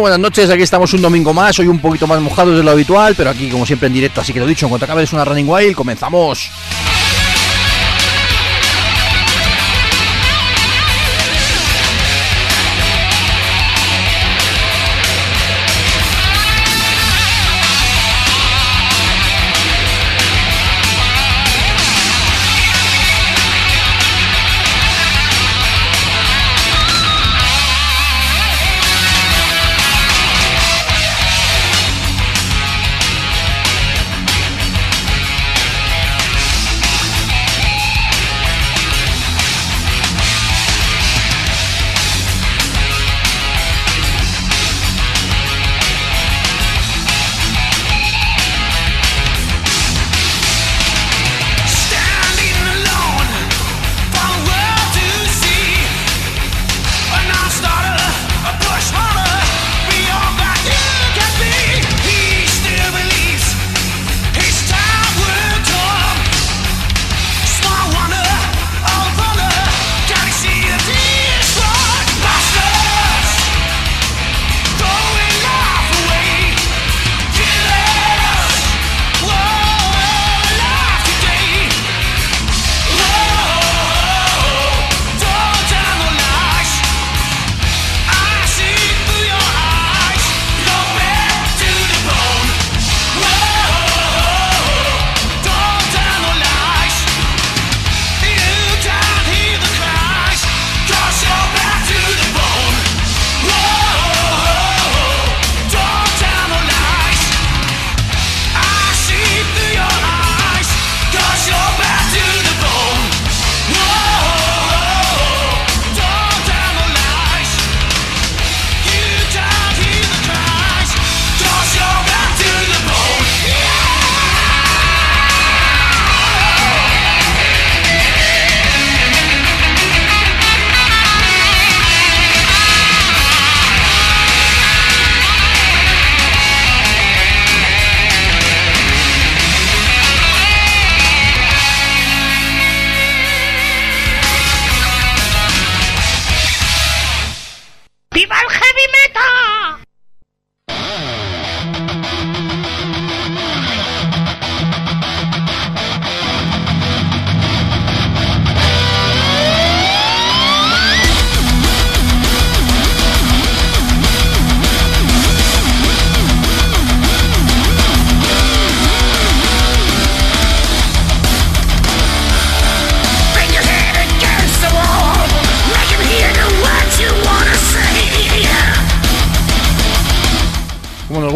Buenas noches, aquí estamos un domingo más, hoy un poquito más mojados de lo habitual, pero aquí como siempre en directo, así que lo dicho, en cuanto acabe es una Running Wild, comenzamos.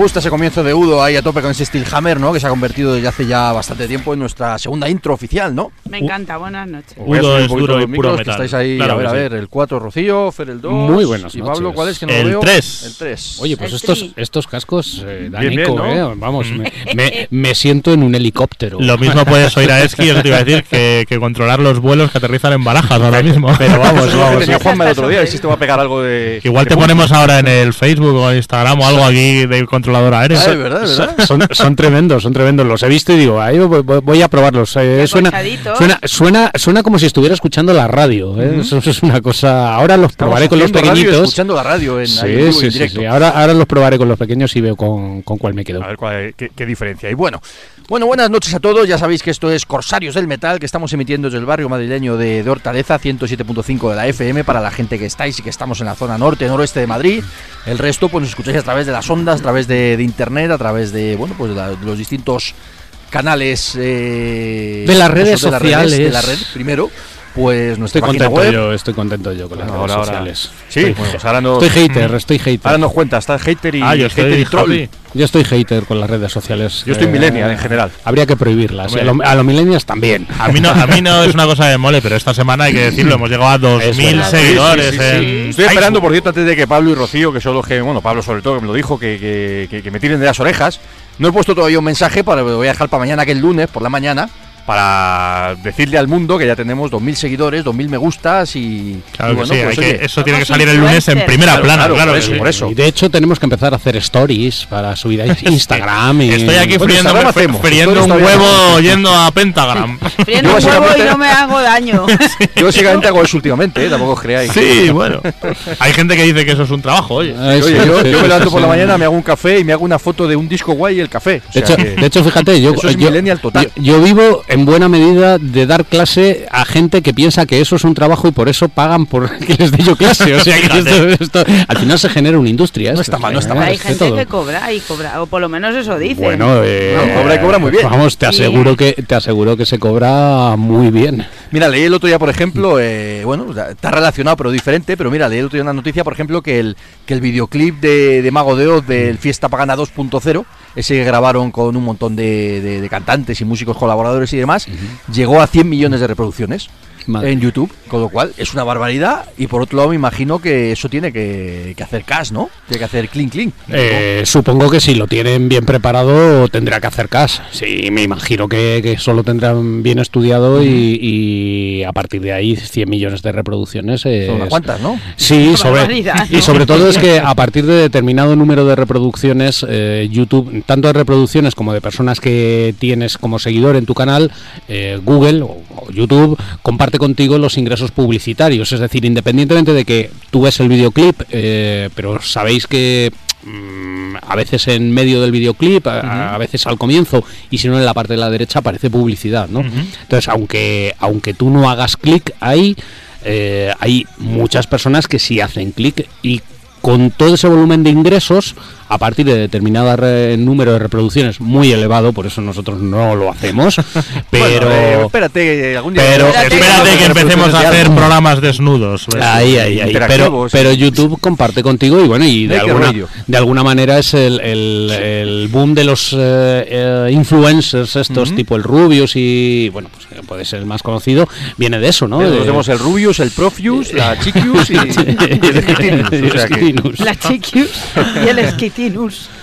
Ese comienzo de Udo ahí a tope con ese Hammer, ¿no? Que se ha convertido desde hace ya bastante tiempo en nuestra segunda intro oficial, ¿no? Me encanta, buenas noches. Udo es duro y puro metal. estáis ahí, a ver, a ver, el 4 Rocío, Fer el 2. Muy buenas y Pablo, ¿cuál es que no el veo? 3. El 3. Oye, pues estos, estos cascos eh, dan Bien, eco, bien, ¿no? eh, Vamos, me, me, me siento en un helicóptero. Lo mismo puedes oír a Eski, eso te iba a decir, que, que controlar los vuelos que aterrizan en barajas ahora mismo. Pero vamos, vamos. tenía Juanma el otro día, si te va a pegar algo de. Igual de te ponemos ahora en el Facebook o en Instagram o algo aquí de controlador aéreo. Ah, es verdad, es verdad. Son, son tremendos, son tremendos. Los he visto y digo, ahí voy, a probarlos. Eh, suena. Suena, suena, suena como si estuviera escuchando la radio. eh. Eso es una cosa. Ahora los Estamos probaré con los radio pequeñitos. escuchando la radio en, ahí en Sí, vivo y sí, en sí, directo. sí. Ahora, ahora los probaré con los pequeños y veo con, con cuál me quedo. A ver cuál- qué, qué diferencia hay. Bueno, bueno, buenas noches a todos. Ya sabéis que esto es Corsarios del Metal, que estamos emitiendo desde el barrio madrileño de, de Hortaleza, 107.5 de la FM, para la gente que estáis y que estamos en la zona norte, noroeste de Madrid. El resto, pues nos escucháis a través de las ondas, a través de, de internet, a través de, bueno, pues de, la- de los distintos canales eh, De las redes de las sociales. de la red, primero, pues nuestra Estoy contento web. yo, estoy contento yo con las Ahora, redes ahora. sociales. Sí, Estoy, bueno, pues ahora nos, estoy hater, estoy hater. ahora nos cuenta, está hater y, Ah, yo hater estoy y troll. happy. Yo estoy hater con las redes sociales. Yo estoy Eh, millennial en general. Habría que prohibirlas. a, Hombre. lo- a los millennials también. A mí, no, a mí no es una cosa de mole, pero esta semana hay que decirlo, hemos llegado a 2.000 verdad. seguidores Sí, sí, sí. en Estoy esperando, por cierto, antes de que Pablo y Rocío, que son los que, bueno, Pablo sobre todo, que me lo dijo, que, que, que- que me tiren de las orejas. No he puesto todavía un mensaje, para, lo voy a dejar para mañana, que el lunes, por la mañana, para decirle al mundo que ya tenemos 2.000 seguidores, 2.000 me gustas y... Claro y que bueno, sí, pues, que- eso tiene que salir el lunes en primera Claro, plana, claro, claro, por que eso, sí. por eso. Y de hecho tenemos que empezar a hacer stories para subir a Instagram y... Estoy aquí Bueno, friendo, hacemos, friendo un huevo yendo a Pentagram. Friendo Yo un huevo y básicamente- no me hago daño. Yo básicamente hago eso últimamente, ¿eh? tampoco os creáis. sí, bueno. Hay gente que dice que eso es un trabajo, oye. Ah, Oye, sí, yo, sí, yo me sí, levanto sí, por la sí. mañana, me hago un café y me hago una foto de un disco guay y el café. O De sea hecho, que- de hecho, fíjate, yo, Eso es millennial total. yo vivo en buena medida de dar clase a gente que piensa que eso es un trabajo y por eso pagan por que les dé yo clase. O sea, que esto, esto- al final se genera una industria. No esto, está mal, no está ¿eh? mal. Hay gente todo. que cobra y cobra, o por lo menos eso dice. Bueno, eh, No, cobra y cobra muy bien. Vamos, te Sí. aseguro que te aseguro que se cobra muy bien. Mira, leí el otro día, por ejemplo, eh, bueno, está relacionado pero diferente, pero mira, leí el otro día una noticia, por ejemplo, que el, que el videoclip de, de Mago de Oz del Fiesta Pagana 2.0, ese que grabaron con un montón de, de- de cantantes y músicos colaboradores y demás, llegó a 100 millones de reproducciones. Madre en YouTube, con lo cual es una barbaridad y por otro lado me imagino que eso tiene que, que hacer cash, ¿no? Tiene que hacer clean clean. Eh, supongo que si lo tienen bien preparado tendrá que hacer caso. Sí, me imagino que, que eso lo tendrán bien estudiado y, y a partir de ahí 100 millones de reproducciones. Son unas es- cuantas, ¿no? Sí, sobre, y sobre todo es que a partir de determinado número de reproducciones, eh, YouTube, tanto de reproducciones como de personas que tienes como seguidor en tu canal, eh, Google o, o YouTube comparte contigo los ingresos publicitarios. Es decir, independientemente de que tú ves el videoclip, eh, pero sabéis que mm, a veces en medio del videoclip, a, a veces al comienzo y si no en la parte de la derecha aparece publicidad, ¿no? Entonces, aunque aunque tú no hagas clic ahí, eh, hay muchas personas que sí hacen clic y con todo ese volumen de ingresos, a partir de determinado re- número de reproducciones muy elevado, por eso nosotros no lo hacemos, pero... Bueno, eh, espérate, eh, algún día. pero- Espérate, Espérate que empecemos a hacer programas desnudos. ¿ves? Ahí, ahí, ahí. Pero, pero YouTube comparte contigo y bueno, y de alguna, de alguna manera es el, el- el boom de los eh, eh, influencers estos, Ujú. tipo el Rubius y bueno, pues eh, puede ser el más conocido, viene de eso, ¿no? De- tenemos el Rubius, el Profius, la Chiquius y, y el Esquitinus, o sea que-. La chiquius y el esquitinus.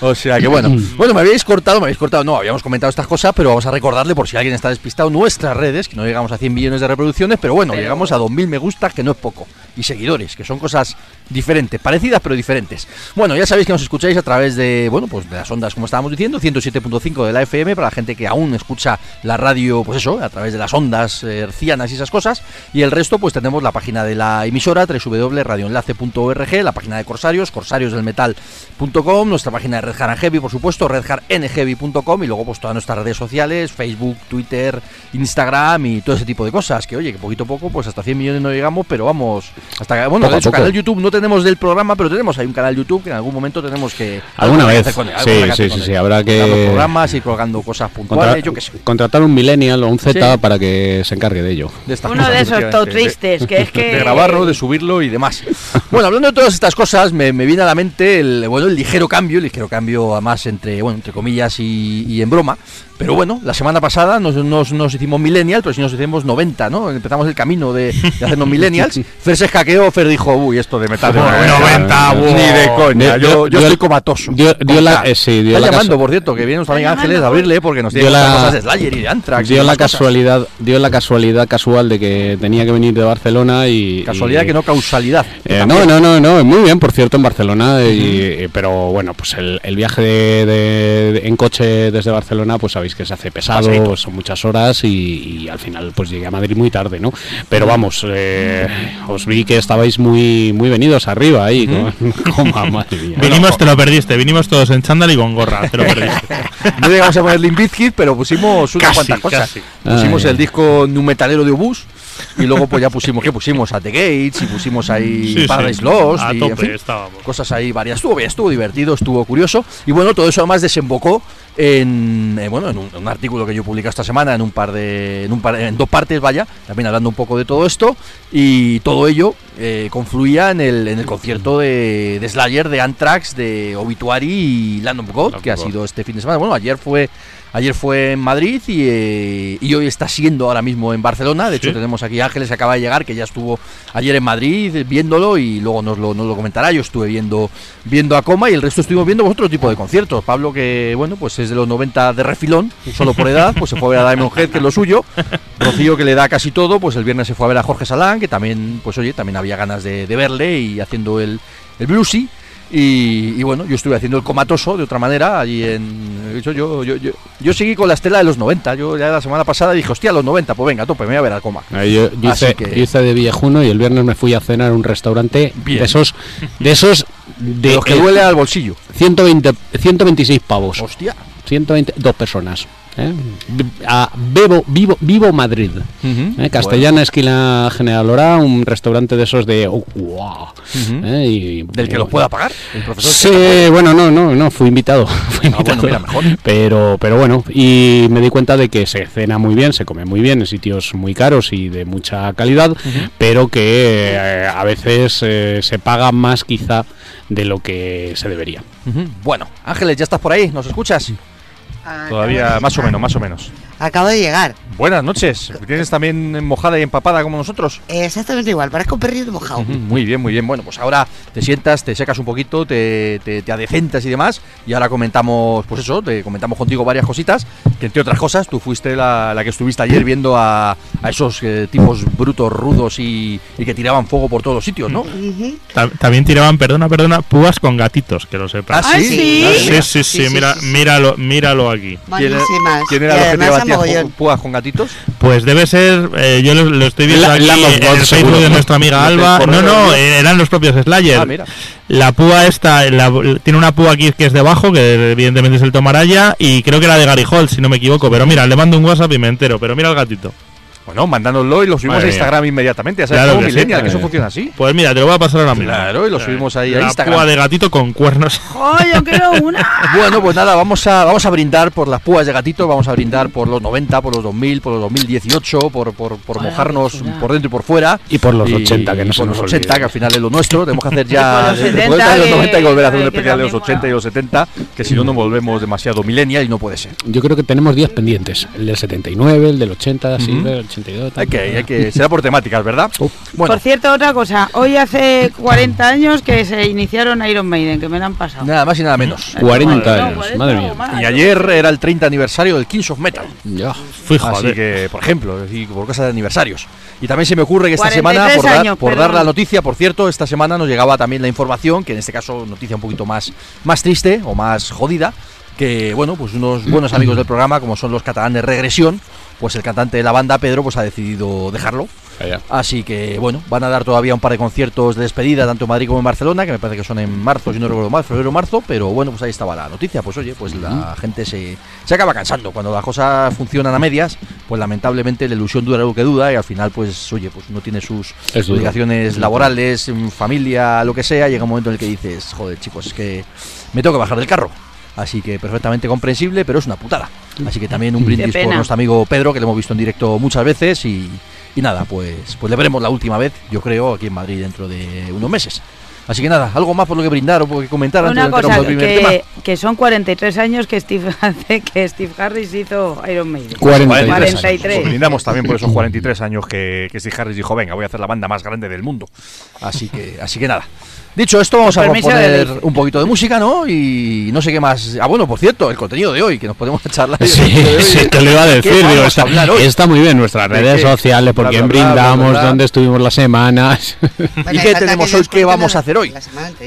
O sea que bueno, bueno, me habéis cortado, me habéis cortado, no, habíamos comentado estas cosas, pero vamos a recordarle por si alguien está despistado nuestras redes, que no llegamos a 100 millones de reproducciones, pero bueno, Pero- llegamos a 2.000 me gustas, que no es poco, y seguidores, que son cosas diferentes, parecidas pero diferentes. Bueno, ya sabéis que nos escucháis a través de, bueno, pues de las ondas, como estábamos diciendo, 107.5 de la FM, para la gente que aún escucha la radio, pues eso, a través de las ondas eh, hercianas y esas cosas, y el resto, pues tenemos la página de la emisora, www.radioenlace.org, la página de Corsarios, corsariosdelmetal.com, nuestra página de Red Hat and Heavy, por supuesto, redhatnheavy.com y luego pues todas nuestras redes sociales, Facebook, Twitter, Instagram y todo ese tipo de cosas, que oye, que poquito a poco, pues hasta 100 millones no llegamos, pero vamos, hasta que, bueno, de hecho, canal YouTube no tenemos del programa, pero tenemos ahí un canal YouTube que en algún momento tenemos que... Alguna que vez, con él, sí, que sí, con sí, él. sí, habrá que- programas y colgando cosas puntuales, Contra- yo qué sé. contratar un millennial o un Z Sí. para que se encargue de ello. de Uno cosas, de esos tristes, que es que... de grabarlo, de subirlo y demás. Bueno, hablando de todas estas cosas, me, me viene a la mente el, bueno, el ligero cambio, el ligero cambio además entre, bueno, entre comillas y en broma. Pero bueno, la semana pasada nos, nos, nos hicimos millennial, pero si nos hicimos 90, ¿no? Empezamos el camino de, de hacernos millennials. Fer se hackeó, Fer dijo, uy, esto de metal de Uy, 90, Ni de coña, yo, yo estoy comatoso. dio- dio la- eh, sí, dio Está la llamando, por cierto, que viene nuestro amigo Ángeles a abrirle porque nos tiene la- cosas de Slayer y de Anthrax. y Dio la demás cosas. casualidad, dio la casualidad casual de que tenía que venir de Barcelona y Casualidad y- que no causalidad. Eh, no, no, no, no, muy bien, por cierto, en Barcelona, y- y- pero bueno, pues el, el viaje de, de- de- en coche desde Barcelona, pues sabéis que se hace pesado, Paseíto. son muchas horas y, y al final pues llegué a Madrid muy tarde, ¿no? Pero vamos, eh, os vi que estabais muy muy venidos arriba ahí, con, con- madre mía. Vinimos, te lo perdiste. Vinimos todos en chándal y con gorra. Te lo perdiste. No llegamos a poner Limp Bizkit, pero pusimos unas cuantas cosas. casi. Pusimos Ah, el disco nu metalero de Obús y luego pues ya pusimos, ¿qué pusimos? A The Gates y pusimos ahí Sí, sí. Paradise Lost A y en fin, estábamos. cosas ahí varias. Estuvo bien, estuvo divertido, estuvo curioso y bueno, todo eso además desembocó en, eh, bueno, en un, un artículo que yo publiqué esta semana en un par de en, un par, en dos partes, vaya, también hablando un poco de todo esto y todo ello eh, confluía en el, en el concierto de, de Slayer, de Anthrax, de Obituary y Land of God, Land que ha sido este fin de semana. Bueno, ayer fue Ayer fue en Madrid y, eh, y hoy está siendo ahora mismo en Barcelona. De hecho, Sí. tenemos aquí a Ángeles que acaba de llegar, que ya estuvo ayer en Madrid viéndolo y luego nos lo, nos lo comentará. Yo estuve viendo, viendo a Coma y el resto estuvimos viendo otro tipo de conciertos. Pablo, que bueno, pues es de los 90 de refilón, solo por edad, pues se fue a ver a Diamond Head, que es lo suyo. Rocío, que le da casi todo, pues el viernes se fue a ver a Jorge Salán, que también, pues oye, también había ganas de, de verle y haciendo el, el bluesy. Y, y bueno, yo estuve haciendo el comatoso de otra manera allí en... Yo, yo, yo, yo, yo seguí con la estela de los 90. Yo ya la semana pasada dije, hostia, los 90, pues venga, tope, me voy a ver al coma. Yo, yo hice, que- yo hice de viejuno y el viernes me fui a cenar a un restaurante Bien. de esos de esos De de los que duele al bolsillo. 120 126 pavos. Hostia. 120 dos personas. ¿Eh? A Bebo, vivo, vivo Madrid. ¿eh? Castellana, esquina General Lora, un restaurante de esos de. oh, wow. ¿eh? y- Del que los pueda pagar. El profesor. Sí, bueno, no, no, no, fui invitado. Fui Ah, bueno, mira, mejor. Pero, pero bueno, y me di cuenta de que se cena muy bien, se come muy bien en sitios muy caros y de mucha calidad, pero que eh, a veces eh, se paga más quizá de lo que se debería. Bueno, Ángeles, ¿ya estás por ahí? ¿Nos escuchas? Todavía, más o menos, más o menos. Acabo de llegar. Buenas noches. ¿Tienes también mojada y empapada como nosotros? Exactamente igual, parezco un perrito mojado. Muy bien, muy bien. Bueno, pues ahora te sientas, te secas un poquito, te, te, te adecentas y demás. Y ahora comentamos, pues eso, te comentamos contigo varias cositas. Que entre otras cosas, tú fuiste la, la que estuviste ayer viendo a, a esos eh, tipos brutos, rudos y, y que tiraban fuego por todos los sitios, ¿no? Ujú. Ta- También tiraban, perdona, perdona, púas con gatitos, que lo sepas. Ah, Ay, sí. Sí, sí, sí, Sí, sí, mira, sí, sí. míralo, míralo aquí. ¿Quién, era- quién Y era los que con gatitos? Pues debe ser, eh, yo lo, lo estoy viendo La- aquí en God, el seguro. Facebook de nuestra amiga Alba. No, no, eh, eran los propios Slayer. Ah, mira. La púa esta, la- tiene una púa aquí que es debajo, que evidentemente es el tomaraya, y creo que era de Gary Holt, si no me equivoco. Pero mira, le mando un WhatsApp y me entero. Pero mira el gatito. Bueno, mandándonoslo y lo subimos Madre a mía. Instagram inmediatamente. Ya sabes Claro cómo que sí. Que eso funciona así. Pues mira, te lo voy a pasar ahora mismo. Claro, y lo subimos ahí a Instagram. púa de gatito con cuernos. ¡Oh, yo quiero una! Bueno, pues nada, vamos a, vamos a brindar por las púas de gatito, vamos a brindar por los 90, por los 2000, por los 2018, por, por, por Hola, mojarnos por dentro y por fuera. Y por los 80, que no y nos los 80, olvide. que al final es lo nuestro. Tenemos que hacer Y ya los después 70, de los que- 90 y volver a hacer un especial de los también 80 y los 70, que si no nos volvemos demasiado millennial y no puede ser. Yo creo que tenemos 10 pendientes. El del 79, el del 80, sí, Ujú. el 82. Hay que, hay que, será por temáticas, ¿verdad? Bueno, Por cierto, otra cosa. Hoy hace 40 años que se iniciaron Iron Maiden, que me la han pasado. nada más y nada menos. 40 No, años, 40 madre mía. más. Y ayer era el 30 aniversario del Kings of Metal. Ya. Fui Así joder. que, por ejemplo, y por cosas de aniversarios. Y también se me ocurre que esta 43 semana, por, dar, años, por perdón. dar la noticia, por cierto, esta semana nos llegaba también la información, que en este caso noticia un poquito más, más triste o más jodida, que bueno, pues unos buenos amigos del programa, como son los catalanes Regresión, pues el cantante de la banda, Pedro, pues ha decidido dejarlo. Allá. Así que bueno, van a dar todavía un par de conciertos de despedida, tanto en Madrid como en Barcelona, que me parece que son en marzo, si no recuerdo mal, febrero o marzo, pero bueno, pues ahí estaba la noticia. Pues oye, pues la gente se, se acaba cansando. Cuando las cosas funcionan a medias, pues lamentablemente la ilusión dura lo que duda y al final, pues oye, pues uno tiene sus Es duro. obligaciones laborales, mm, familia, lo que sea, llega un momento en el que dices, joder chicos, es que me tengo que bajar del carro. Así que perfectamente comprensible, pero es una putada. Así que también un Qué brindis por nuestro amigo Pedro, que lo hemos visto en directo muchas veces y, y nada, pues, pues le veremos la última vez, yo creo, aquí en Madrid dentro de unos meses. Así que nada, algo más por lo que brindar o por lo que comentar Una antes de cosa, primer tema. que, que son 43 años que Steve, hace que Steve Harris hizo Iron Maiden. 43. 43. Pues brindamos también por esos 43 años que, que Steve Harris dijo, venga, voy a hacer la banda más grande del mundo. Así que, así que nada. Dicho esto, vamos a poner un poquito de música, ¿no? Y no sé qué más. Ah, bueno, por cierto, el contenido de hoy, que nos podemos charlar. Sí, sí, te lo iba a ¿Qué decir. Digo, está, muy bien nuestras ¿De redes qué? sociales, por quién brindamos, dónde estuvimos las semanas. ¿Y qué tenemos hoy? ¿Qué vamos a hacer hoy?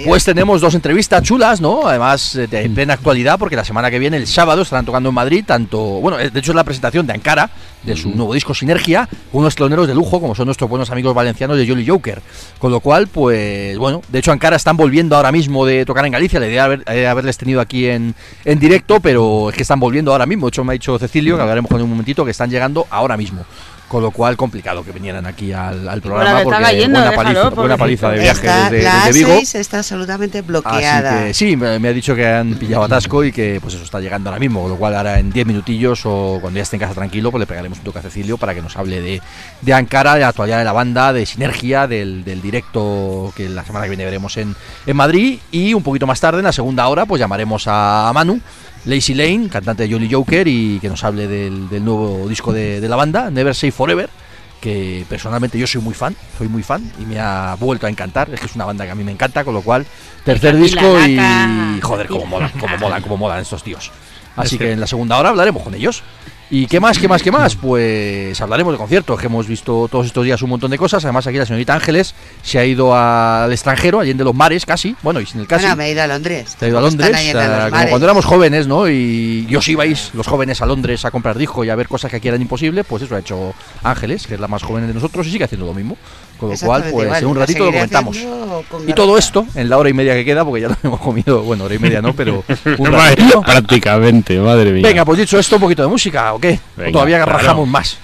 Pues tenemos dos entrevistas chulas, ¿no? Además, eh, de plena actualidad, porque la semana que viene, el sábado, estarán tocando en Madrid, tanto. Bueno, eh, de hecho, es la presentación de Ankara, de su nuevo disco Sinergia, unos cloneros de lujo, como son nuestros buenos amigos valencianos de Jolly Joker. Con lo cual, pues, bueno, de hecho, Ankara están volviendo ahora mismo de tocar en Galicia. La idea de haber- eh, haberles tenido aquí en, en directo, pero es que están volviendo ahora mismo. De hecho, me ha dicho Cecilio, que hablaremos con él un momentito, que están llegando ahora mismo. Con lo cual, complicado que vinieran aquí al, al programa, porque cayendo, buena, déjalo, paliza, buena paliza de viaje Está, desde, la desde Vigo. A6 está absolutamente Así bloqueada. que sí, me, me ha dicho que han pillado atasco y que pues eso está llegando ahora mismo, con lo cual ahora en 10 minutillos o cuando ya esté en casa tranquilo, pues le pegaremos un toque a Cecilio para que nos hable de, de Ankara, de la actualidad de la banda, de Sinergia, del, del directo que la semana que viene veremos en, en Madrid y un poquito más tarde, en la segunda hora, pues llamaremos a Manu. Lazy Lane, cantante de Jolly Joker y que nos hable del, del nuevo disco de, de la banda, Never Say Forever, que personalmente yo soy muy fan, soy muy fan y me ha vuelto a encantar. Es que es una banda que a mí me encanta, con lo cual, tercer disco y joder, cómo molan, cómo molan, cómo molan estos tíos. Así que en la segunda hora hablaremos con ellos. ¿Y qué más, qué más, qué más? Pues hablaremos de conciertos, que hemos visto todos estos días un montón de cosas. Además, aquí la señorita Ángeles se ha ido al extranjero, allí de los mares, casi. Bueno, y sin el casi. Bueno, me he ido a Londres. Se ha ido a Londres, a- los como cuando éramos jóvenes, ¿no? Y, y os ibais, los jóvenes, a Londres a comprar disco y a ver cosas que aquí eran imposibles, pues eso ha hecho Ángeles, que es la más joven de nosotros y sigue haciendo lo mismo. Con lo cual, pues igual, en un ratito lo comentamos. Y todo esto en la hora y media que queda, porque ya lo hemos comido, bueno, hora y media no, pero un ratito. prácticamente, madre mía. Venga, pues dicho esto, un poquito de música, ¿o qué? ¿O Venga, todavía claro. rajamos más.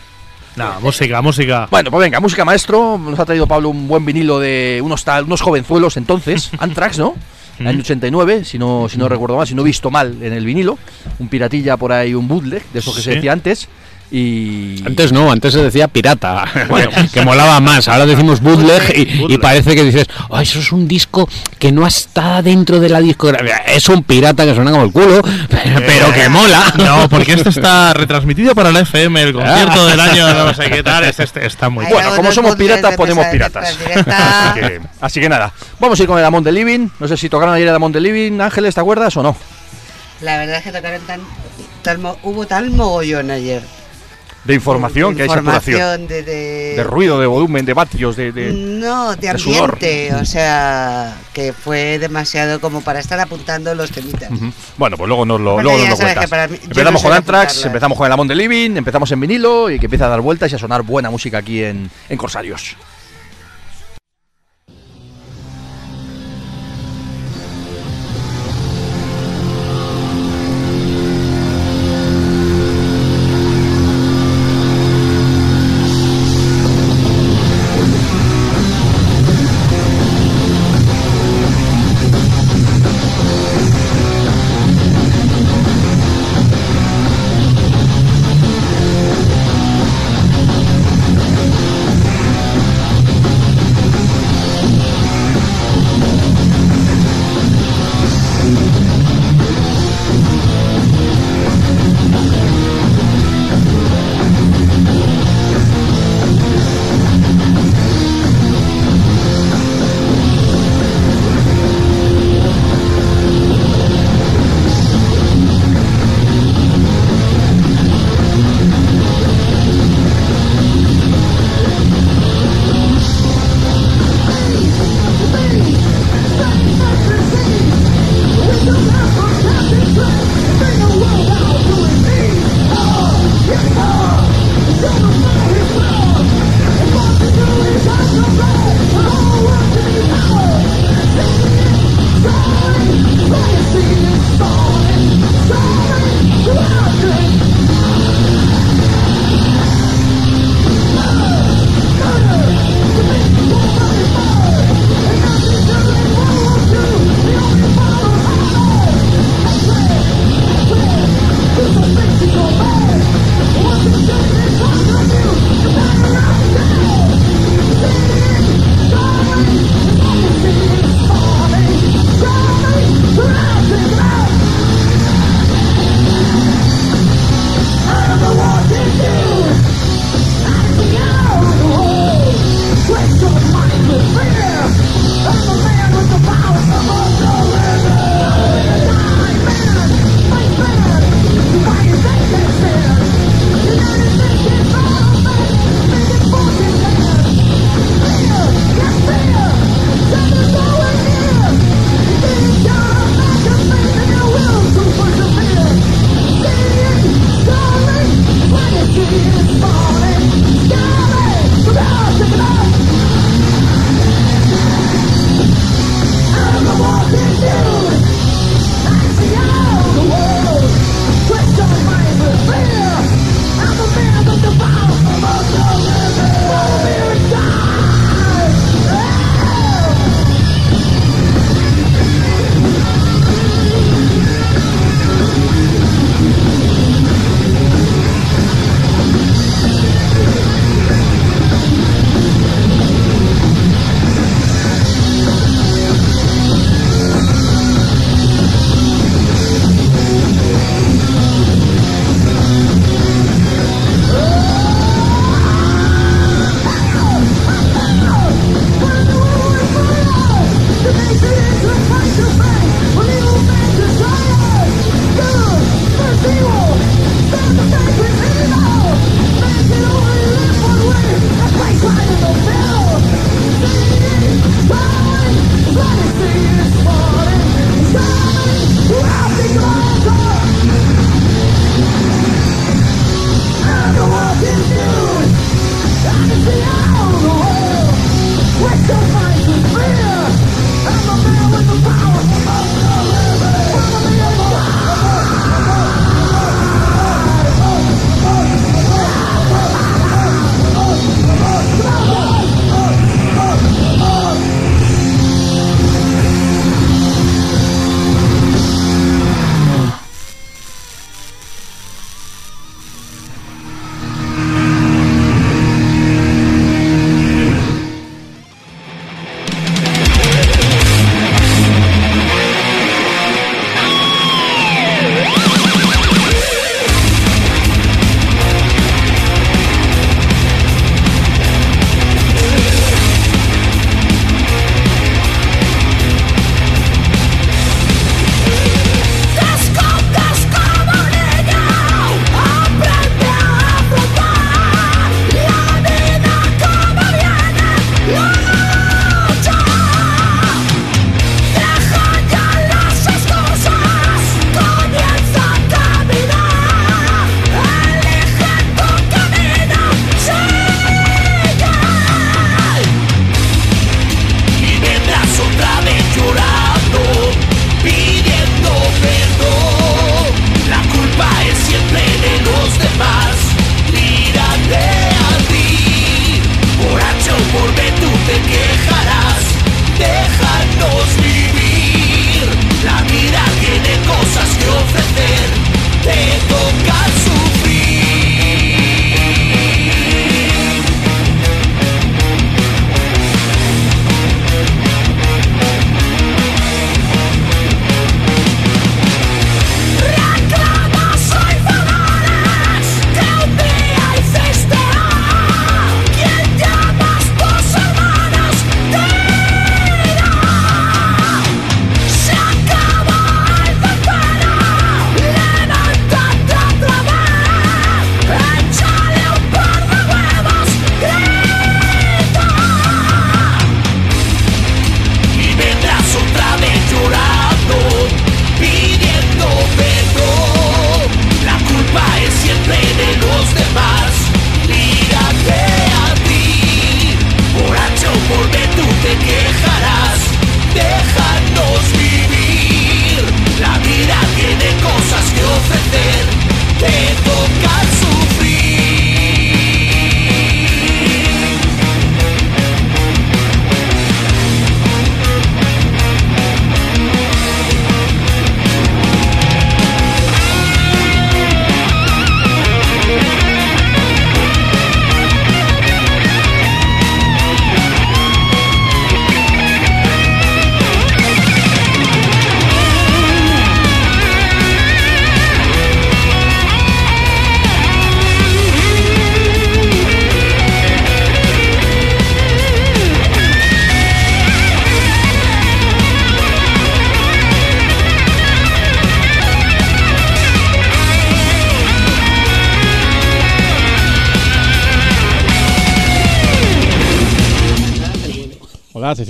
No, música, música. Bueno, pues venga, música maestro. Nos ha traído Pablo un buen vinilo de unos, tal, unos jovenzuelos entonces, Anthrax, ¿no? Año 89, si no, si no recuerdo mal, si no he visto mal en el vinilo. Un piratilla por ahí, un bootleg, de eso que se Sí. decía antes. Y. Antes no, antes se decía pirata, que molaba más. Ahora decimos bootleg y, parece que dices, "Oh, eso es un disco que no está dentro de la discografía. Es un pirata que suena como el culo, pero, pero que mola. No, porque este está retransmitido para la FM, el concierto del año, no sé qué tal. Este, este está muy Bueno, como somos piratas, ponemos piratas. Así que, así que nada, vamos a ir con el Amon de Living. No sé si tocaron ayer el Amon de Living, Ángeles, ¿te acuerdas o no? La verdad es que tocaron tan, hubo tal mogollón ayer. De información, que hay saturación. Información de, de, De ruido, de volumen, de vatios, de. de- No, de de sudor. ambiente, o sea, que fue demasiado como para estar apuntando los temitas. Bueno, pues luego nos lo, luego nos lo cuentas. mí- empezamos no con apuntarlas. empezamos con el Amon de Living, empezamos en vinilo y que empieza a dar vueltas y a sonar buena música aquí en, en Corsarios.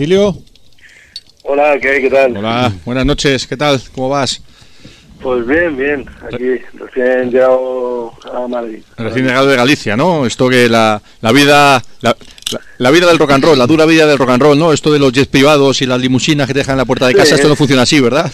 Cecilio. Hola, ¿qué tal? Hola, buenas noches, ¿qué tal? ¿Cómo vas? Pues bien, bien. Aquí, recién llegado a Madrid. Recién llegado de Galicia, ¿no? Esto que la, la vida la, la, la vida del rock and roll, la dura vida del rock and roll, ¿no? Esto de los jets privados y las limusinas que te dejan en la puerta de Sí, casa, esto no funciona así, ¿verdad?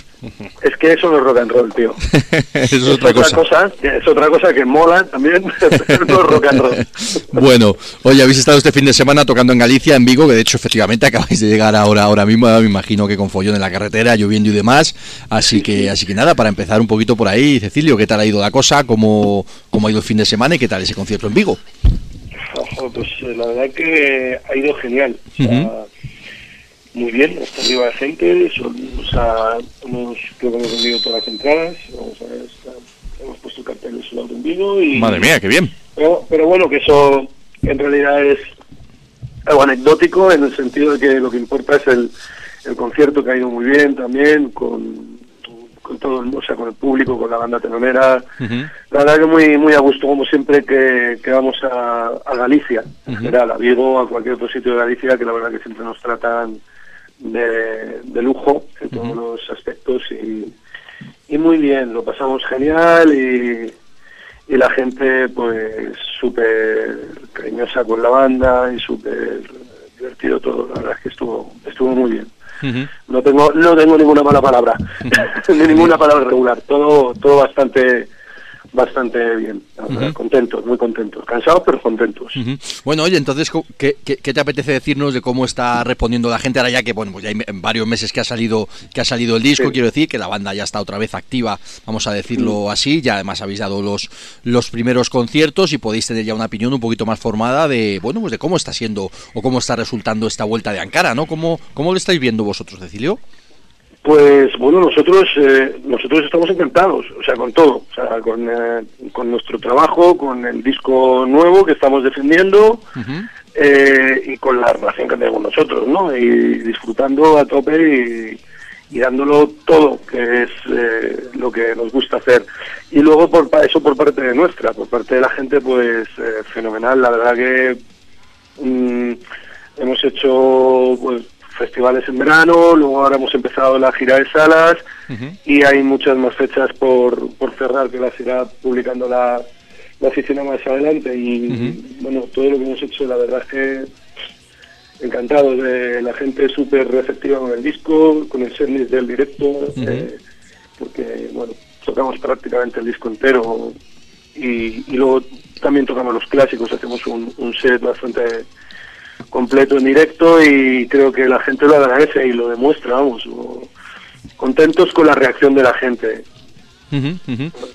Que eso no es rock and roll, tío. Es otra cosa. que es otra cosa que mola también, pero no es rock and roll. Bueno, oye, habéis estado este fin de semana tocando en Galicia, en Vigo, que de hecho efectivamente acabáis de llegar ahora, ahora mismo, me imagino que con follón en la carretera, lloviendo y demás. Así que, así que nada, para empezar un poquito por ahí, Cecilio, ¿qué tal ha ido la cosa? ¿Cómo, cómo ha ido el fin de semana y qué tal ese concierto en Vigo? Ojo, pues eh, la verdad que ha ido genial. O sea, Ujú. Muy bien, hasta arriba de gente, son, o sea, hemos, creo que hemos vendido todas las entradas, vamos a ver, está- hemos puesto carteles solo en Vigo y... Madre mía, qué bien. Pero, pero bueno, que eso en realidad es algo anecdótico en el sentido de que lo que importa es el, el concierto que ha ido muy bien también, con, con todo el, o sea, con el público, con la banda telonera. La verdad que muy muy a gusto, como siempre que, que vamos a, a Galicia, en Ujú. general, a Vigo, a cualquier otro sitio de Galicia, que la verdad que siempre nos tratan de, de lujo en todos los aspectos y, y muy bien, lo pasamos genial y, y la gente pues súper cariñosa con la banda y súper divertido todo, la verdad es que estuvo, estuvo muy bien. No tengo, no tengo ninguna mala palabra, ni ninguna palabra regular, todo, todo bastante bastante bien, contentos, muy contentos, cansados pero contentos. Bueno, oye, entonces, ¿qué, qué, qué te apetece decirnos de cómo está respondiendo la gente ahora ya que, bueno, pues ya hay varios meses que ha salido que ha salido el disco, Sí. quiero decir, que la banda ya está otra vez activa, vamos a decirlo así, ya además habéis dado los, los primeros conciertos y podéis tener ya una opinión un poquito más formada de, bueno, pues de cómo está siendo o cómo está resultando esta vuelta de Ankara, ¿no? ¿Cómo, cómo lo estáis viendo vosotros, Cecilio? Pues bueno, nosotros eh, nosotros estamos encantados, o sea, con todo, o sea, con, eh, con nuestro trabajo, con el disco nuevo que estamos defendiendo eh, y con la relación que tenemos nosotros, ¿no? Y disfrutando a tope y, y dándolo todo, que es eh, lo que nos gusta hacer. Y luego por eso por parte de nuestra, por parte de la gente, pues fenomenal. La verdad que mm, hemos hecho pues festivales en verano, luego ahora hemos empezado la gira de salas y hay muchas más fechas por, por cerrar que las irá publicando la, la oficina más adelante. Y bueno, todo lo que hemos hecho la verdad es que encantados de la gente súper receptiva con el disco, con el setlist del directo, eh, porque bueno, tocamos prácticamente el disco entero y, y luego también tocamos los clásicos, hacemos un, un set bastante completo en directo y creo que la gente lo agradece y lo demuestra, vamos, contentos con la reacción de la gente.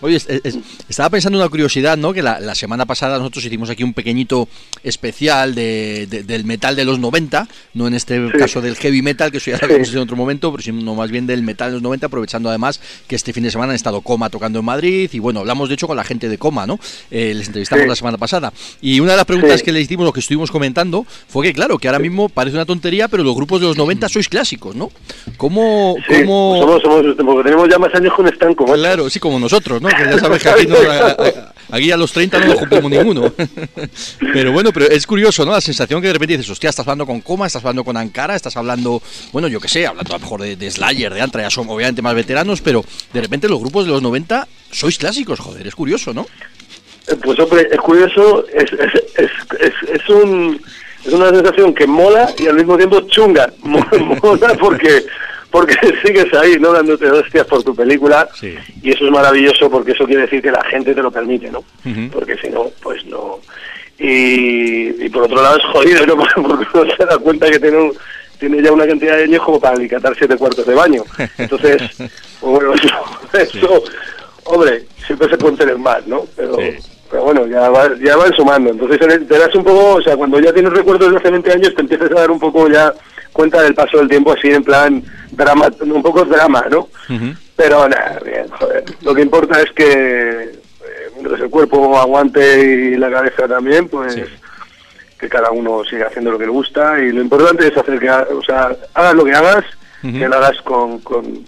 Oye, es- es- estaba pensando una curiosidad, ¿no? Que la, la semana pasada nosotros hicimos aquí un pequeñito especial de, de- del metal de los 90, no en este Sí. caso del heavy metal, que eso ya lo habíamos en otro momento, pero sino más bien del metal de los 90, aprovechando además que este fin de semana han estado Coma tocando en Madrid y bueno, hablamos de hecho con la gente de Coma, ¿no? Eh, les entrevistamos Sí. la semana pasada. Y una de las preguntas Sí. que le hicimos, lo que estuvimos comentando, fue que claro, que ahora mismo parece una tontería, pero los grupos de los 90 sois clásicos, ¿no? ¿Cómo...? Cómo... somos, somos, porque tenemos ya más años con estanco. macho. Claro, sí, como nosotros, ¿no? Que ya sabes que aquí, no- a- a- aquí a los 30 no lo cumplimos ninguno. Pero bueno, pero es curioso, ¿no? La sensación que de repente dices, hostia, estás hablando con Coma, estás hablando con Ankara, estás hablando, bueno, yo qué sé, hablando a lo mejor de, de Slayer, de Antra, ya son obviamente más veteranos, pero de repente los grupos de los 90 sois clásicos, joder, es curioso, ¿no? Eh, Pues hombre, es curioso, es, es, es, es, es un, es una sensación que mola y al mismo tiempo chunga. Mo- Mola porque porque sigues ahí, ¿no? Dándote hostias por tu película Sí. y eso es maravilloso porque eso quiere decir que la gente te lo permite, ¿no? Porque si no, pues no. Y, y por otro lado es jodido, ¿no? Porque uno se da cuenta que tiene, un- tiene ya una cantidad de años como para alicatar siete cuartos de baño. Entonces, bueno, eso, eso, hombre, siempre se puede tener más, ¿no? Pero, Sí. pero bueno, ya, va, ya van sumando. Entonces te das un poco, o sea, cuando ya tienes recuerdos de hace 20 años, te empiezas a dar un poco ya cuenta del paso del tiempo así en plan drama, un poco drama, ¿no? Pero nada, bien, joder. Lo que importa es que eh, mientras el cuerpo aguante y la cabeza también, pues Sí. que cada uno siga haciendo lo que le gusta y lo importante es hacer que, o sea, hagas lo que hagas, que lo hagas con, con,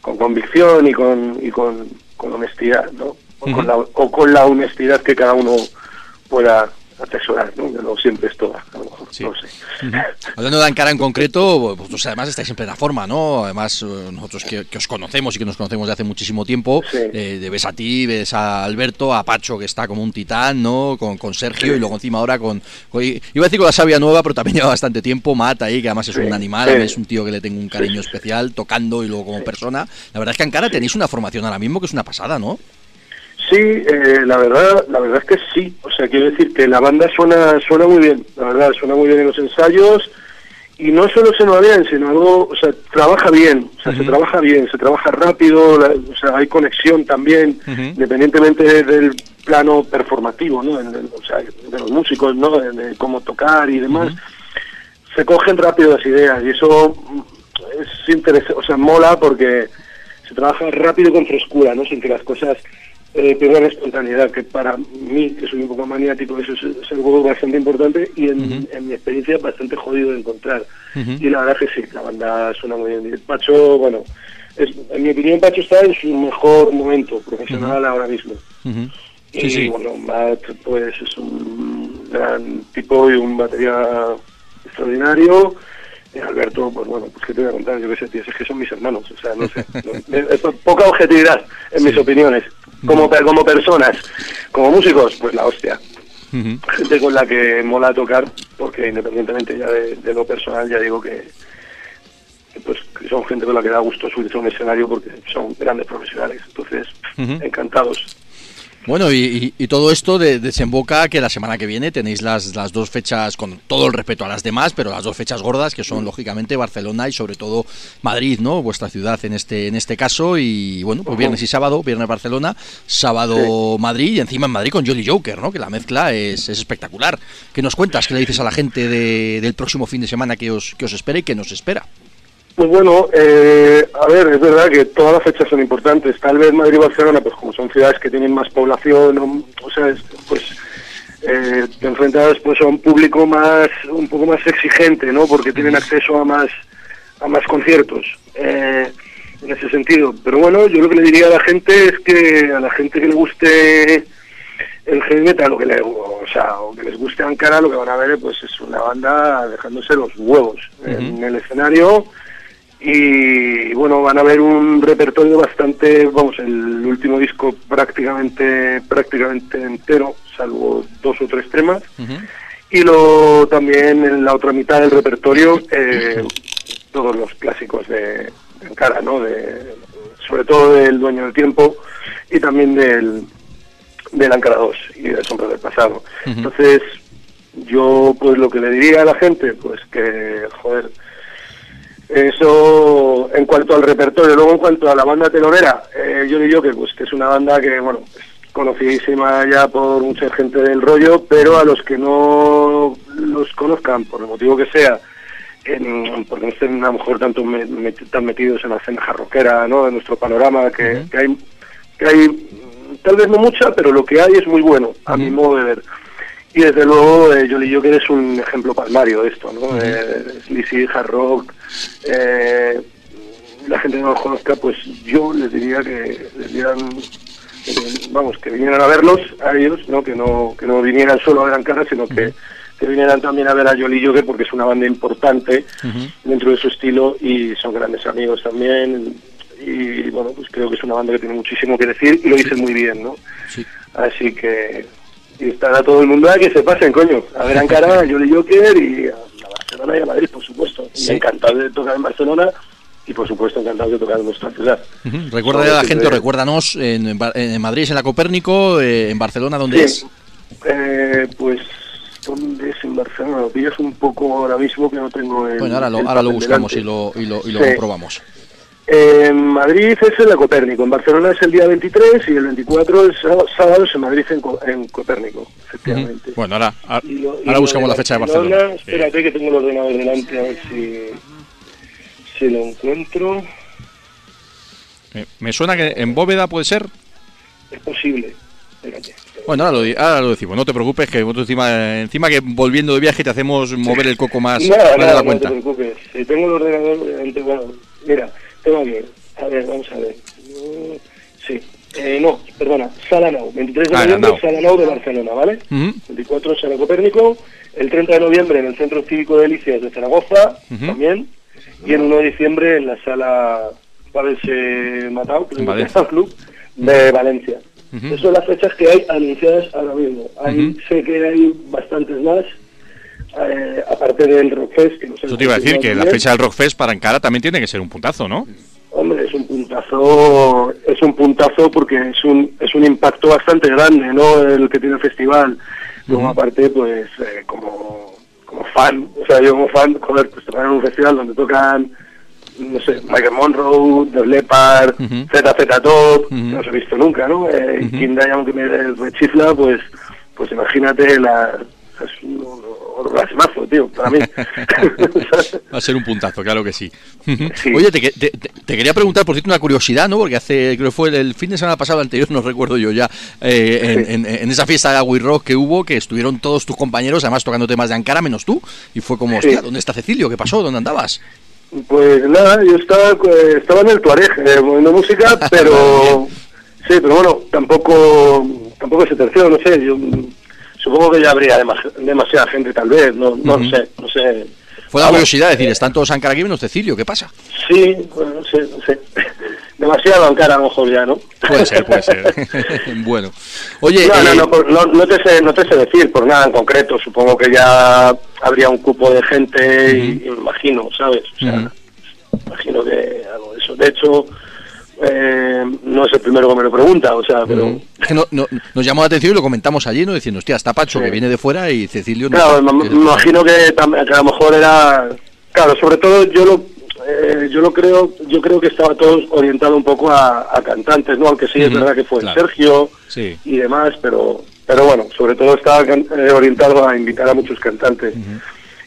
con convicción y con, y con, con honestidad, ¿no? O, con la, o con la honestidad que cada uno pueda atesorar, ¿no? No siempre es toda, a lo mejor, Sí. no sé. Hablando de Ankara en concreto, vosotros además estáis en plena forma, ¿no? Además, eh, nosotros que, que os conocemos y que nos conocemos de hace muchísimo tiempo, Sí. eh, ves a ti, ves a Alberto, a Pacho, que está como un titán, ¿no? Con, con Sergio y luego encima ahora con, con- Iba a decir con la sabia nueva, pero también lleva bastante tiempo, Matt ahí, que además es un animal, es un tío que le tengo un cariño especial, tocando y luego como persona. La verdad es que Ankara tenéis una formación ahora mismo que es una pasada, ¿no? Sí, eh, la verdad, la verdad es que sí. O sea, quiero decir que la banda suena, suena muy bien. La verdad, suena muy bien en los ensayos y no solo suena bien, sino algo, o sea, trabaja bien. O sea, se trabaja bien, se trabaja rápido. la- o sea, hay conexión también, independientemente del plano performativo, ¿no? En o sea, de los músicos, ¿no? De, de cómo tocar y demás. Se cogen rápido las ideas y eso es interesante, o sea, mola porque se trabaja rápido con frescura, ¿no? Sin que las cosas eh, pierdan espontaneidad, que para mí, que soy un poco maniático, eso es, es algo bastante importante y en, en mi experiencia bastante jodido de encontrar. Y la verdad que sí, la banda suena muy bien. Pacho, bueno, es, en mi opinión Pacho está en su mejor momento profesional ahora mismo. Ujú. Y Sí, sí. bueno, Matt pues es un gran tipo y un batería extraordinario. Alberto, pues bueno, pues qué te voy a contar, yo qué sé, tío, es que son mis hermanos, o sea, no sé. no- poca objetividad en mis opiniones. Como, como personas, como músicos, pues la hostia. Gente con la que mola tocar, porque independientemente ya de, de lo personal, ya digo que, que, pues que son gente con la que da gusto subirse a un escenario porque son grandes profesionales. Entonces, encantados. Bueno, y, y- y todo esto de- desemboca que la semana que viene tenéis las, las dos fechas, con todo el respeto a las demás, pero las dos fechas gordas, que son lógicamente Barcelona y sobre todo Madrid, ¿no? Vuestra ciudad en este, en este caso. Y bueno, pues viernes y sábado, viernes Barcelona, sábado Madrid y encima en Madrid con Jolly Joker, ¿no? Que la mezcla es, es espectacular. ¿Qué nos cuentas? ¿Qué le dices a la gente de- del próximo fin de semana que os, que os espera y que nos espera? Pues bueno, eh, a ver, es verdad que todas las fechas son importantes. Tal vez Madrid y Barcelona, pues como son ciudades que tienen más población, o, o sea, es- pues eh, te enfrentas pues a un público más, un poco más exigente, ¿no? Porque tienen acceso a más, a más conciertos. eh, en ese sentido. Pero bueno, yo lo que le diría a la gente es que a la gente que le guste el heavy metal o que, le, o sea, o que les guste Ankara, lo que van a ver pues es una banda dejándose los huevos en el escenario y bueno, van a ver un repertorio bastante, vamos, el último disco prácticamente prácticamente entero, salvo dos o tres temas. Y lo también en la otra mitad del repertorio, eh, todos los clásicos de, de ¿no? De, sobre todo del Dueño del Tiempo y también del, del Ankara 2 y del Sombra del Pasado. Entonces, yo pues lo que le diría a la gente, pues que, joder, eso en cuanto al repertorio. Luego en cuanto a la banda telonera, eh, yo diría que, pues, que es una banda que, bueno, es conocidísima ya por mucha gente del rollo, pero a los que no los conozcan, por el motivo que sea, en- porque no estén a lo mejor tanto me- me- tan metidos en la escena jarroquera, ¿no? De nuestro panorama, que, que hay, que hay tal vez no mucha, pero lo que hay es muy bueno, a mi modo de ver. Y desde luego, eh, Jolly Joker es un ejemplo palmario de esto, ¿no? Eh, Sleazy, hard rock, eh, la gente que no los conozca, pues yo les diría que les dieran, vamos, que vinieran a verlos, a ellos, ¿no? Que no, que no vinieran solo a ver Ankara, sino que, que vinieran también a ver a Jolly Joker porque es una banda importante dentro de su estilo y son grandes amigos también. Y bueno, pues creo que es una banda que tiene muchísimo que decir y lo dicen muy bien, ¿no? Sí. Así que y estará todo el mundo a que se pasen, coño. A ver Ankara, a Jolly Joker y a, a Barcelona y a Madrid, por supuesto. Y encantado de tocar en Barcelona y por supuesto encantado de tocar en nuestra ciudad. Recuerda a la gente, recuérdanos, en, en Madrid es en la Copérnico, eh, en Barcelona, ¿dónde Sí. es? Eh, pues, ¿dónde es en Barcelona? Lo pillas un poco ahora mismo que no tengo el. Bueno, ahora lo, ahora lo buscamos delante. y lo, y lo, y lo Sí. comprobamos. En Madrid es en la Copérnico, en Barcelona es el día 23 y el 24 es sábado, sábado es en Madrid en, Co- en Copérnico, efectivamente. Bueno, ahora, ahora, Y lo- y ahora lo buscamos la fecha de Barcelona, Barcelona. Espérate que tengo el ordenador delante a ver si, si lo encuentro. Eh, me suena que en Bóveda puede ser. Es posible. Espérate. Bueno, ahora lo, di- ahora lo decimos, no te preocupes, que encima, encima que volviendo de viaje te hacemos mover el coco más, Nada, más de nada, la no cuenta. te preocupes. Si tengo el ordenador delante, bueno, mira, tengo aquí. A ver, vamos a ver. Mm, Sí, eh, no, perdona, Sala Nou, 23 de Ah, noviembre, Nau. Sala Nou de Barcelona, ¿vale? Ujú. 24 en Sala Copérnico, el 30 de noviembre en el Centro Cívico de Delicias de Zaragoza, también, y el 1 de diciembre en la Sala eh, Matau, club de Valencia. Esas son las fechas que hay anunciadas ahora mismo. Hay, Ujú. Sé que hay bastantes más, eh, aparte del Rockfest. Que no sé Eso te iba a decir, que la fecha del Rockfest para Ankara también tiene que ser un puntazo, ¿no? Hombre, es un puntazo, es un puntazo porque es un, es un impacto bastante grande, ¿no? El que tiene el festival. Luego aparte, pues, eh, como, como fan, o sea, yo como fan, joder, pues trabajar en un festival donde tocan, no sé, Michael Monroe, The Leppard, Ujú. ZZ Top, que no os he visto nunca, ¿no? Eh. King Diamond que me rechifla, pues, pues imagínate la, es un orgasmazo, tío, para mí. Va a ser un puntazo, claro que sí. Sí. Oye, te, te- te- quería preguntar, por cierto, una curiosidad, ¿no? Porque hace, creo que fue el fin de semana pasado, anterior, no recuerdo yo ya, eh, en, en- en esa fiesta de We Rock que hubo, que estuvieron todos tus compañeros, además tocando temas de Ankara, menos tú, y fue como, Sí. hostia, ¿dónde está Cecilio? ¿Qué pasó? ¿Dónde andabas? Pues nada, yo estaba, eh, estaba en el Tuareg eh, moviendo música, pero sí, pero bueno, tampoco tampoco se terció, no sé, yo supongo que ya habría demas- demasiada gente tal vez, no, no sé, no sé. Fue la curiosidad de decir, están todos Ankara aquí menos Cecilio, ¿qué pasa? Sí, bueno, no sé, no sé. Demasiado en cara a lo mejor ya, ¿no? Puede ser, puede ser. bueno. Oye, no, eh, no, no, no te sé, no te sé decir por nada en concreto. Supongo que ya habría un cupo de gente, y, y me imagino, ¿sabes? O sea, imagino que algo de eso. De hecho, eh, no es el primero que me lo pregunta, o sea, pero... Es que no- no- nos llamó la atención y lo comentamos allí, ¿no? Diciendo, hostia, está Pacho Sí. que viene de fuera y Cecilio no. Claro, me, imagino que, a lo mejor era... Claro, sobre todo yo lo... eh, yo lo creo, yo creo que estaba todo orientado un poco a, a cantantes, ¿no? Aunque sí es verdad que fue claro. Sergio, Sí. y demás, pero pero bueno, sobre todo estaba eh, orientado a invitar a muchos cantantes.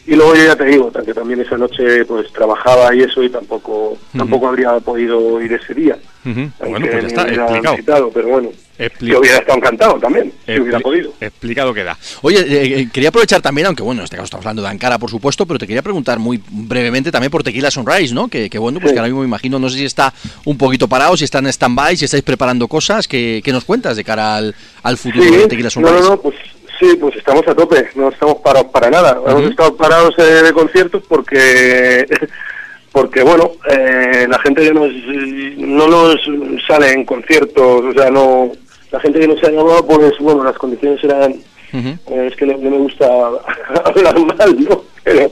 Y luego yo ya te digo, que también esa noche pues trabajaba y eso y tampoco tampoco habría podido ir ese día. Ujú. Bueno, pues ya está, explicado. visitado, pero bueno, yo hubiera estado encantado también, si hubiera podido. Explicado queda. Oye, eh, eh, quería aprovechar también, aunque bueno, en este caso estamos hablando de Ankara, por supuesto, pero te quería preguntar muy brevemente también por Tequila Sunrise, ¿no? Que, que bueno, pues Sí. que ahora mismo me imagino, no sé si está un poquito parado, si está en stand-by, si estáis preparando cosas, ¿qué, qué nos cuentas de cara al, al futuro Sí, de Tequila no, Sunrise? no, no, pues sí, pues estamos a tope, no estamos parados para nada. Hemos estado parados eh, de conciertos porque, porque bueno, eh, la gente que nos, no nos sale en conciertos, o sea, no, la gente que nos ha llamado, pues bueno, las condiciones eran, eh, es que no, no me gusta hablar mal, ¿no? Pero,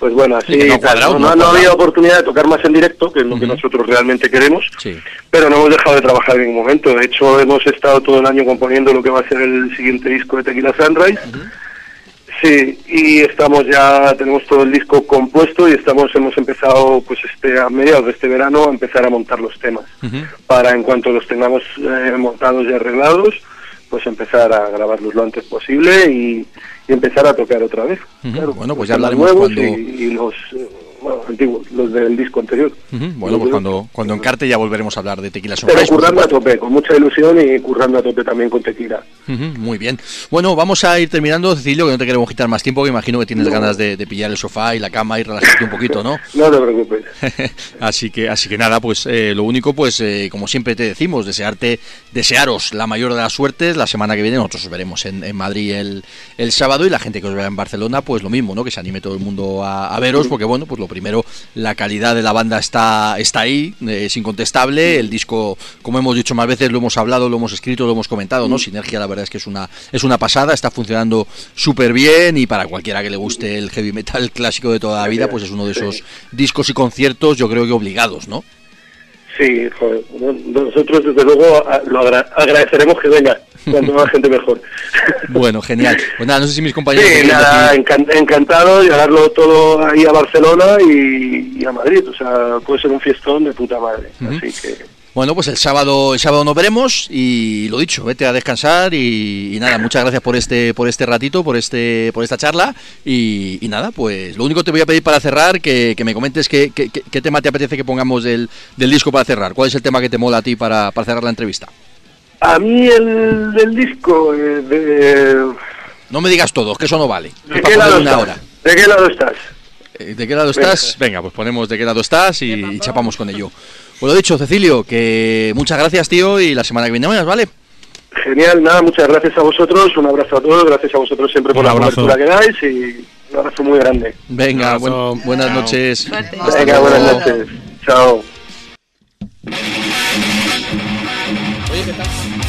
pues bueno, así, no tal, cuadrado, no, no no cuadrado. había oportunidad de tocar más en directo, que es lo que nosotros realmente queremos Sí. pero no hemos dejado de trabajar en ningún momento. De hecho, hemos estado todo el año componiendo lo que va a ser el siguiente disco de Tequila Sunrise. Sí, y estamos ya, tenemos todo el disco compuesto y estamos, hemos empezado, pues este, a mediados de este verano, a empezar a montar los temas. Para en cuanto los tengamos eh, montados y arreglados, pues empezar a grabarlos lo antes posible y, y empezar a tocar otra vez. Bueno, pues ya los temas hablaremos nuevos cuando- y, y los bueno, antiguos, los del disco anterior. Bueno, pues cuando, cuando encarte ya volveremos a hablar de Tequila Pero Sunrise. por currando a tope, con mucha ilusión y currando a tope también con tequila. Muy bien. Bueno, vamos a ir terminando, Cecilio, que no te queremos quitar más tiempo, que imagino que tienes ganas de, de pillar el sofá y la cama y relajarte un poquito, ¿no? No te preocupes. así que así que nada, pues eh, lo único, pues eh, como siempre te decimos, desearte, desearos la mayor de las suertes. La semana que viene nosotros os veremos en, en Madrid el, el sábado y la gente que os vea en Barcelona, pues lo mismo, ¿no? Que se anime todo el mundo a, a veros, porque bueno, pues lo primero, la calidad de la banda está, está ahí, eh, es incontestable. El disco, como hemos dicho más veces, lo hemos hablado, lo hemos escrito, lo hemos comentado, ¿no? Sinergia, la verdad es que es una, es una pasada, está funcionando súper bien y para cualquiera que le guste el heavy metal clásico de toda la vida, pues es uno de esos discos y conciertos, yo creo que obligados, ¿no? Sí, joder, nosotros desde luego lo agra- agradeceremos que venga, cuanto más gente mejor. Bueno, genial. Pues nada, no sé si mis compañeros... Sí, nada, encantado llevarlo todo ahí a Barcelona y, y a Madrid, o sea, puede ser un fiestón de puta madre, así que... Bueno, pues el sábado, el sábado nos veremos y lo dicho, vete a descansar y, y nada, muchas gracias por este, por este ratito, por este, por esta charla y, y nada, pues lo único que te voy a pedir para cerrar que, que me comentes qué, qué- qué- qué tema te apetece que pongamos del, del disco para cerrar. ¿Cuál es el tema que te mola a ti para, para cerrar la entrevista? A mí el, el disco eh, de... No me digas todos, que eso no vale. ¿De qué lado una hora. ¿De qué lado estás? Eh, ¿De qué lado estás? Venga, pues ponemos de qué lado estás y, y chapamos con ello. Bueno, dicho, Cecilio, que muchas gracias, tío, y la semana que viene más, ¿vale? Genial, nada, muchas gracias a vosotros, un abrazo a todos, gracias a vosotros siempre por la abrazo. cobertura que dais y un abrazo muy grande. Venga, Un abrazo. buen- buenas Chao. noches. Venga, buenas noches. Chao. ¿Quién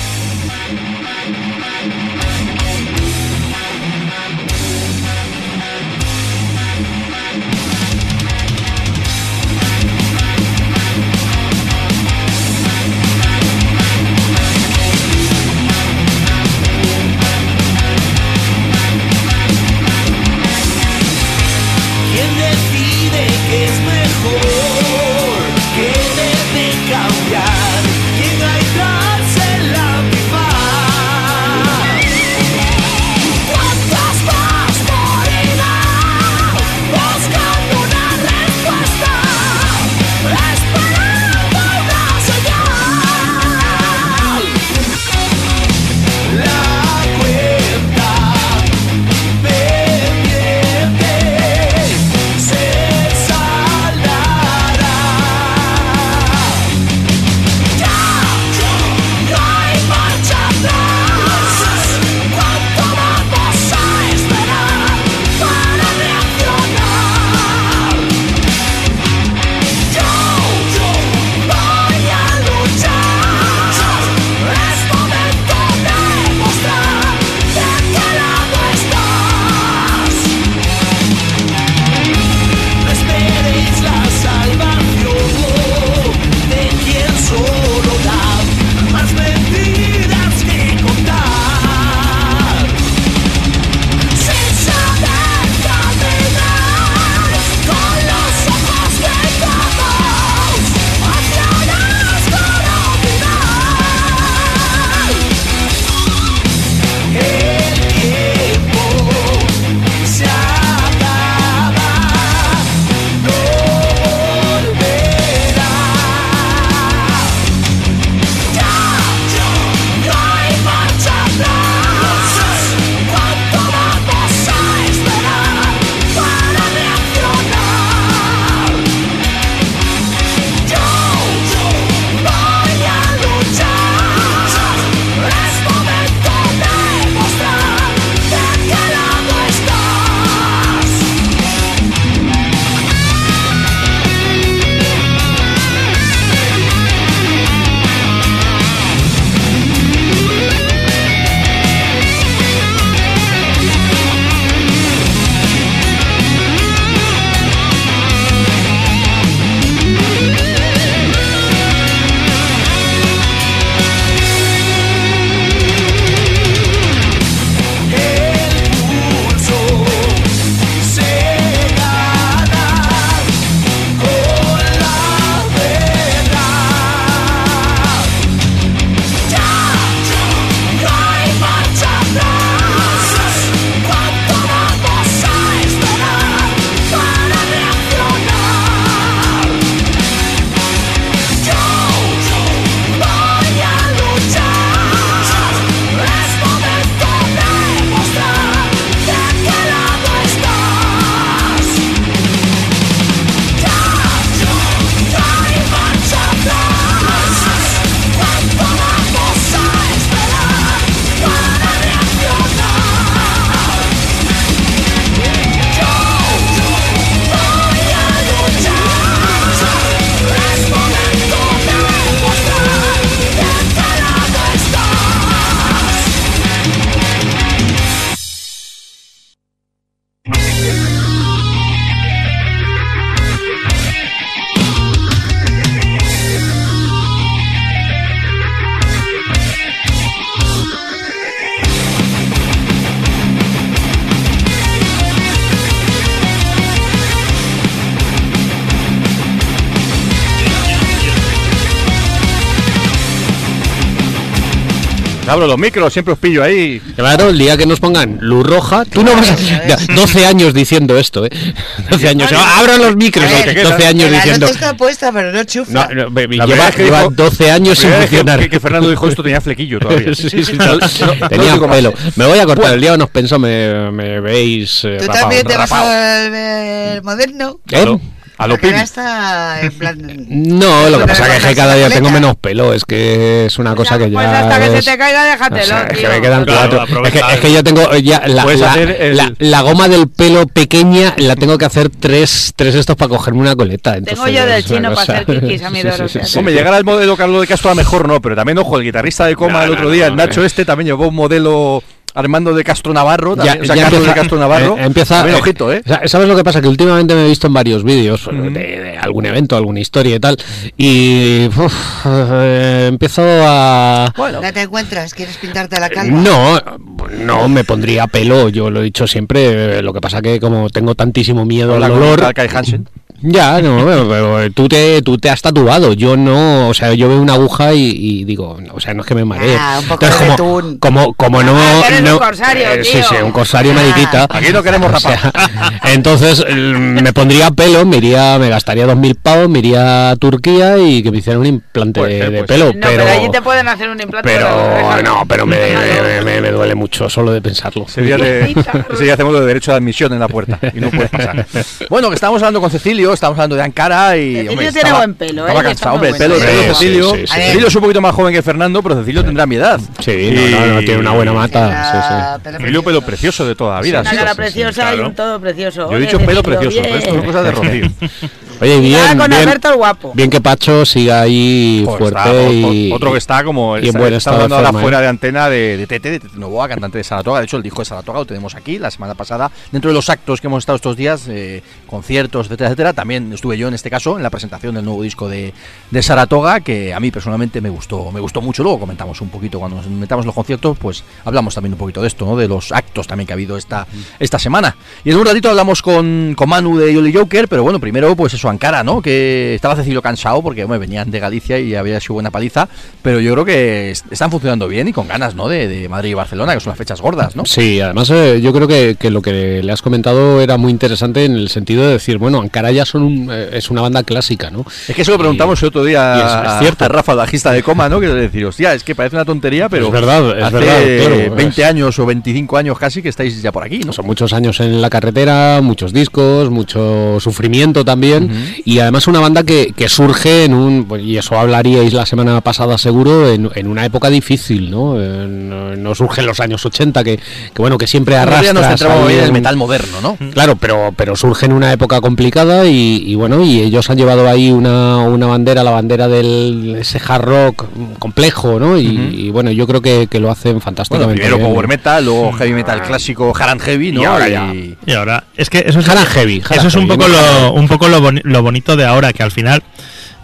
Abro los micros, siempre os pillo ahí. Claro, el día que nos pongan luz roja, tú no vas a... Ya, 12 años diciendo esto, ¿eh? 12 años. Abran los micros, A ver, 12 años La diciendo... está puesta, pero no chufa. No, no, be- La lleva, verdad es que lleva dijo- 12 años sin que- funcionar. Que, que Fernando dijo esto tenía flequillo todavía. Sí, sí, sí, No, no, no, no tenía pelo. Me voy a cortar. El día nos pensó, me, me veis. eh, Tú rapado. también te vas rapao. a ver moderno. ¿Eh? A lo en plan... No, lo que pasa es que cada día tengo menos pelo, es que es una cosa que ya. Pues hasta que se te caiga, o déjatelo, sea, es que me quedan Claro, cuatro. Es que, aprovecha. es que yo tengo eh, ya la, Puedes la- hacer el- la- la goma del pelo pequeña, la tengo que hacer tres, tres estos para cogerme una coleta. Tengo yo del chino para hacer kikis a mi Sí, sí, Doro, sí, o sea, sí. Hombre, llegar al modelo Carlos de Castro a lo mejor no, pero también, ojo, el guitarrista de coma No, el otro no, día, no, Nacho este, también llevó un modelo Armando de Castro Navarro, Ya, también, o sea, ya empieza, de Castro Navarro. eh, empieza, También, eh, ojito, ¿eh? ¿Sabes lo que pasa? Que últimamente me he visto en varios vídeos de, de algún evento, alguna historia y tal, y uf, eh, empiezo a... Bueno, ¿No te encuentras? ¿Quieres pintarte la calva? No, no me pondría pelo, yo lo he dicho siempre, eh, lo que pasa que como tengo tantísimo miedo al dolor... tal Kai Hansen. Ya, no, pero, pero tú te tú te has tatuado, yo no, o sea, yo veo una aguja y, y digo, o sea, no es que me maree. Ah, un poco Entonces, de como, betún. como como no, Ah, que eres no- un corsario, eh, sí, tío. sí, un corsario Ah. mariquita. Aquí no queremos O rapar. sea, entonces eh, me pondría pelo, me iría, me gastaría dos mil pavos, me iría a Turquía y que me hicieran un implante Puede de, de puede pelo, No, pero, pero allí te pueden hacer un implante. pero no, pero me, me, me- me duele mucho solo de pensarlo. Ese día, de, ese día hacemos lo de derecho de admisión en la puerta y no puedes pasar. Bueno, que estábamos hablando con Cecilio, estábamos hablando de Ankara y. Cecilio tiene buen pelo, Estaba ¿eh? cansado, Está hombre, el pelo, de Sí, Cecilio. sí, sí, sí. Cecilio es un poquito más joven que Fernando, pero Cecilio tendrá mi edad. Sí, no, no, no, tiene una buena mata, sí, pelo precioso de toda la vida. Una sí. cara preciosa y claro. un todo precioso. Yo he Oye, dicho pelo Cecilio, precioso, de Rocío. Oye, bien, con bien, Alberto el guapo. bien que Pacho siga ahí Joder, fuerte está, y otro que está como y en buen está estado hablando ahora ¿eh? fuera de antena de, de Tete, de Tete Novoa, cantante de Saratoga. De hecho, el disco de Saratoga lo tenemos aquí la semana pasada. Dentro de los actos que hemos estado estos días, eh, conciertos, etcétera, etcétera, también estuve yo en este caso en la presentación del nuevo disco de, de Saratoga, que a mí personalmente me gustó, me gustó mucho. Luego comentamos un poquito cuando nos metamos los conciertos, pues hablamos también un poquito de esto, ¿no? De los actos también que ha habido esta, esta semana. Y en un ratito hablamos con, con Manu de Yoli Joker, pero bueno, primero pues eso, Ankara, ¿no? Que estaba Cecilio cansado porque hombre, venían de Galicia y había sido buena paliza, pero yo creo que est- están funcionando bien y con ganas, ¿no? De, de Madrid y Barcelona, que son las fechas gordas, ¿no? Sí, además eh, yo creo que, que lo que le has comentado era muy interesante en el sentido de decir, bueno, Ankara ya son un- eh, es una banda clásica, ¿no? Es que eso lo preguntamos el otro día es- es cierto. a Rafa, bajista de Coma, ¿no? Que decir, hostia, es que parece una tontería, pero Es verdad, es hace verdad, claro, 20 es- años o 25 años casi que estáis ya por aquí, ¿no? Son muchos años en la carretera, muchos discos, mucho sufrimiento también y además una banda que, que surge en un, pues, y eso hablaríais la semana pasada seguro, en, en una época difícil, ¿no? Eh, no, no surge en los años 80, que, que bueno, que siempre nos arrastra. centramos bien en el metal moderno, ¿no? Claro, pero, pero surge en una época complicada y, y bueno, y ellos han llevado ahí una, una bandera, la bandera del ese hard rock complejo, ¿no? Y, y bueno, yo creo que, que lo hacen Bueno, fantásticamente. primero bien. power metal, luego heavy metal clásico, hard and heavy, ¿no? Y ahora ya. Y ahora, es que eso es, Hard and heavy, hard eso and es un poco, no lo, un poco lo, boni- lo bonito de ahora, que al final,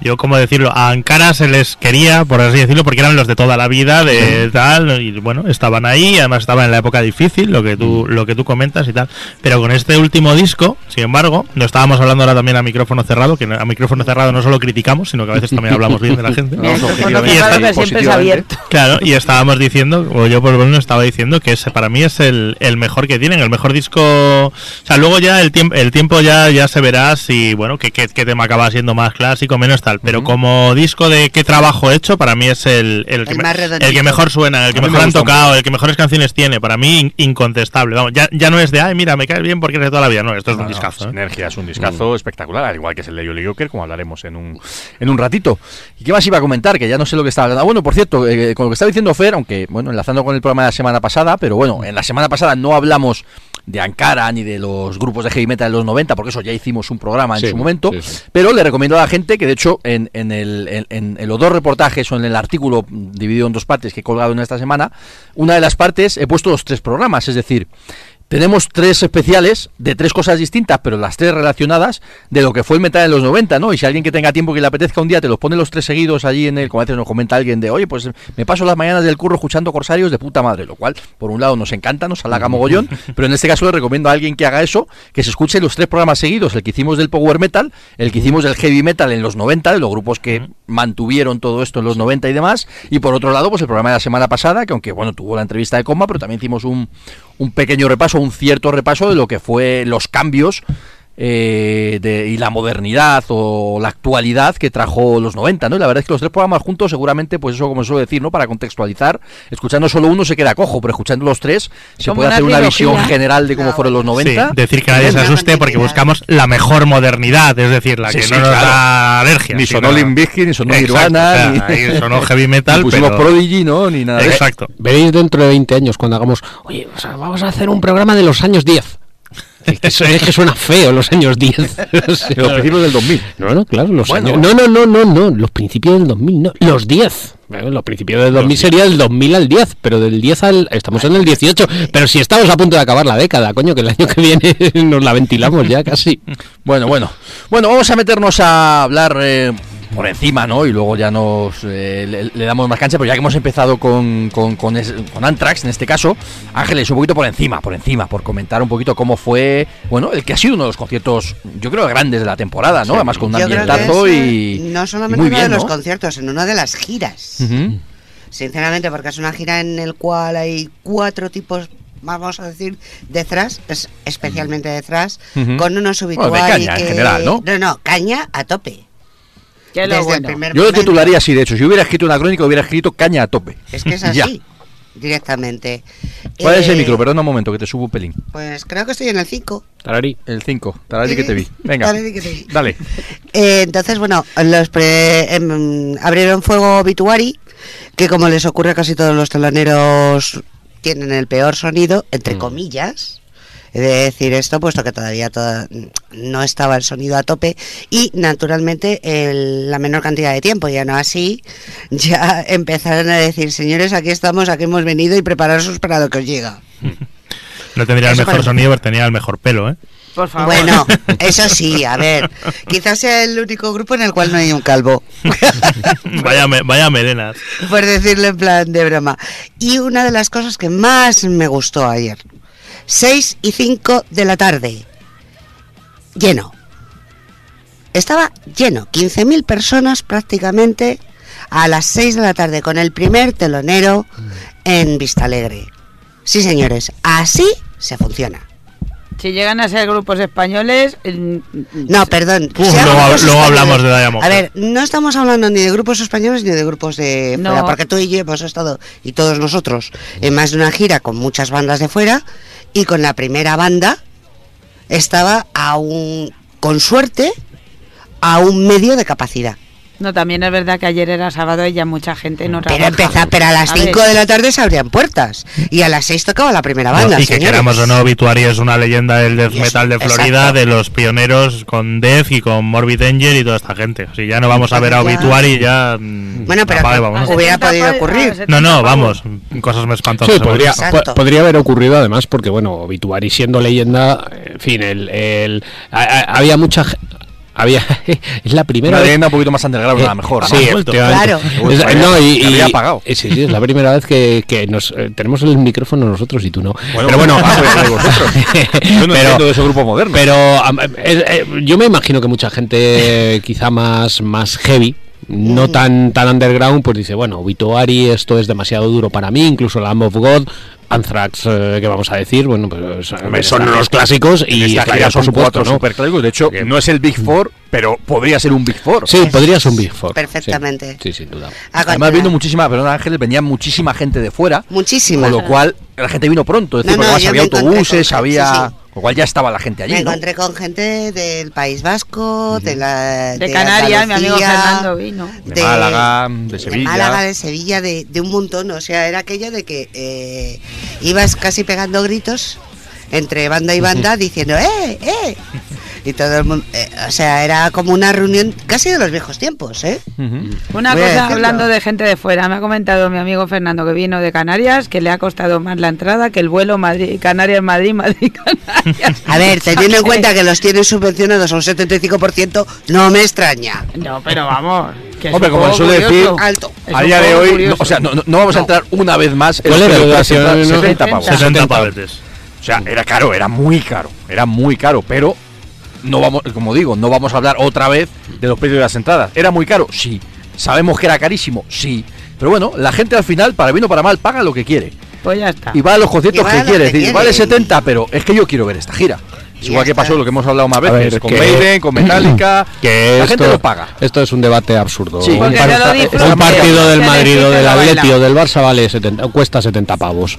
yo como decirlo, a Ankara se les quería, por así decirlo, porque eran los de toda la vida, de tal, y bueno, estaban ahí, además estaban en la época difícil, lo que tú, lo que tú comentas y tal. Pero con este último disco, sin embargo, lo estábamos hablando ahora también a micrófono cerrado, que a micrófono cerrado no solo criticamos, sino que a veces también hablamos bien de la gente. Lo está siempre es abierto. Claro, y estábamos diciendo, o yo por lo menos estaba diciendo que ese para mí es el, el mejor que tienen, el mejor disco. O sea, luego ya el tiempo el tiempo ya, ya se verá si, bueno, qué, qué, qué tema acaba siendo más clásico, menos tal. Pero como disco de qué trabajo hecho, para mí es el, el, que, El me- más redondito. el que mejor suena, el que me mejor han tocado, el que mejores canciones tiene. Para mí, in- incontestable. Vamos, ya, ya no es de, ay, mira, me caes bien porque eres de toda la vida. No, esto es No, un no, discazo. ¿eh? Sinergia es un discazo espectacular, al igual que es el de Jolly Joker, como hablaremos en un, en un ratito. ¿Y qué más iba a comentar? Que ya no sé lo que estaba hablando. Ah, bueno, por cierto, eh, con lo que estaba diciendo Fer, aunque, bueno, enlazando con el programa de la semana pasada, pero bueno, en la semana pasada no hablamos de Ankara ni de los grupos de heavy metal de los 90, porque eso ya hicimos un programa en Sí, su momento. sí, sí. Pero le recomiendo a la gente que, de hecho, en, en el- en- en- los dos reportajes o en el artículo dividido en dos partes que he colgado en esta semana, una de las partes he puesto los tres programas, es decir, tenemos tres especiales de tres cosas distintas, pero las tres relacionadas de lo que fue el metal en los 90, ¿no? Y si alguien que tenga tiempo que le apetezca un día te los pone los tres seguidos allí en el, como a veces nos comenta alguien de, oye, pues me paso las mañanas del curro escuchando corsarios de puta madre, lo cual, por un lado, nos encanta, nos halaga mogollón, pero en este caso le recomiendo a alguien que haga eso, que se escuche los tres programas seguidos, el que hicimos del power metal, el que hicimos del heavy metal en los 90, de los grupos que mantuvieron todo esto en los 90 y demás, y por otro lado, pues el programa de la semana pasada, que aunque, bueno, tuvo la entrevista de coma, pero también hicimos un, un pequeño repaso, un cierto repaso de lo que fue los cambios eh, de- y la modernidad o la actualidad que trajo los 90, ¿no? Y la verdad es que los tres programas juntos seguramente, pues eso como se suele decir, ¿no? Para contextualizar, escuchando solo uno se queda cojo, pero escuchando los tres se puede una hacer una trilogía. visión general de cómo fueron los 90. Sí, decir que nadie se asuste porque buscamos la mejor modernidad, es decir, la Sí, que sí, no nos claro. da alergia. Ni sonó Limp Bizkit, ni sonó Nirvana, o sea, ni- sonó heavy metal, Ni pusimos pero- Prodigy, ¿no? Ni nada eso. Exacto. Veréis dentro de 20 años cuando hagamos, oye, o sea, vamos a hacer un programa de los años 10. Es que, es que suena feo los años 10. O sea, De los principios del 2000. No, no, claro, los Bueno, años. No, no, no, no, no, los principios del 2000, no, los 10. Bueno, los principios del 2000 sería del 2000 al 10, pero del 10 al. Estamos en el 18. Pero si estamos a punto de acabar la década, coño, que el año que viene nos la ventilamos ya casi. Bueno, bueno. Bueno, vamos a meternos a hablar eh, por encima, ¿no? Y luego ya nos eh, le, le damos más cancha, pero ya que hemos empezado con, con, con, es- con Anthrax, en este caso, Ángeles, un poquito por encima, por encima, por comentar un poquito cómo fue, bueno, el que ha sido uno de los conciertos, yo creo, grandes de la temporada, ¿no? Además con un ambientazo y... eh, No solamente muy uno bien, de los ¿no? conciertos, en una de las giras. Sinceramente, porque es una gira en el cual hay cuatro tipos, vamos a decir, de thrash, es especialmente de thrash, Ujú. con unos Bueno, de obituari caña en que... general, ¿no? No, no, caña a tope. Que es lo Desde el bueno. primer Yo lo momento. titularía así, de hecho, si hubiera escrito una crónica hubiera escrito caña a tope. Es que es Ya. así, directamente. ¿Cuál es el Eh, micro? Perdona un momento, que te subo un pelín. Pues creo que estoy en el 5. Tarari. El 5, Tarari que te vi. Venga, Tarari que te vi. dale. Eh, entonces, bueno, los pre- em, abrieron fuego Obituary, que como les ocurre a casi todos los teloneros, tienen el peor sonido, entre Mm. comillas. He de decir esto, puesto que todavía toda- no estaba el sonido a tope y naturalmente el- la menor cantidad de tiempo. Ya no así, ya empezaron a decir, señores, aquí estamos, aquí hemos venido y prepararos para lo que os llega. No tendría el mejor sonido, pero tenía el mejor pelo, ¿eh? Por favor. Bueno, eso sí, a ver, quizás sea el único grupo en el cual no hay un calvo. vaya, me- vaya melenas. por decirlo en plan de broma. Y una de las cosas que más me gustó ayer, 6 y 5 de la tarde, lleno. Estaba lleno, 15.000 personas prácticamente a las 6 de la tarde con el primer telonero en Vistalegre. Sí, señores, así se funciona. Si llegan a ser grupos españoles. No, perdón. Uf, luego- hablamos de Diamond A ver, no estamos hablando ni de grupos españoles ni de grupos de No. fuera, porque tú y yo hemos estado, y todos nosotros, en más de una gira con muchas bandas de fuera, y con la primera banda estaba a un, con suerte, a un medio de capacidad. No, también es verdad que ayer era sábado y ya mucha gente no Pero trabaja. empezaba, pero a las A ver, 5 de la tarde se abrían puertas, y a las 6 tocaba la primera No, banda. y que señores. queramos o no, Obituary es una leyenda del death Y metal de exacto. Florida, de los pioneros con Death y con Morbid Angel y toda esta gente. Si ya no vamos a ver a Ya. Obituary, ya. mm, Bueno, pero apaga y que- vámonos. a hubiera 70 podido ocurrir. a 70 No, no, vamos. Cosas más espantosas. Sí, podría. Exacto. po- podría haber ocurrido además porque, bueno, Obituary siendo leyenda, en fin, el, el- a- a- había mucha... Había, es la primera Una vez... leyenda un poquito más underground, a lo mejor. Sí. Claro. Es- no, y, y- apagado. eh, sí, sí, es la primera vez que, que nos eh, tenemos el micrófono nosotros y tú no. Bueno, pero bueno, ah, pues, vosotros. Yo no de ese grupo moderno. Pero eh, eh, yo me imagino que mucha gente quizá más, más heavy, no tan, tan underground, pues dice, bueno, Obituary, esto es demasiado duro para mí, incluso Lamb of God, Anthrax, eh, que vamos a decir, bueno, pues son esta- los clásicos y esta gira por son supuesto, cuatro ¿no? superclásicos. De hecho, no es el Big Four, pero podría ser un Big Four. Sí, podría ser un Big Four. Perfectamente. Sí, sí, sin duda. Además, viendo muchísima, perdón Ángeles, venía muchísima gente de fuera. Muchísima. Con lo cual, la gente vino pronto. Es decir, No, además había autobuses, con- había. sí, sí. Con lo cual ya estaba la gente allí. Me ¿no? encontré con gente del País Vasco, de la De Canarias, mi amigo Fernando vino. De Málaga, de Sevilla. Málaga, de Sevilla, de, de un montón. O sea, era aquello de que eh, ibas casi pegando gritos entre banda y banda diciendo ¡eh, eh! Y todo el mundo. eh, o sea, era como una reunión casi de los viejos tiempos, ¿eh? Una Voy cosa, decirlo. hablando de gente de fuera, me ha comentado mi amigo Fernando que vino de Canarias, que le ha costado más la entrada que el vuelo Madrid Canarias Madrid Madrid Canarias. A ver, teniendo en cuenta que los tienen subvencionados a un 75%, no me extraña. No, pero vamos. que es Hombre, como suele decir. Alto. A día de hoy, no, o sea, no, no- no vamos a entrar una vez más en ¿Cuál los era precios la de las entradas, duración? 70 pavos. 60. 60 pavetes. O sea, era caro, era muy caro, era muy caro, pero no vamos, como digo, no vamos a hablar otra vez de los precios de las entradas. ¿Era muy caro? Sí. ¿Sabemos que era carísimo? Sí. Pero bueno, la gente al final, para bien o para mal, paga lo que quiere. Pues ya está. Y va a los conciertos que quiere. que Es decir, quiere. vale 70, pero es que yo quiero ver esta gira. Es igual que pasó lo que hemos hablado más veces, ver, con que- Maiden, con Metallica. Que la esto, gente lo paga. Esto es un debate absurdo. Sí, un, par- partido del Madrid o del. Atleti o del Barça vale 70, cuesta 70 pavos.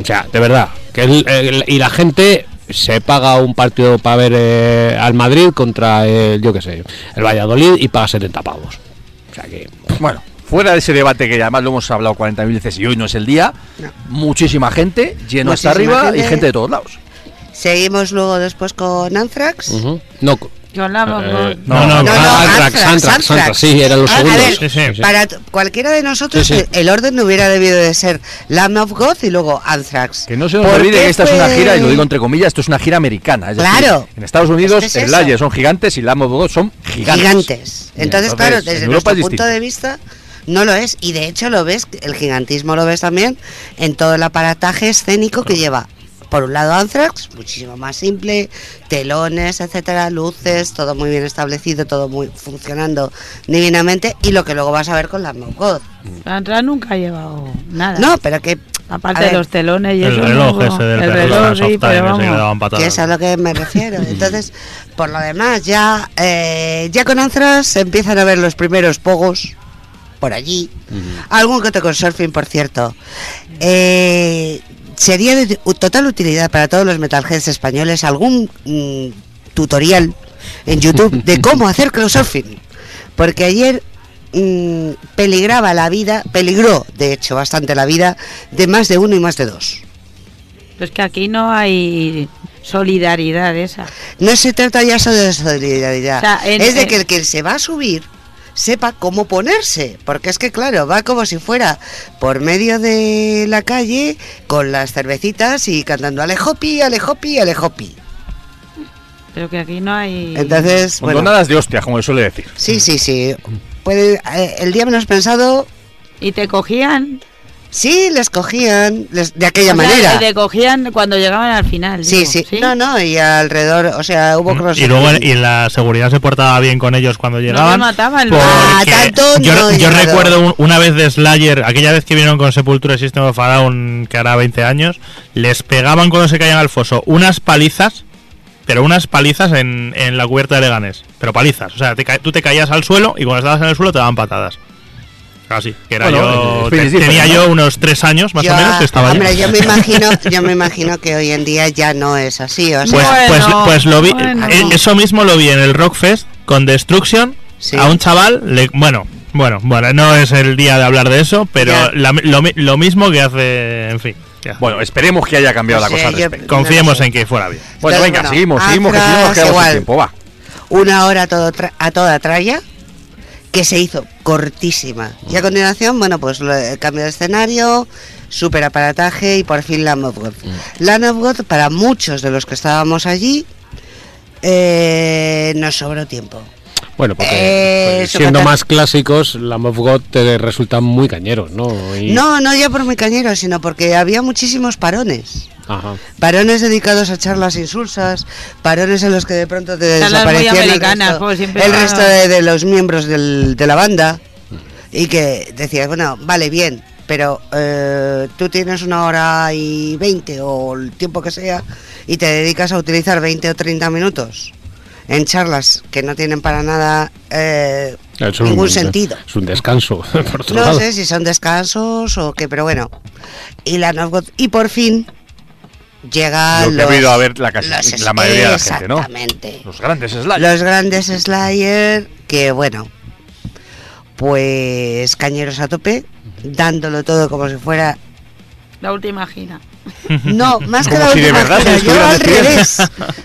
O sea, de verdad. Que el- el- y la gente se paga un partido para ver eh, al Madrid contra, el, yo qué sé, el Valladolid y paga 70 pavos. O sea que... Bueno, fuera de ese debate que además lo hemos hablado 40.000 veces y hoy no es el día, No. muchísima gente, lleno hasta arriba y gente. de todos lados. Seguimos luego después con Anthrax. ujú. No, Yo la eh, no, no, no, no, no, Anthrax, Anthrax, Anthrax, Anthrax, sí, eran los A- a segundos. ver, Sí, sí, sí. Para cualquiera de nosotros Sí, sí. el- orden no hubiera debido de ser Lamb of God y luego Anthrax. Que no se nos ¿Por olvide que esta es una gira, y lo digo entre comillas, esto es una gira americana. Es decir, Claro. en Estados Unidos, Es el eso. Layer son gigantes y Lamb of God son gigantes. gigantes. Entonces, claro, desde en nuestro es punto de vista no lo es y de hecho lo ves, el gigantismo lo ves también en todo el aparataje escénico que lleva. Por un lado Anthrax, muchísimo más simple, telones, etcétera, luces, todo muy bien establecido, todo muy funcionando divinamente y lo que luego vas a ver con la God. Sandra nunca ha llevado nada. No, pero que Aparte de los telones y El eso. reloj ese del el reloj, soft sí, pero que vamos. patadas. que es a lo que me refiero. Entonces, por lo demás, ya, eh, ya con Anthrax se empiezan a ver los primeros pogos por allí. Algún que otro con surfing, por cierto. Eh, sería de total utilidad para todos los metalheads españoles algún mm, tutorial en YouTube de cómo hacer crowdsurfing. Porque ayer mm, peligraba la vida, peligró de hecho bastante la vida de más de uno y más de dos. Es que aquí no hay solidaridad esa. No se trata ya solo de solidaridad. O sea, en- es de en- que el que se va a subir sepa cómo ponerse. Porque es que, claro, va como si fuera por medio de la calle con las cervecitas y cantando alejopi, alejopi, alejopi. Pero que aquí no hay. Entonces, bueno, donadas de hostia, como se suele decir. sí, sí, sí. Puede, eh, el día menos pensado, Y te cogían. Sí, les cogían les- de aquella o sea, manera. y te cogían cuando llegaban al final. Sí, digo, sí, No, no, y alrededor, o sea, hubo cross. Mm, Y luego y la seguridad se portaba bien con ellos cuando llegaban. mataban, porque Ah, tanto yo, no yo recuerdo un- una vez de Slayer, aquella vez que vinieron con Sepultura y System of a Down, que hará 20 años, les pegaban cuando se caían al foso unas palizas, pero unas palizas en, en la cubierta de Leganés. Pero palizas, o sea, te ca- tú te caías al suelo y cuando estabas en el suelo te daban patadas. Así, que era Bueno, yo. te- difícil, tenía ¿no? yo unos tres años más Yo- o menos que estaba hombre, yo me imagino, yo me imagino que hoy en día ya no es así, o sea, Pues, pues, Bueno, pues lo vi, bueno. eh, eso mismo lo vi en el Rockfest con Destruction. Sí. A un chaval, le, bueno, bueno, bueno, no es el día de hablar de eso, pero la- lo, mi- lo mismo que hace, en fin. que hace. Bueno, esperemos que haya cambiado No la cosa al yo- respecto. confiemos no sé. en que fuera bien. Bueno, Entonces, venga, bueno, seguimos, seguimos, que si no nos Anthrax quedamos igual. sin tiempo, va. una hora todo a toda tralla que se hizo cortísima. Y a continuación, bueno, pues lo- el cambio de escenario, super aparataje y por fin Land of God. Of God, para muchos de los que estábamos allí, eh, nos sobró tiempo. Bueno, porque Eh, siendo más clásicos, la of God te resultan muy cañeros, ¿no? Y- No, no ya por muy cañero, sino porque había muchísimos parones. Ajá. Parones dedicados a charlas insulsas, parones en los que de pronto te desaparecían el resto, pues, el resto de, de los miembros del- de la banda y que decías, bueno, vale, bien, pero eh, tú tienes una hora y veinte o el tiempo que sea y te dedicas a utilizar 20 o 30 minutos en charlas que no tienen para nada eh, Es un- ningún sentido. Es un descanso, por otro No lado. sé si son descansos o qué, pero bueno. Y la y por fin llega Lo que ha a ver la, casi- los- la mayoría de la gente, ¿no? Exactamente. Los grandes slides. Los grandes Slayer que bueno, pues cañeros a tope, dándolo todo como si fuera La última gira. No, más que la si de última gira, yo al revés.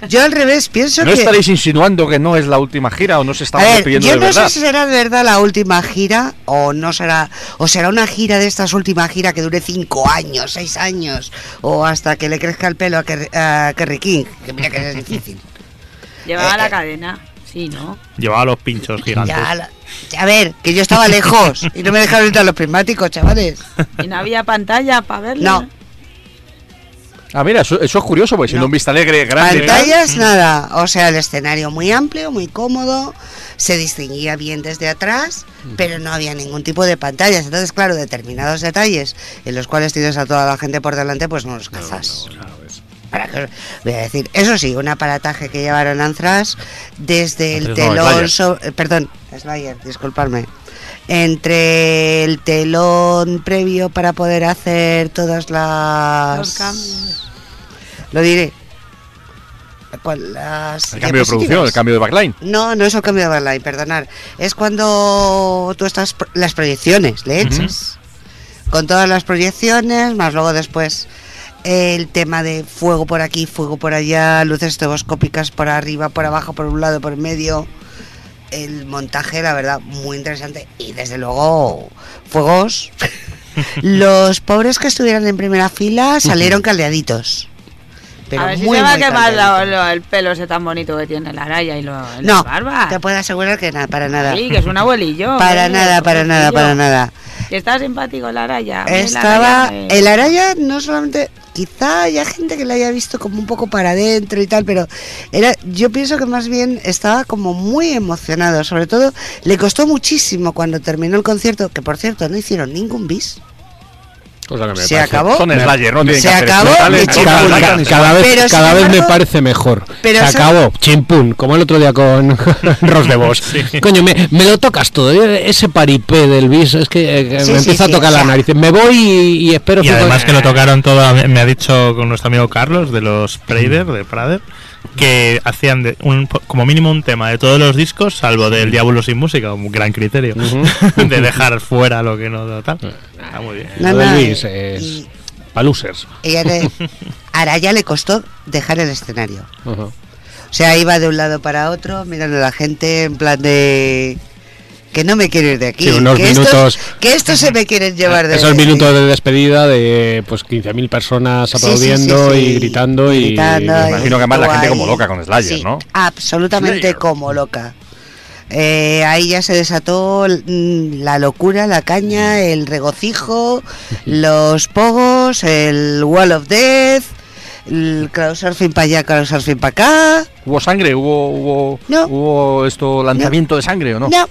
Yo al revés pienso ¿No que estaréis insinuando que no es la última gira o no se ver, despidiendo yo de no verdad? sé si será de verdad la última gira o no será, o será una gira de estas últimas giras que dure cinco años, seis años, o hasta que le crezca el pelo a, Kerry- a Kerry King, que mira que es difícil. Llevaba Eh, la eh. cadena. Sí, ¿no? Llevaba los pinchos gigantes. Ya, a ver, que yo estaba lejos y no me dejaron entrar los prismáticos, chavales. Y no había pantalla para verla. No. Ah, mira, eso, eso es curioso, porque siendo No. un vista alegre grande. tal, Pantallas, nada. O sea, el escenario muy amplio, muy cómodo, se distinguía bien desde atrás, pero no había ningún tipo de pantallas. Entonces, claro, determinados detalles en los cuales tienes a toda la gente por delante, pues no los cazas. para que voy a decir. Eso sí, un aparataje que llevaron Anthrax desde el telón, so- eh, perdón, Slayer, disculparme. Entre el telón previo para poder hacer todas las Los cambios. lo diré. Las El cambio de producción, el cambio de backline. No, no es el cambio de backline, perdonar. Es cuando tú estás pro- las proyecciones, le echas. Con todas las proyecciones, más luego después el tema de fuego por aquí, fuego por allá, luces estroboscópicas por arriba, por abajo, por un lado, por en medio. El montaje, la verdad, muy interesante. Y desde luego, fuegos. Los pobres que estuvieran en primera fila salieron caldeaditos. Pero a ver si muy, se va a quemar lo- el pelo ese tan bonito que tiene la raya y lo, la No, barba. te puedo asegurar que nada, para nada. Sí, que es un abuelillo. Para hombre, nada, para nada, pobrecillo. para nada. Está simpático la raya. hombre, la Estaba. me- El Araya no solamente. Quizá haya gente que la haya visto como un poco para adentro y tal, pero era, yo pienso que más bien estaba como muy emocionado. Sobre todo, le costó muchísimo cuando terminó el concierto, que por cierto no hicieron ningún bis. Cosa que me Se acabó. Son Slayer, no tienen Se que acabó Cada, vez, Pero, cada vez me parece mejor. pero Se acabó, chimpún, como el otro día con Ros de Vos. Coño, me, me lo tocas todo. Ese paripé del bis es que eh, Sí, me sí, empieza sí, a tocar la sea- nariz. Me voy y, y espero Y que- además que lo tocaron todo, me ha dicho con nuestro amigo Carlos de los Prader, de Prader, que hacían de un, como mínimo un tema de todos los discos, salvo del Diablo sin música, un gran criterio, de dejar fuera lo que no tal. Está muy bien. No, Lo no, bis y- es y- pa' losers. y a le- Araya le costó dejar el escenario. O sea, iba de un lado para otro, mirando a la gente en plan de que no me quiero ir de aquí, Sí, unos que, estos, minutos- que estos se me quieren llevar de Esos minutos de despedida de pues 15.000 personas Sí, sí, aplaudiendo sí, sí. y gritando y Gritando Me imagino que además la gente como loca con Slayer, Sí, ¿no? Absolutamente Slayer. como loca. Eh, ahí ya se desató mm, la locura, la caña, el regocijo, los pogos, el Wall of Death, el crowdsurfing para allá, crowdsurfing para acá. ¿Hubo sangre? ¿Hubo, hubo, No. hubo esto lanzamiento de sangre o no? No,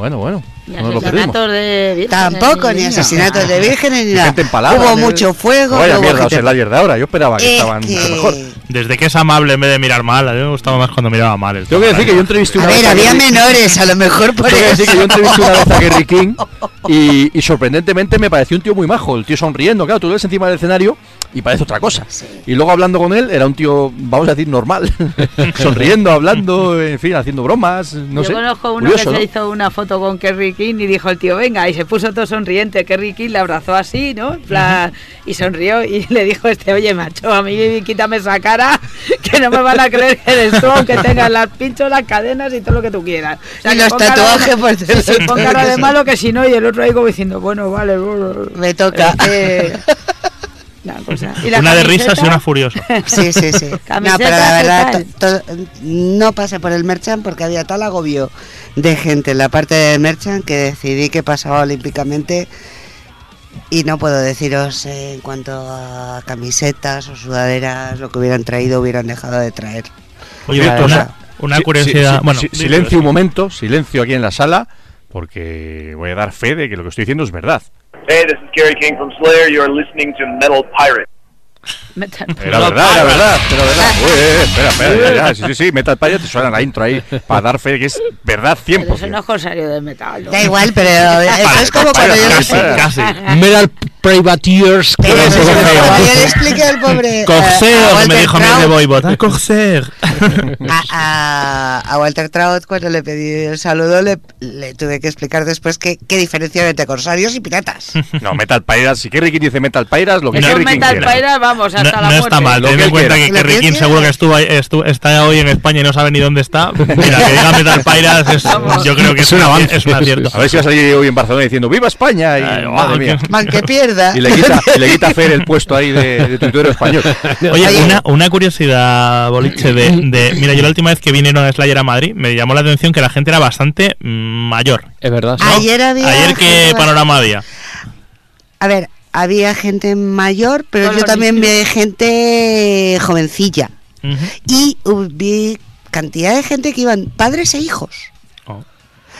Bueno, bueno. Ni No lo de vírgenes, tampoco, ni asesinatos de vírgenes ni nada. Hubo mucho fuego. Vaya hubo mierda, gente- Slayer de ahora. Yo esperaba que Es estaban que- mejor. Desde que es amable en vez de mirar mal, a mí me gustaba más cuando miraba mal. el Tengo que decir que yo entrevisté A una ver, vez a había Gary- menores, a lo mejor por Tengo que decir eso. que yo entrevisté una vez a Gary King y, y sorprendentemente me pareció un tío muy majo. El tío sonriendo, claro, tú lo ves encima del escenario y parece otra cosa. Y luego hablando con él era un tío, vamos a decir, normal. Sonriendo, hablando, en fin, haciendo bromas, no Yo sé. conozco uno Curioso, que ¿no? se hizo una foto con Kerry King y dijo el tío, venga, y se puso todo sonriente. Kerry King le abrazó así, ¿no? En plan, y sonrió y le dijo este, oye, macho, a mí quítame esa cara, que no me van a creer que eres tú, aunque tengas las pinchos, las cadenas y todo lo que tú quieras. O sea, Y los tatuajes por Sí, sí, pon cara de malo que si no, y el otro ahí como diciendo, bueno, vale, bueno, Me toca. eh, una cosa. ¿Y la Una de risas y una furiosa. Sí, sí, sí. No, pero la ¿qué verdad, tal? to- to- no pasé por el Merchant porque había tal agobio de gente en la parte de Merchant que decidí que pasaba olímpicamente y no puedo deciros eh, en cuanto a camisetas o sudaderas, lo que hubieran traído hubieran dejado de traer. Oye, una, una curiosidad. sí, sí, bueno, sí, silencio un momento, silencio aquí en la sala, porque voy a dar fe de que lo que estoy diciendo es verdad. Hey, this is Gary King from Slayer. You are listening to Metal Pirate. Metal- Era verdad, era verdad, era verdad. Uy, eh, espera, espera, ya, ya, sí, sí, sí, Metal Pirate te suena la intro ahí para dar fe de que es verdad Pero eso no 100%. es corsario del metal. ¿no? Da igual, pero eso es como cuando yo casi, casi. Metal Privateers. que pero un poco feo. yo le expliqué al pobre Corsair, me dijo a mí de Boybot. Ah, Corsair. a, a- a Walter Trout cuando le pedí el saludo le, le tuve que explicar después qué, qué diferencia hay entre corsarios y piratas. No, Metal Pirates, si Kerry dice Metal Pirates, lo que Eso Kerry Metal quiera. Pirate, vamos, hasta No, la no muerte. está mal, ten en cuenta que Kerry King seguro que estuvo, ahí- estu- está hoy en España y no sabe ni dónde está. Mira, que diga Metal Pirates es, yo creo que es, un un avance. es un acierto. A ver si va a salir hoy en Barcelona diciendo ¡Viva España! Y, Ay, madre mía. Man, que pierda. Y le quita, y le quita a Fer el puesto ahí de, de tuitero español. Oye, una, una curiosidad, boliche, de, de- Mira, yo la última vez que vinieron a Slayer a Madrid me llamó la atención que la gente era bastante mm, mayor. Es verdad. sí. Ayer había. Ayer que panorama había. A ver, había gente mayor, pero yo también vi gente jovencilla. Ujú. Y uh, vi cantidad de gente que iban padres e hijos. Oh.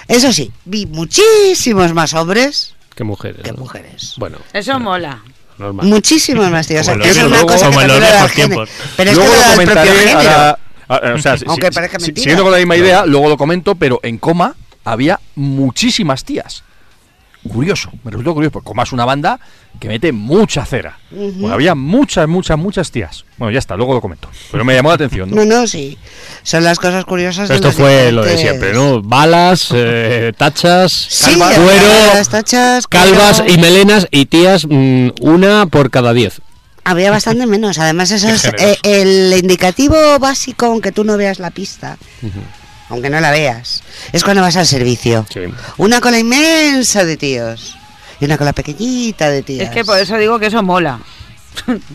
Eso sí, vi muchísimos más hombres Qué mujeres. que ¿no? mujeres. Bueno. Eso mola. normal. Muchísimos más tíos. O sea, que en es una cosa que como en los viejos tiempos. Pero es luego que le lo propio a- o sea, si- Aunque si- parezca si- mentira. Siguiendo con la misma idea, luego lo comento, pero en coma había muchísimas tías. Curioso, me resultó curioso, porque Coma es una banda que mete mucha cera. Bueno, había muchas, muchas, muchas tías. Bueno, ya está, luego lo comento. Pero me llamó la atención. ¿no? No, no, sí. Son las cosas curiosas. de Esto fue lo de siempre, ¿no? Balas, eh, tachas, Sí, calvas, las cuero, tachas, calvas cuero. y melenas y tías mm, una por cada diez. Había bastante menos. Además, eso es eh, el indicativo básico, aunque tú no veas la pista. Aunque no la veas. Es cuando vas al servicio. Sí. Una cola inmensa de tíos. Y una cola pequeñita de tías. Es que por eso digo que eso mola.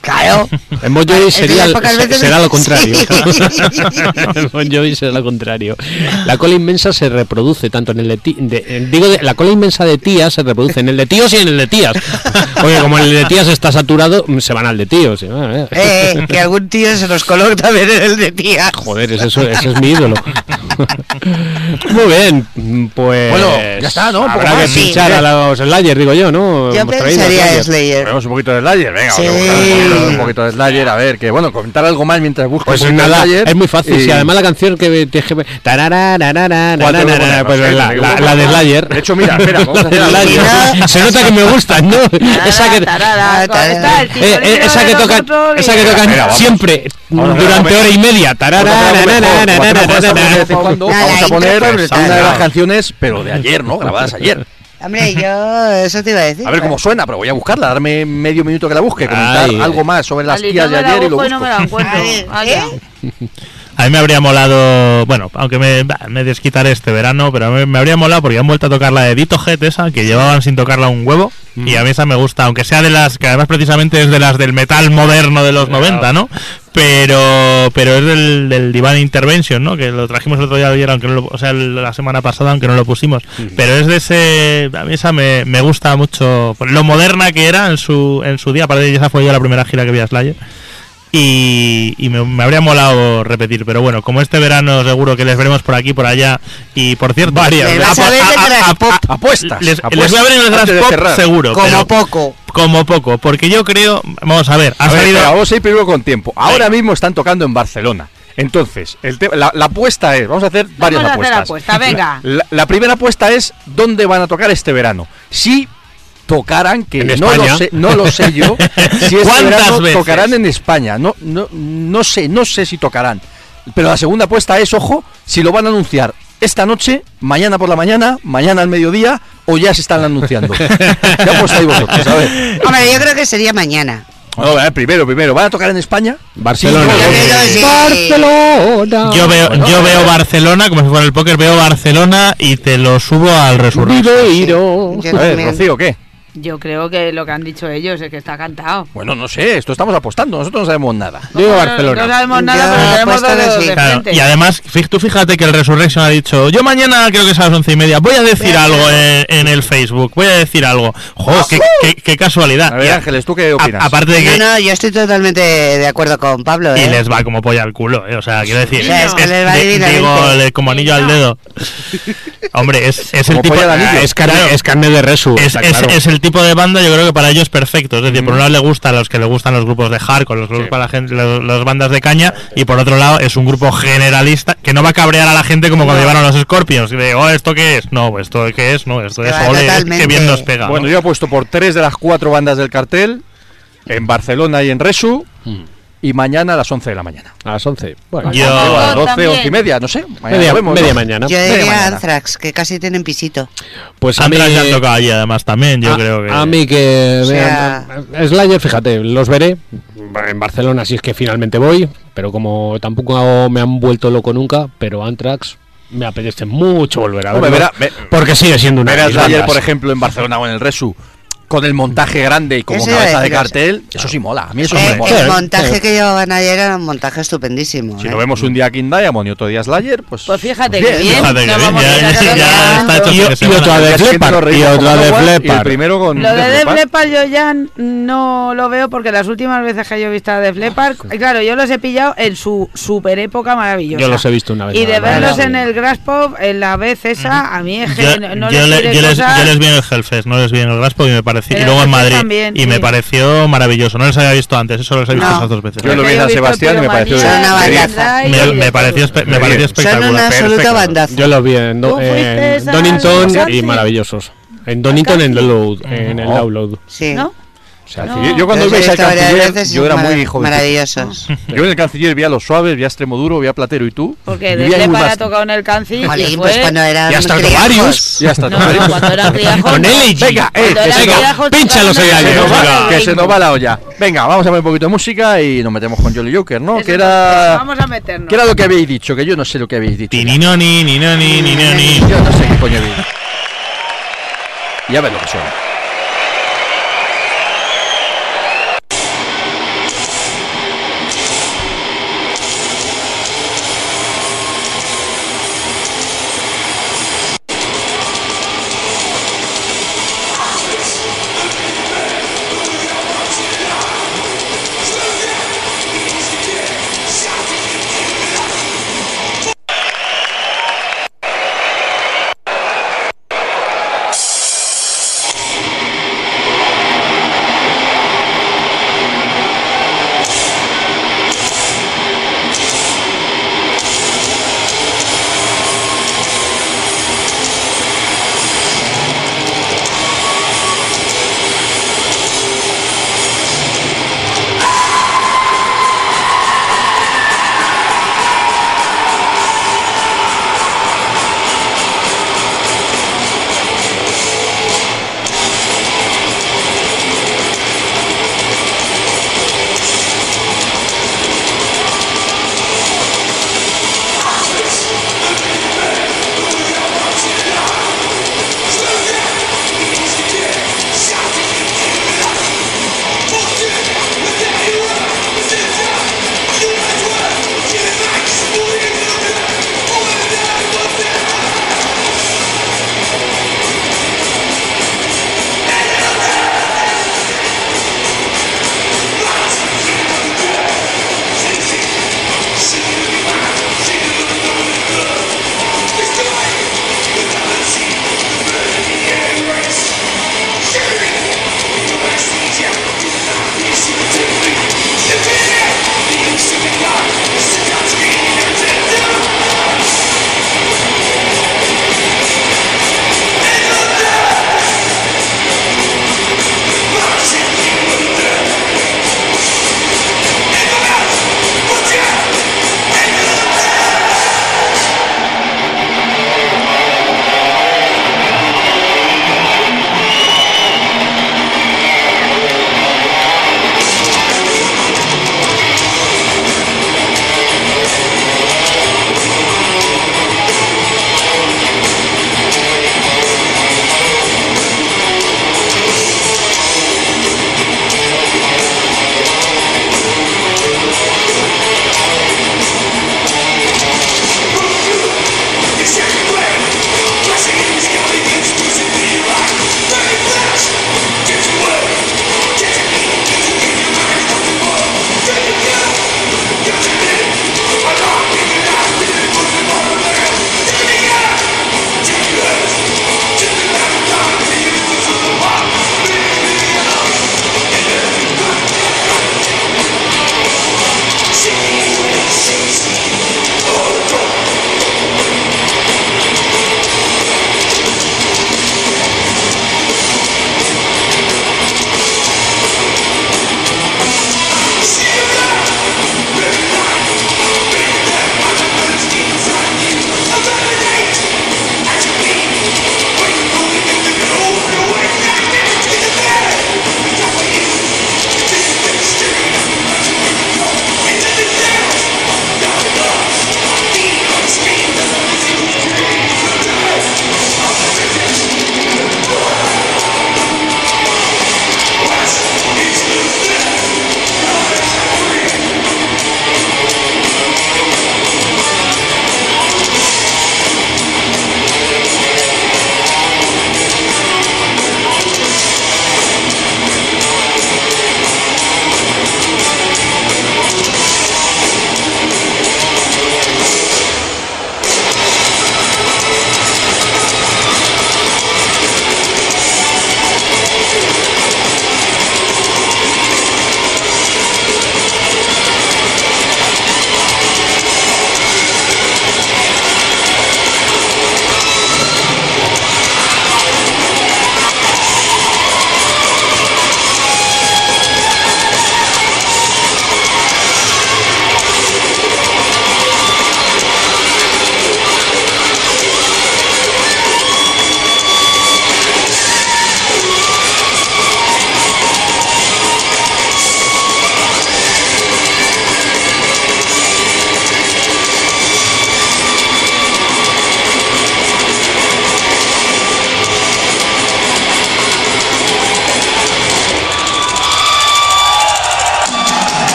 Claro. En Bon Jovi sería, será lo contrario. Sí. en Bon Jovi será lo contrario. La cola inmensa se reproduce tanto en el de, eh, digo de- la cola inmensa de tías se reproduce en el de tíos y en el de tías. Porque como el de tías está saturado, se van al de tíos. Eh, Eh, que algún tío se nos coloca también en el de tías. Joder, ese, eso- ese es mi ídolo. Muy bien, pues. Bueno, ya está, ¿no? Habrá que más. Sí. pinchar a los Slayer, digo yo, ¿no? Yo pensaría Slayer. Ponemos un poquito de Slayer, venga, Sí. vamos a buscar un poquito- un poquito de Slayer, a ver, que bueno, comentar algo más mientras busco Pues un nada, Slayer. es muy fácil. y- Si además la canción que que. tararararara, ¿Cuál tengo que? Pues la, que de. Slayer. De hecho, mira, espera, vamos a hacer. Se nota que me gustan, ¿no? esa que. Tarara, tarara. tío eh, eh, esa que tocan, esa que tocan siempre durante hora y media. Vamos cuando, Vamos a poner una de las canciones, pero de ayer, ¿no? Grabadas ayer. Hombre, yo eso te iba a decir. A ver cómo suena, pero voy a buscarla, darme medio minuto que la busque, comentar Ay, algo más sobre las tías de ayer y lo busco no me la encuentro. ¿eh? A mí me habría molado, bueno, aunque me, me desquitaré este verano, pero a mí me habría molado porque han vuelto a tocar la de Dito Head esa, que llevaban sin tocarla un huevo, y a mí esa me gusta, aunque sea de las, que además precisamente es de las del metal moderno de los 90, ¿no? Pero pero es del, del Divine Intervention, ¿no? Que lo trajimos el otro día ayer, aunque no lo- o sea, la semana pasada, aunque no lo pusimos. Pero es de ese, a mí esa me, me gusta mucho, por lo moderna que era en su, en su día, que esa fue ya la primera gira que vi a Slayer. Y, y me, me habría molado repetir, pero bueno, como este verano seguro que les veremos por aquí, por allá, y por cierto, varias. Ver. Apuestas. Les, apuestas les voy a ver en el antes Thrash de Pop cerrar. seguro, Como pero poco. como poco, porque yo creo, vamos a ver, ha A ver, salido espera, vamos a ir primero con tiempo. Ahora mismo están tocando en Barcelona. Entonces, el te- la, la apuesta es, vamos a hacer varias Vamos a hacer apuestas. apuesta, venga. La, la primera apuesta es dónde van a tocar este verano. Si tocaran, que no España. lo sé, no lo sé yo, si este ¿Cuántas verano veces? tocarán en España. No, no, no sé, no sé si tocarán. Pero la segunda apuesta es, ojo, si lo van a anunciar esta noche, mañana por la mañana, mañana al mediodía, o ya se están anunciando. ya apostáis vosotros, a ver. Hombre, yo creo que sería mañana. No, primero, primero, ¿van a tocar en España? Barcelona. Sí. Barcelona. Yo veo, yo veo Barcelona, como si fuera el póker, veo Barcelona y te lo subo al. Rocío, ¿qué? Yo creo que lo que han dicho ellos es que está cantado. Bueno, no sé, esto estamos apostando, nosotros no sabemos nada. Yo digo No, Barcelona. No sabemos nada, pero tenemos sí. de Claro, frente. y además, tú fíjate que el Resurrection ha dicho, yo mañana creo que es a las once y media, voy a decir a algo en, en el Facebook, voy a decir algo. ¡Jo, qué, qué- qué casualidad! A ver, a- Ángeles, ¿tú qué a- opinas? aparte de que... No, no, yo estoy totalmente de acuerdo con Pablo. Y ¿eh? les va como polla al culo, ¿eh? O sea, quiero decir, que les va de- digo, le- como anillo al dedo. Hombre, es, es el Como tipo... polla al anillo. Es carne, Claro. es carne de resu. Es, claro. es el tipo de banda, yo creo que para ellos perfecto. Es decir, por un lado le gusta a los que le gustan los grupos de hardcore, los grupos para la gente, los- las bandas de caña, y por otro lado es un grupo generalista que no va a cabrear a la gente como cuando llevaron los Scorpions. y De, oh, ¿esto qué es? No, ¿esto qué es? No, esto Que es ole, que bien nos pega. Bueno, ¿no? yo he puesto por tres de las cuatro bandas del cartel, en Barcelona y en Resu, Mm. Y mañana a las 11 de la mañana. A las 11. Bueno, Yo- a las Yo 12, también. 11 y media, no sé. Mañana media, vemos, media ¿no? mañana. Yo Media diría mañana. Anthrax, que casi tienen pisito. Pues a mí, Anthrax ya han tocado allí además también, yo a, creo que... a mí que O sea- vean- Slayer, fíjate, los veré en Barcelona si es que finalmente voy, pero como tampoco me han vuelto loco nunca, pero Anthrax me apetece mucho volver a Hombre, verlo, verá- ve- porque sigue siendo una Ver de a mis Slayer, por ejemplo, en Barcelona o en el Resu, con el montaje grande y como cabeza de cartel, eso sí mola. A mí eso sí Eh, me mola. el montaje sí. que llevaban ayer era un montaje estupendísimo. Si ¿eh? lo vemos un día King Diamond y otro día Slayer, pues. Pues fíjate pues que bien. Fíjate que bien, ya- ya- está hecho Y- y semana. otra de reímos y otra de Y Leppard. primero con. Lo de Def Leppard. Yo ya no lo veo porque las últimas veces que yo he visto a Def Leppard, claro, yo los he pillado en su super época maravillosa. Yo los he visto una vez. Y de verlos en el Grass Pop, en la vez esa, a mí es que Yo, no, les yo les, vi en el Hellfest, no les vi en el Graspo y me y luego en Madrid. también, y sí. me pareció maravilloso. No les había visto antes, eso los he visto No. esas dos veces. Yo lo vi en San Sebastián y me pareció Me, me pareció, me pareció bien. Son espectacular. una absoluta bandaza. Yo los vi en, Do- ¿Tú en Donington los y maravillosos. En Donington en el download. En el No. download. Sí. ¿No? O sea, No. Yo, yo cuando veis al canciller, y yo era son muy joven. Maravillosos. Yo en el canciller vi a los suaves, vi a Extremoduro, vi a Platero y tú. Porque desde para tocado en el cancil. Jolín, que pues fue- cuando eran Y hasta varios. Ya está. No, no, cuando eran criajos. Con él y Venga, eh, que eran se, criajos pínchalos ahí, que que se nos va la olla. Venga, vamos a ver un poquito de música y nos metemos con Jolly Joker, ¿no? Que era. Vamos a meternos. ¿Qué era lo que habéis dicho? Que yo no sé lo que habéis dicho. Ti, ni no, ni, ni no, ni, ni no, ni. Yo no sé qué coño habéis dicho. Y a ver lo que suena.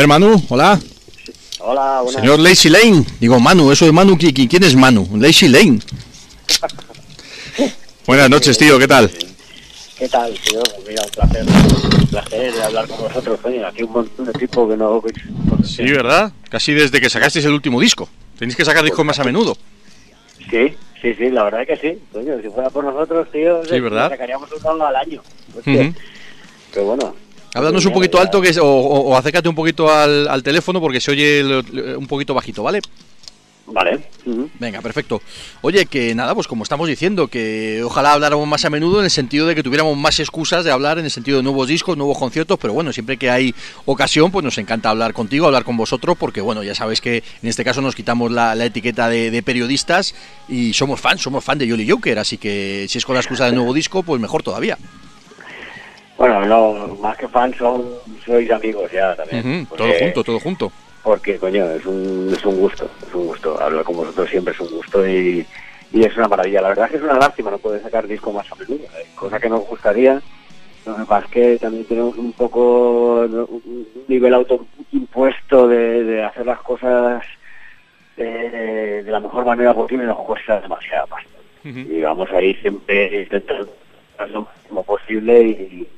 Ver, Manu, hola. Hola, buenas. Señor Lazy Lane. Digo, Manu, eso de Manu, ¿qui- qui- ¿quién es Manu? Lazy Lane. Buenas noches, tío, ¿qué tal? ¿Qué tal? Pues Mira, un placer. Un placer de hablar con vosotros. Oye, aquí un montón de tipos que no... Sí, ¿verdad? Casi desde que sacasteis el último disco. Tenéis que sacar discos más a menudo. Sí, sí, sí, la verdad es que sí. Coño, si fuera por nosotros, tío, Sí, ¿verdad? sacaríamos un tongo al año. Hostia. Ujú. Pero bueno. Háblanos un poquito alto que es- o, o- o acércate un poquito al, al teléfono porque se oye lo- un poquito bajito, ¿vale? Vale. Venga, perfecto. Oye, que nada, pues como estamos diciendo, que ojalá habláramos más a menudo en el sentido de que tuviéramos más excusas de hablar en el sentido de nuevos discos, nuevos conciertos, pero bueno, siempre que hay ocasión, pues nos encanta hablar contigo, hablar con vosotros, porque bueno, ya sabéis que en este caso nos quitamos la, la etiqueta de, de periodistas y somos fans, somos fan de Jolly Joker, así que si es con la excusa del nuevo disco, pues mejor todavía. Bueno, no, más que fans son, sois amigos ya también. Todo porque- junto, todo junto. Porque, coño, es un, es un gusto, es un gusto. Hablar con vosotros siempre es un gusto y, y es una maravilla. La verdad es que es una lástima no poder sacar disco más a menudo, ¿eh? cosa que nos gustaría. Lo que pasa es que también tenemos un poco un nivel autoimpuesto de, de hacer las cosas eh, de la mejor manera posible nos cuesta demasiada pasta. Y vamos ahí siempre intentando lo máximo posible y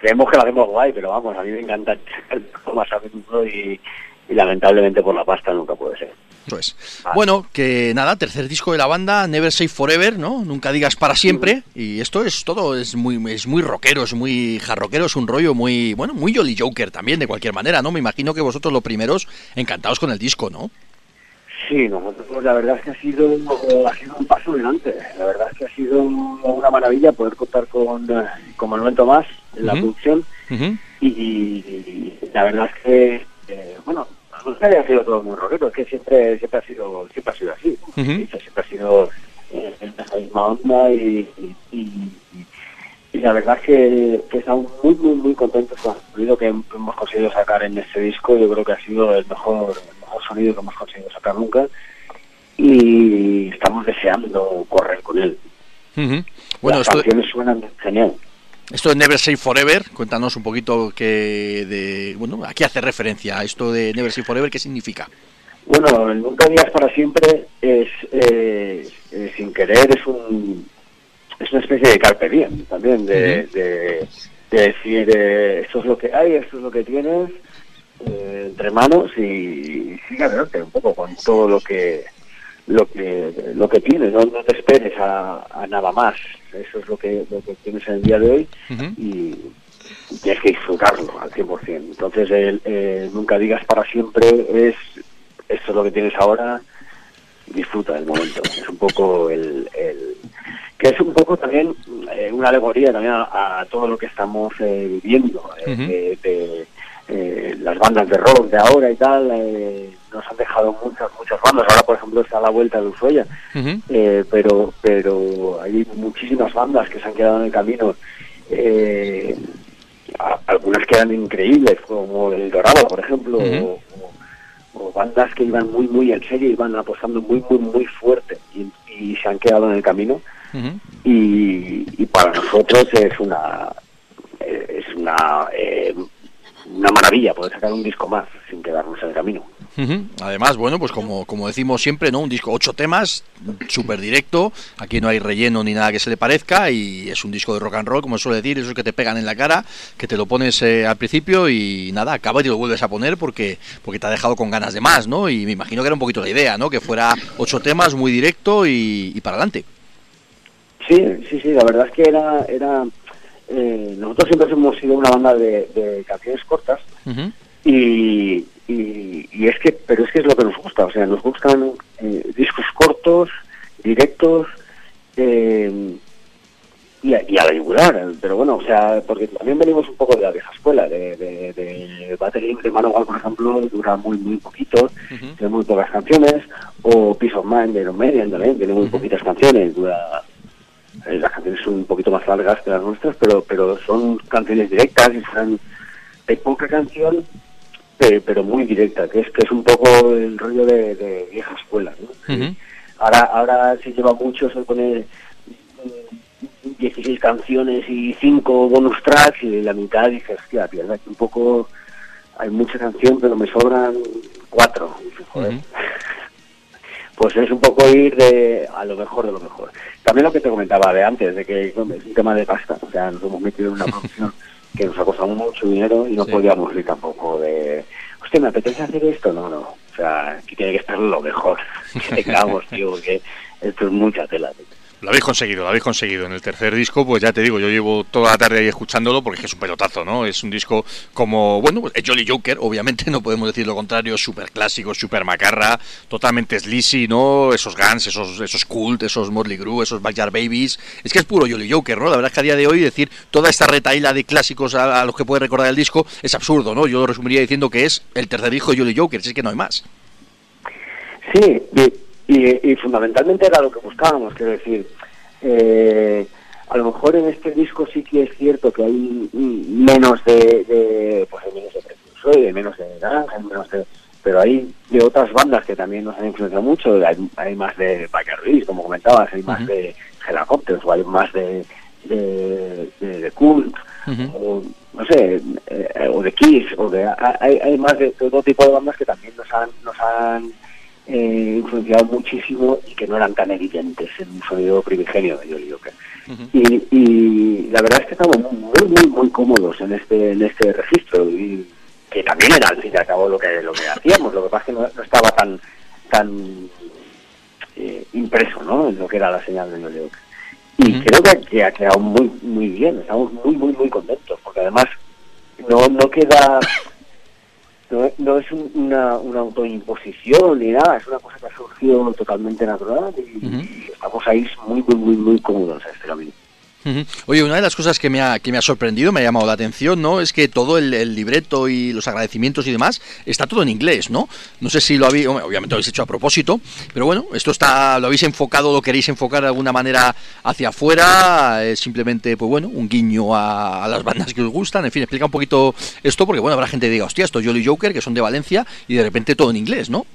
creemos que lo hacemos guay, pero vamos, a mí me encanta más a menudo y, y lamentablemente por la pasta nunca puede ser. Eso es. Bueno, que nada, tercer disco de la banda, Never Say Forever, ¿no? Nunca digas para siempre. Y esto es todo, es muy, es muy rockero, es muy jarroquero, es un rollo muy, bueno, muy Jolly Joker también, de cualquier manera, ¿no? Me imagino que vosotros los primeros encantados con el disco, ¿no? Sí, nosotros la verdad es que ha sido, ha sido un paso adelante. La verdad es que ha sido una maravilla poder contar con, eh, con Manuel Tomás en la Ujú. producción y, y la verdad es que, eh, bueno, no que haya sido todo muy rockero, es que siempre, siempre ha sido, siempre ha sido así. siempre ha sido eh, en esa misma onda y, y, la verdad es que, que estamos muy, muy, muy contentos con el sonido que hem- hemos conseguido sacar en este disco. Yo creo que ha sido el mejor, el mejor sonido que hemos conseguido sacar nunca y estamos deseando correr con él. Bueno, Las esto, canciones suenan genial. Esto de Never Say Forever, cuéntanos un poquito que de, bueno, ¿a qué hace referencia? Esto de Never Say Forever, ¿qué significa? Bueno, el Nunca Días para Siempre es, eh, eh, sin querer, es un es una especie de carpe diem también, de, de, de decir, eh, esto es lo que hay, esto es lo que tienes eh, entre manos y, y sigue adelante un poco con todo lo que lo que lo que tienes, no, no te esperes a, a, nada más. Eso es lo que, lo que tienes en el día de hoy y tienes que disfrutarlo al 100%. Entonces, el, nunca digas para siempre es esto es lo que tienes ahora, disfruta del momento. Es un poco el, el- que es un poco también eh, una alegoría también a, a todo lo que estamos eh, viviendo eh, de, de, eh, las bandas de rock de ahora y tal eh, nos han dejado muchas bandas ahora por ejemplo está a la vuelta de Ushuaia. Eh, pero pero hay muchísimas bandas que se han quedado en el camino. Eh, a- algunas quedan increíbles como el Dorado por ejemplo o, o bandas que iban muy muy en serio y iban apostando muy muy muy fuerte y, y se han quedado en el camino. Y, y para nosotros es una es una eh, una maravilla poder sacar un disco más sin quedarnos en el camino Además, bueno, pues como, como decimos siempre, ¿no? Un disco, ocho temas, súper directo, aquí no hay relleno ni nada que se le parezca y es un disco de rock and roll, como suele decir, esos que te pegan en la cara, que te lo pones eh, al principio y nada, acaba y te lo vuelves a poner porque, porque te ha dejado con ganas de más, ¿no? Y me imagino que era un poquito la idea, ¿no? Que fuera ocho temas, muy directo y, y para adelante. Sí, sí, sí, la verdad es que era, era eh, nosotros siempre hemos sido una banda de, de canciones cortas y, y, y es que, pero es que es lo que nos gusta, o sea, nos gustan eh, discos cortos, directos eh, y, a, y a la yugular, pero bueno, o sea, porque también venimos un poco de la vieja escuela, de, de, de Battery de Manowar, por ejemplo, dura muy, muy poquito, tiene muy pocas canciones, o Peace of Mind de Iron Maiden también, tiene muy poquitas canciones, dura eh, las canciones son un poquito más largas que las nuestras, pero pero son canciones directas y son de poca canción, pe- pero, muy directa, que es que es un poco el rollo de, de vieja escuela. ¿no? Ahora ahora se lleva mucho se pone mm, 16 canciones y 5 bonus tracks y la mitad dices, hostia, pierde aquí un poco, hay mucha canción, pero me sobran cuatro. Dices, joder. Pues es un poco ir de a lo mejor de lo mejor. También lo que te comentaba de antes, de que es un tema de pasta. O sea, nos hemos metido en una producción que nos ha costado mucho dinero y no Sí. podíamos ir tampoco de, hostia, ¿me apetece hacer esto? No, no. O sea, aquí tiene que estar lo mejor que tengamos, tío, porque esto es mucha tela. tío. Lo habéis conseguido, lo habéis conseguido. En el tercer disco, pues ya te digo, yo llevo toda la tarde ahí escuchándolo porque es es un pelotazo, ¿no? Es un disco como, bueno, pues, es Jolly Joker, obviamente, no podemos decir lo contrario, súper clásico, súper macarra, totalmente sleazy, ¿no? Esos Guns, esos, esos Cult, esos Motley Crue, esos Backyard Babies. Es que es puro Jolly Joker, ¿no? La verdad es que a día de hoy decir toda esta retaíla de clásicos a, a los que puede recordar el disco es absurdo, ¿no? Yo lo resumiría diciendo que es el tercer disco de Jolly Joker, si es que no hay más. Sí, y, y- y fundamentalmente era lo que buscábamos, quiero decir, eh, a lo mejor en este disco sí que es cierto que hay menos de, de pues hay menos de Precursor, menos de Naranja, hay menos de, pero hay de otras bandas que también nos han influenciado mucho, hay, hay más de Backyard Babies, como comentabas, hay más de Helicopters, o hay más de de, de, de Cult, o no sé, eh, o de Kiss, o de, hay, hay más de todo tipo de bandas que también nos han, nos han eh, influenciado muchísimo y que no eran tan evidentes en un sonido primigenio de Joker. Y, y la verdad es que estamos muy, muy, muy cómodos en este, en este registro y que también era al fin y al cabo lo que, lo que hacíamos, lo que pasa es que no, no estaba tan, tan eh, impreso ¿no? en lo que era la señal de Joker. Y creo que, que ha quedado muy, muy bien, estamos muy, muy, muy contentos, porque además no, no queda no, no es un- una, una autoimposición ni nada, es una cosa que ha surgido totalmente natural y, y estamos ahí muy, muy, muy, muy cómodos en este Oye, una de las cosas que me ha, que me ha sorprendido, me ha llamado la atención, ¿no? Es que todo el, libreto y los agradecimientos y demás está todo en inglés, ¿no? No sé si lo habéis, obviamente lo habéis hecho a propósito, pero bueno, esto está, lo habéis enfocado, lo queréis enfocar de alguna manera hacia afuera, simplemente, pues bueno, un guiño a, a las bandas que os gustan, en fin, explica un poquito esto, porque bueno, habrá gente que diga, hostia, esto es Jolly Joker, que son de Valencia, y de repente todo en inglés, ¿no?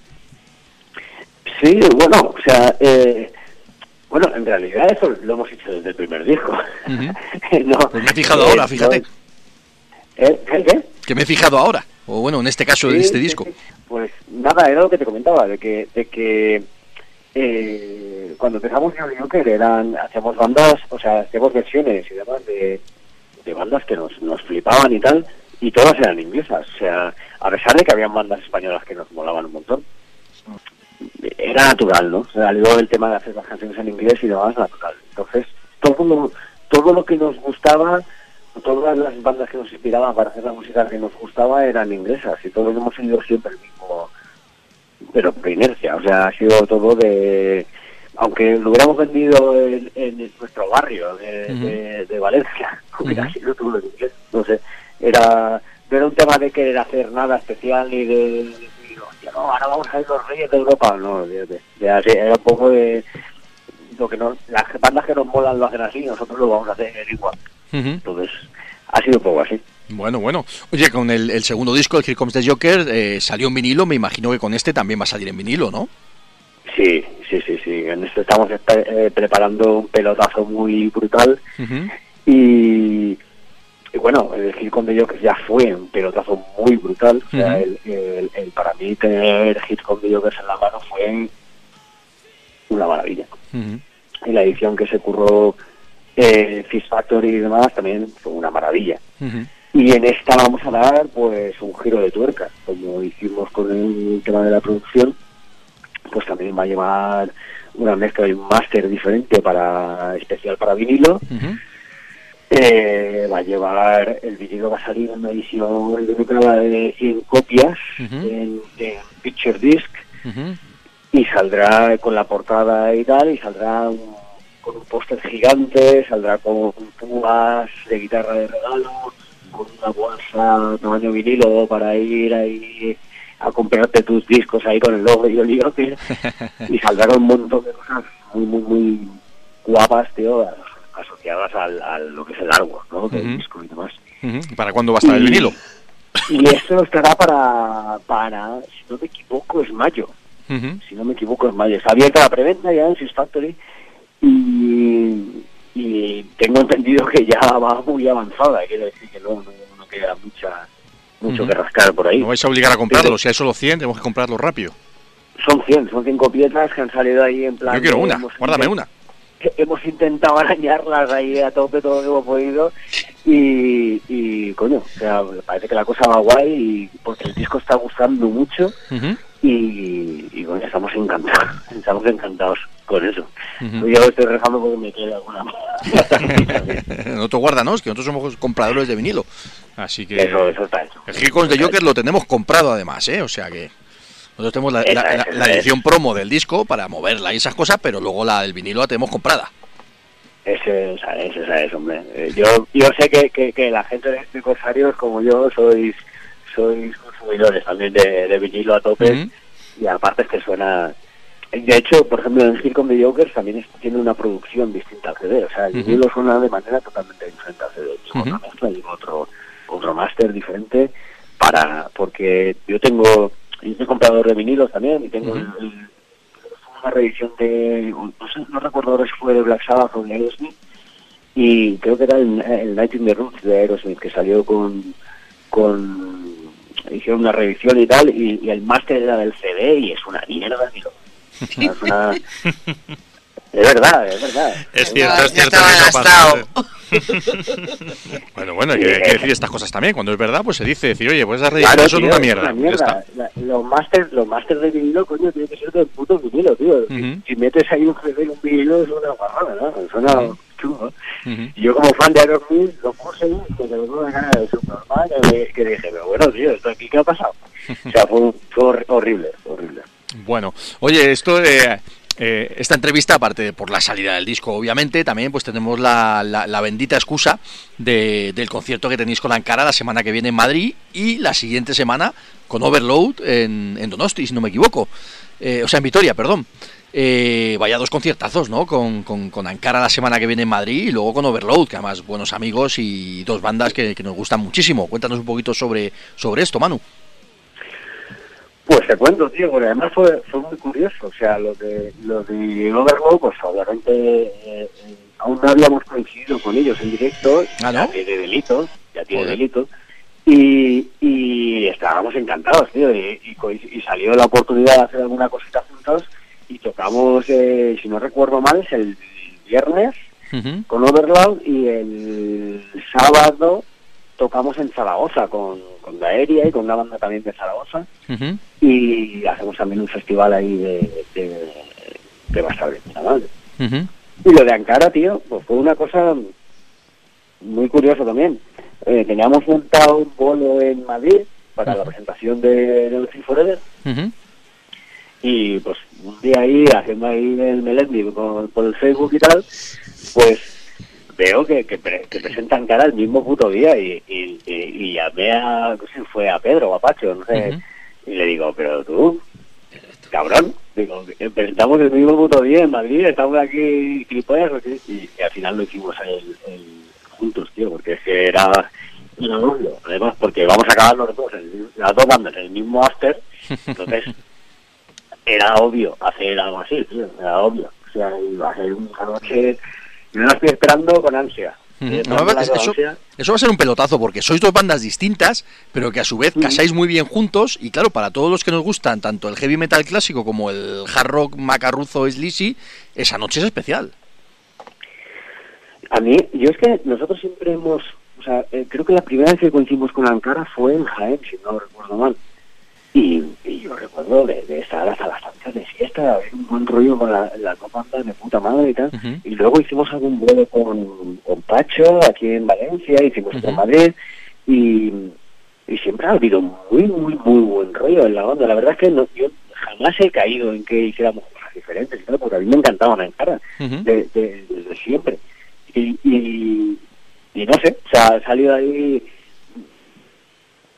Sí, bueno, o sea, eh, bueno, en realidad eso lo hemos hecho desde el primer disco. No, Pues me he fijado eh, ahora, fíjate. no- ¿Eh? ¿Qué? Que me he fijado ahora, o bueno, en este caso, en Sí, este sí, disco. sí. Pues nada, era lo que te comentaba, de que, de que eh, cuando empezamos Jolly Joker eran, hacíamos bandas, o sea, hacíamos versiones y demás de, de bandas que nos, nos flipaban y tal, y todas eran inglesas, o sea, a pesar de que habían bandas españolas que nos molaban un montón. Era natural, ¿no? Salió el tema de hacer las canciones en inglés y demás natural. Entonces, todo lo, todo lo que nos gustaba, todas las bandas que nos inspiraban para hacer la música que nos gustaba eran inglesas y todos hemos seguido siempre el mismo, pero por inercia, o sea, ha sido todo de, aunque lo hubiéramos vendido en, en nuestro barrio de, de- de Valencia, hubiera sido todo en inglés, no sé, era, no era un tema de querer hacer nada especial ni de, hostia, no, ahora vamos a ver los reyes de Europa, no, así, era un poco de lo que no, las bandas que nos molan lo hacen así, nosotros lo vamos a hacer igual, entonces ha sido un poco así. Bueno, bueno. Oye, con el, el segundo disco, el Here Comes the Joker, eh, salió en vinilo. Me imagino que con este también va a salir en vinilo, ¿no? Sí, sí, sí, sí. En esto estamos eh, preparando un pelotazo muy brutal y, y bueno, el Hit con The Joker ya fue un pelotazo muy brutal. O sea, el, el- el- para mí tener Hit con The Jokers en la mano fue una maravilla. Y la edición que se curró eh, Fish Factory y demás también fue una maravilla. Y en esta vamos a dar pues un giro de tuerca, como hicimos con el tema de la producción, pues también va a llevar una mezcla y un máster diferente para especial para vinilo. Eh, va a llevar, el vinilo va a salir en una edición limitada de 100 copias en, en Picture Disc. Y saldrá con la portada y tal, y saldrá un- con un póster gigante, saldrá con púas de guitarra de regalo, con una bolsa tamaño vinilo para ir ahí a comprarte tus discos ahí con el logo y el y saldrá un montón de cosas muy, muy, muy guapas, tío, asociadas al, a lo que es el árbol, ¿no? Del Ujú. disco y demás. Ujú. ¿Para cuándo va a estar el Y- vinilo? Y esto estará para, para, si no me equivoco, es mayo si no me equivoco es mayo. Está abierta la preventa ya en Sys Factory y, y tengo entendido que ya va muy avanzada, quiere decir que no, no, no queda mucha, mucho que rascar por ahí. No vais a obligar a comprarlo. Si hay solo 100, tenemos que comprarlo rápido. Son 100, son 100 copietas que han salido ahí en plan... Yo quiero una. Guárdame una. Hemos intentado arañarlas ahí a tope todo lo que hemos podido y, y coño, o sea, parece que la cosa va guay y porque el disco está gustando mucho y, y bueno, estamos encantados, estamos encantados con eso. Ujú. Yo estoy rezando porque me quede alguna más. nosotros guárdanos, que nosotros somos compradores de vinilo. Así que. Eso, eso está hecho. El Comes the Joker lo tenemos comprado además, ¿eh? O sea que. Nosotros tenemos la, la- la- la edición promo del disco para moverla y esas cosas, pero luego la del vinilo la tenemos comprada. Ese, es, esa es, hombre. Eh, yo, yo sé que, que, que la gente de, de Corsarios, como yo, sois sois consumidores también de, de vinilo a tope. Y aparte es que suena... De hecho, por ejemplo, en Come the Jokers también es- tiene una producción distinta al CD. O sea, el Ujú. vinilo suena de manera totalmente diferente al CD. Ujú. otra mezcla, lleva otro, otro máster diferente para... Porque yo tengo... Yo soy comprador de vinilos también y tengo el- el- una revisión de, no, sé, no recuerdo ahora si fue de Black Sabbath o de Aerosmith, y creo que era el, el Night in the Roots de Aerosmith, que salió con, con hicieron una revisión y tal, y, y el máster era del CD y es una mierda, tío. Es una... Es verdad, es verdad. Es cierto, es cierto que eso gastado. pasa. Bueno, bueno, hay que, hay que decir estas cosas también. Cuando es verdad, pues se dice, decir, oye, pues esas Claro, son tío, una es mierda. una mierda. está. La- los máster los de vinilo, coño, tiene que ser del puto vinilo, tío. Si- Si metes ahí un CD en un vinilo es una guarrada, ¿no? Suena chungo. Y yo como fan de Aerosmith lo puse y me quedó con una cara de Superman que, que dije, pero bueno, tío, ¿esto aquí qué ha pasado? O sea, fue, fue hor- horrible, horrible. Bueno, oye, esto, eh, eh, esta entrevista, aparte de por la salida del disco, obviamente, también pues tenemos la, la- la bendita excusa de- del concierto que tenéis con Ankara la semana que viene en Madrid y la siguiente semana con Overload en, en Donosti, si no me equivoco. Eh, o sea, en Vitoria, perdón. Eh, vaya dos conciertazos, ¿no? Con, con, con Ankara la semana que viene en Madrid y luego con Overload, que además buenos amigos y dos bandas que, que nos gustan muchísimo. Cuéntanos un poquito sobre, sobre esto, Manu. Pues te cuento, tío, porque además fue, fue muy curioso. O sea, lo de, lo de Overload, pues obviamente eh, eh, aún no habíamos coincidido con ellos en directo. Ya tiene delito, ya tiene Joder. delito. Y, y estábamos encantados, tío. Y, y y salió la oportunidad de hacer alguna cosita juntos y tocamos, eh, si no recuerdo mal, es el viernes con Overload y el sábado tocamos en Zaragoza con, con Daeria y con una banda también de Zaragoza y hacemos también un festival ahí de, de, de puta madre. Ujú. Y lo de Ankara, tío, pues fue una cosa muy curiosa también. Eh, teníamos montado un bolo en Madrid para la presentación de Never Forever Ujú. y pues un día ahí haciendo ahí el Melendi con- por el Facebook y tal, pues veo que, que, pre- que presentan cara el mismo puto día y, y, y, y llamé a, no sé si fue a Pedro o a Pacho, no sé, y le digo, pero tú, cabrón, digo, presentamos el mismo puto día en Madrid, estamos aquí gilipollas, ¿o qué?". y, y al final lo hicimos el, el- juntos, tío, porque es que era, obvio, además porque vamos a acabar los dos, en el- las dos bandas en el mismo after, entonces era obvio hacer algo así, tío, era obvio. O sea, iba a ser una noche, yo la estoy esperando ansia. No, eso, con ansia. eso va a ser un pelotazo porque sois dos bandas distintas, pero que a su vez casáis muy bien juntos. Y claro, para todos los que nos gustan tanto el heavy metal clásico como el hard rock macarruzo sleazy, esa noche es especial. A mí, yo es que nosotros siempre hemos, o sea, eh, creo que la primera vez que coincidimos con Ankara fue en Jaén, si no recuerdo mal. Y, y yo recuerdo de, de estar hasta las tantas de de haber un buen rollo con la, la dos bandas de puta madre y tal. Y luego hicimos algún vuelo con, con Pacho aquí en Valencia, hicimos otro en Madrid y, y siempre ha habido muy, muy, muy buen rollo en la banda. La verdad es que no, yo jamás he caído en que hiciéramos cosas diferentes, y tal, porque a mí me encantaban en cara, Ujú. de, de- desde siempre. Y, y, y no sé, o sea, ha salido ahí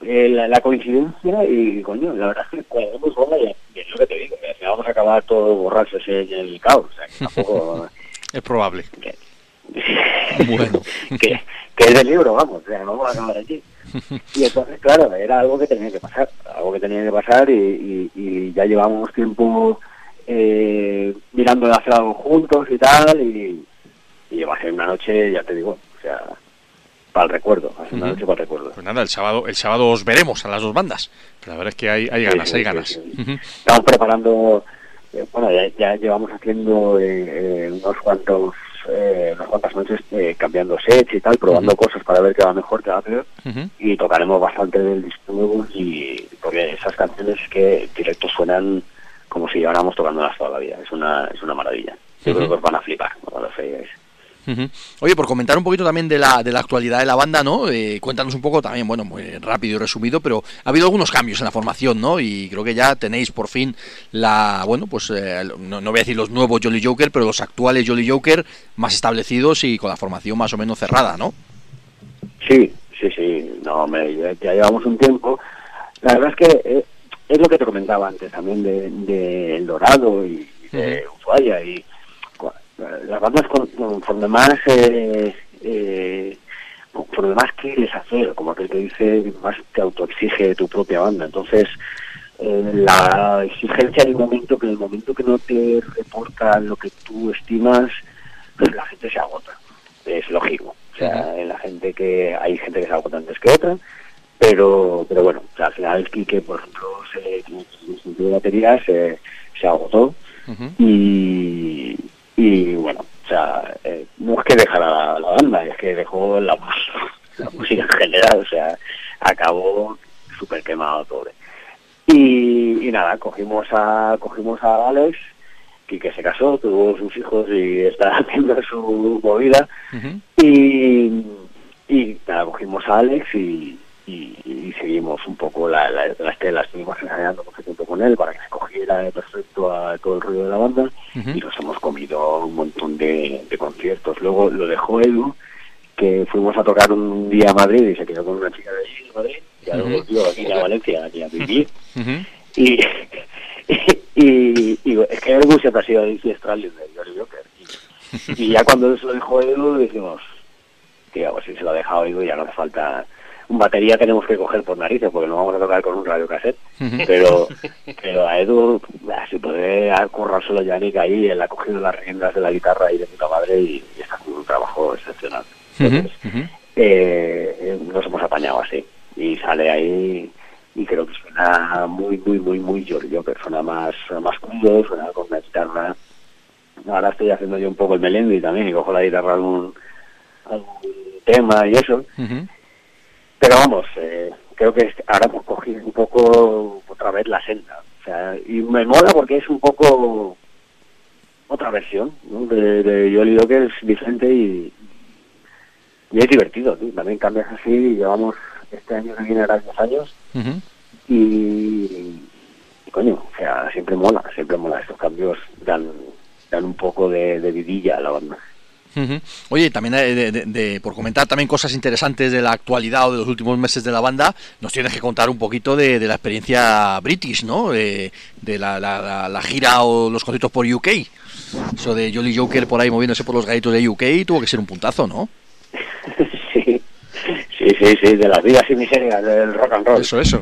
eh, la, la coincidencia y, coño, la verdad es que cuadramos bola y, es lo que te digo, que vamos a acabar todos borrachos en el caos, o sea, que tampoco... Es probable. que, Bueno. que, que es del libro, vamos, o sea, vamos a acabar aquí. Y entonces, claro, era algo que tenía que pasar, algo que tenía que pasar y, y- y ya llevamos tiempo eh, mirando de hacer algo juntos y tal, y, y va a ser una noche, ya te digo, o sea, para el recuerdo, una noche para el recuerdo. Pues nada, el sábado, el sábado os veremos a las dos bandas. Pero la verdad es que hay, hay ganas, Sí, hay ganas. sí. Estamos preparando, eh, bueno, ya, ya llevamos haciendo eh, eh, unos cuantos, eh, unas cuantas noches eh, cambiando sets y tal, probando cosas para ver qué va mejor, qué va peor. Y tocaremos bastante del disco nuevo y porque esas canciones que directos suenan como si lleváramos tocándolas toda la vida es una es una maravilla yo creo que os van a flipar cuando los Ujú. Oye, por comentar un poquito también de la, de la actualidad de la banda, ¿no? Eh, cuéntanos un poco también, bueno, muy rápido y resumido, pero ha habido algunos cambios en la formación, ¿no? Y creo que ya tenéis por fin la, bueno, pues eh, no, no voy a decir los nuevos Jolly Joker, pero los actuales Jolly Joker más establecidos y con la formación más o menos cerrada, ¿no? sí sí sí no hombre ya, llevamos un tiempo la verdad es que eh, es lo que te comentaba antes también de, de El Dorado y de Ushuaia y las bandas con- conforme más eh, eh, conforme más quieres hacer como que te dice más te autoexige tu propia banda. Entonces eh, la exigencia del momento que en el momento que no te reporta lo que tú estimas pues la gente se agota. Es lógico. O sea en la gente que hay gente que se agota antes que otra pero pero bueno o sea, al final el Quique por ejemplo se, en de batería se, se agotó. Y, y bueno, o sea, eh, no es que dejara la, la banda, es que dejó la, la música en general, o sea, acabó súper quemado todo. Y, y nada, cogimos a cogimos a Alex, que, que se casó, tuvo sus hijos y está haciendo su movida, y, y nada, cogimos a Alex y, y, y seguimos un poco la, la, la estela, estuvimos ensayando mucho tiempo con él para que se cogiera perfecto a todo el ruido de la banda y nos hemos comido un montón de, de conciertos. Luego lo dejó Edu, que fuimos a tocar un día a Madrid y se quedó con una chica de allí de Madrid, y luego Ujú. volvió aquí a Valencia aquí a vivir. Y, y, y es que Edu siempre ha sido de Joker. Y, y ya cuando se lo dejó Edu dijimos, tío, pues si se lo ha dejado Edu ya no hace falta... Batería tenemos que coger por narices porque no vamos a tocar con un radio cassette. Pero, pero a Edu, si puede currárselo Yannick ahí, él ha cogido las riendas de la guitarra y de puta madre y, y está haciendo un trabajo excepcional. Entonces, eh, eh, nos hemos apañado así. Y sale ahí y creo que suena muy muy muy muy George Joker suena más más crudo suena con una guitarra. Ahora estoy haciendo yo un poco el melendi también y cojo la guitarra algún algún tema y eso pero vamos, eh, creo que ahora hemos cogido un poco otra vez la senda. O sea, y me mola porque es un poco otra versión ¿no? de, de Jolly Docker, es diferente y, y es divertido. También cambias así, y llevamos este año que viene 10 años y coño, o sea, siempre mola, siempre mola. Estos cambios dan, dan un poco de, de vidilla a la banda. Ujú. Oye, también eh, de, de- de- por comentar también cosas interesantes de la actualidad o de los últimos meses de la banda, nos tienes que contar un poquito de, la experiencia british, ¿no? De, de la, la- la- la gira o los conciertos por UK. Eso de Jolly Joker por ahí moviéndose por los garitos de UK tuvo que ser un puntazo, ¿no? sí, sí, sí, sí, de las vidas y miserias del rock and roll. Eso, eso.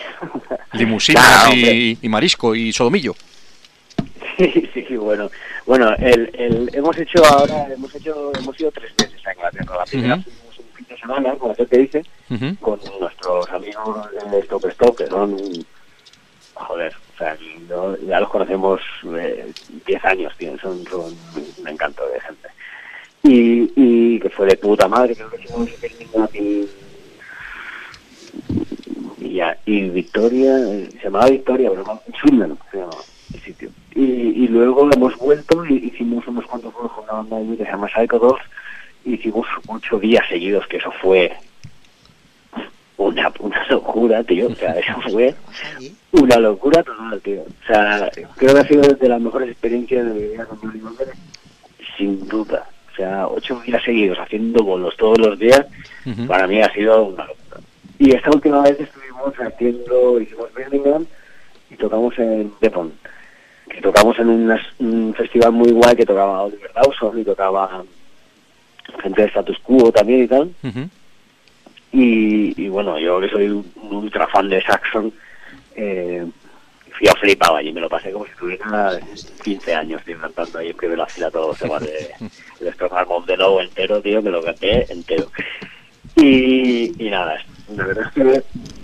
Limusinas Claro, y, y marisco y sodomillo. Sí, sí, bueno. Bueno, el, el, hemos hecho ahora, hemos hecho, hemos ido tres veces a Inglaterra. La primera Ujú. fuimos un fin de semana, como aquel que dice, Ujú. con nuestros amigos de Stop Stop, que son, joder, o sea, no- ya los conocemos eh, 10 años, tío, son, son un encanto de gente. Y, y que fue de puta madre, creo que hicimos Birmingham y, y, y Victoria, eh, se llamaba Victoria, pero no, Swindon se llamaba el sitio. Y, y luego hemos vuelto y hicimos unos cuantos juegos con una banda allí que se llama Psycho 2, hicimos ocho días seguidos, que eso fue una, una locura, tío. O sea, eso fue una locura total, tío. O sea, creo que ha sido de las mejores experiencias de mi vida con Johnny Walker, sin duda. O sea, ocho días seguidos haciendo bolos todos los días, para mí ha sido una locura. Y esta última vez estuvimos haciendo, hicimos Birmingham y tocamos en Depon. Que tocamos en unas- un festival muy guay que tocaba Oliver Dawson y tocaba gente de Status Quo también y tal. Y, y bueno, yo que soy un ultra fan de Saxon, eh, fui a flipado allí, me lo pasé como si tuviera 15 años, tío, cantando ahí en primera fila todos los temas de, álbumes de Low entero, tío, que lo canté entero. Y, y nada, la verdad es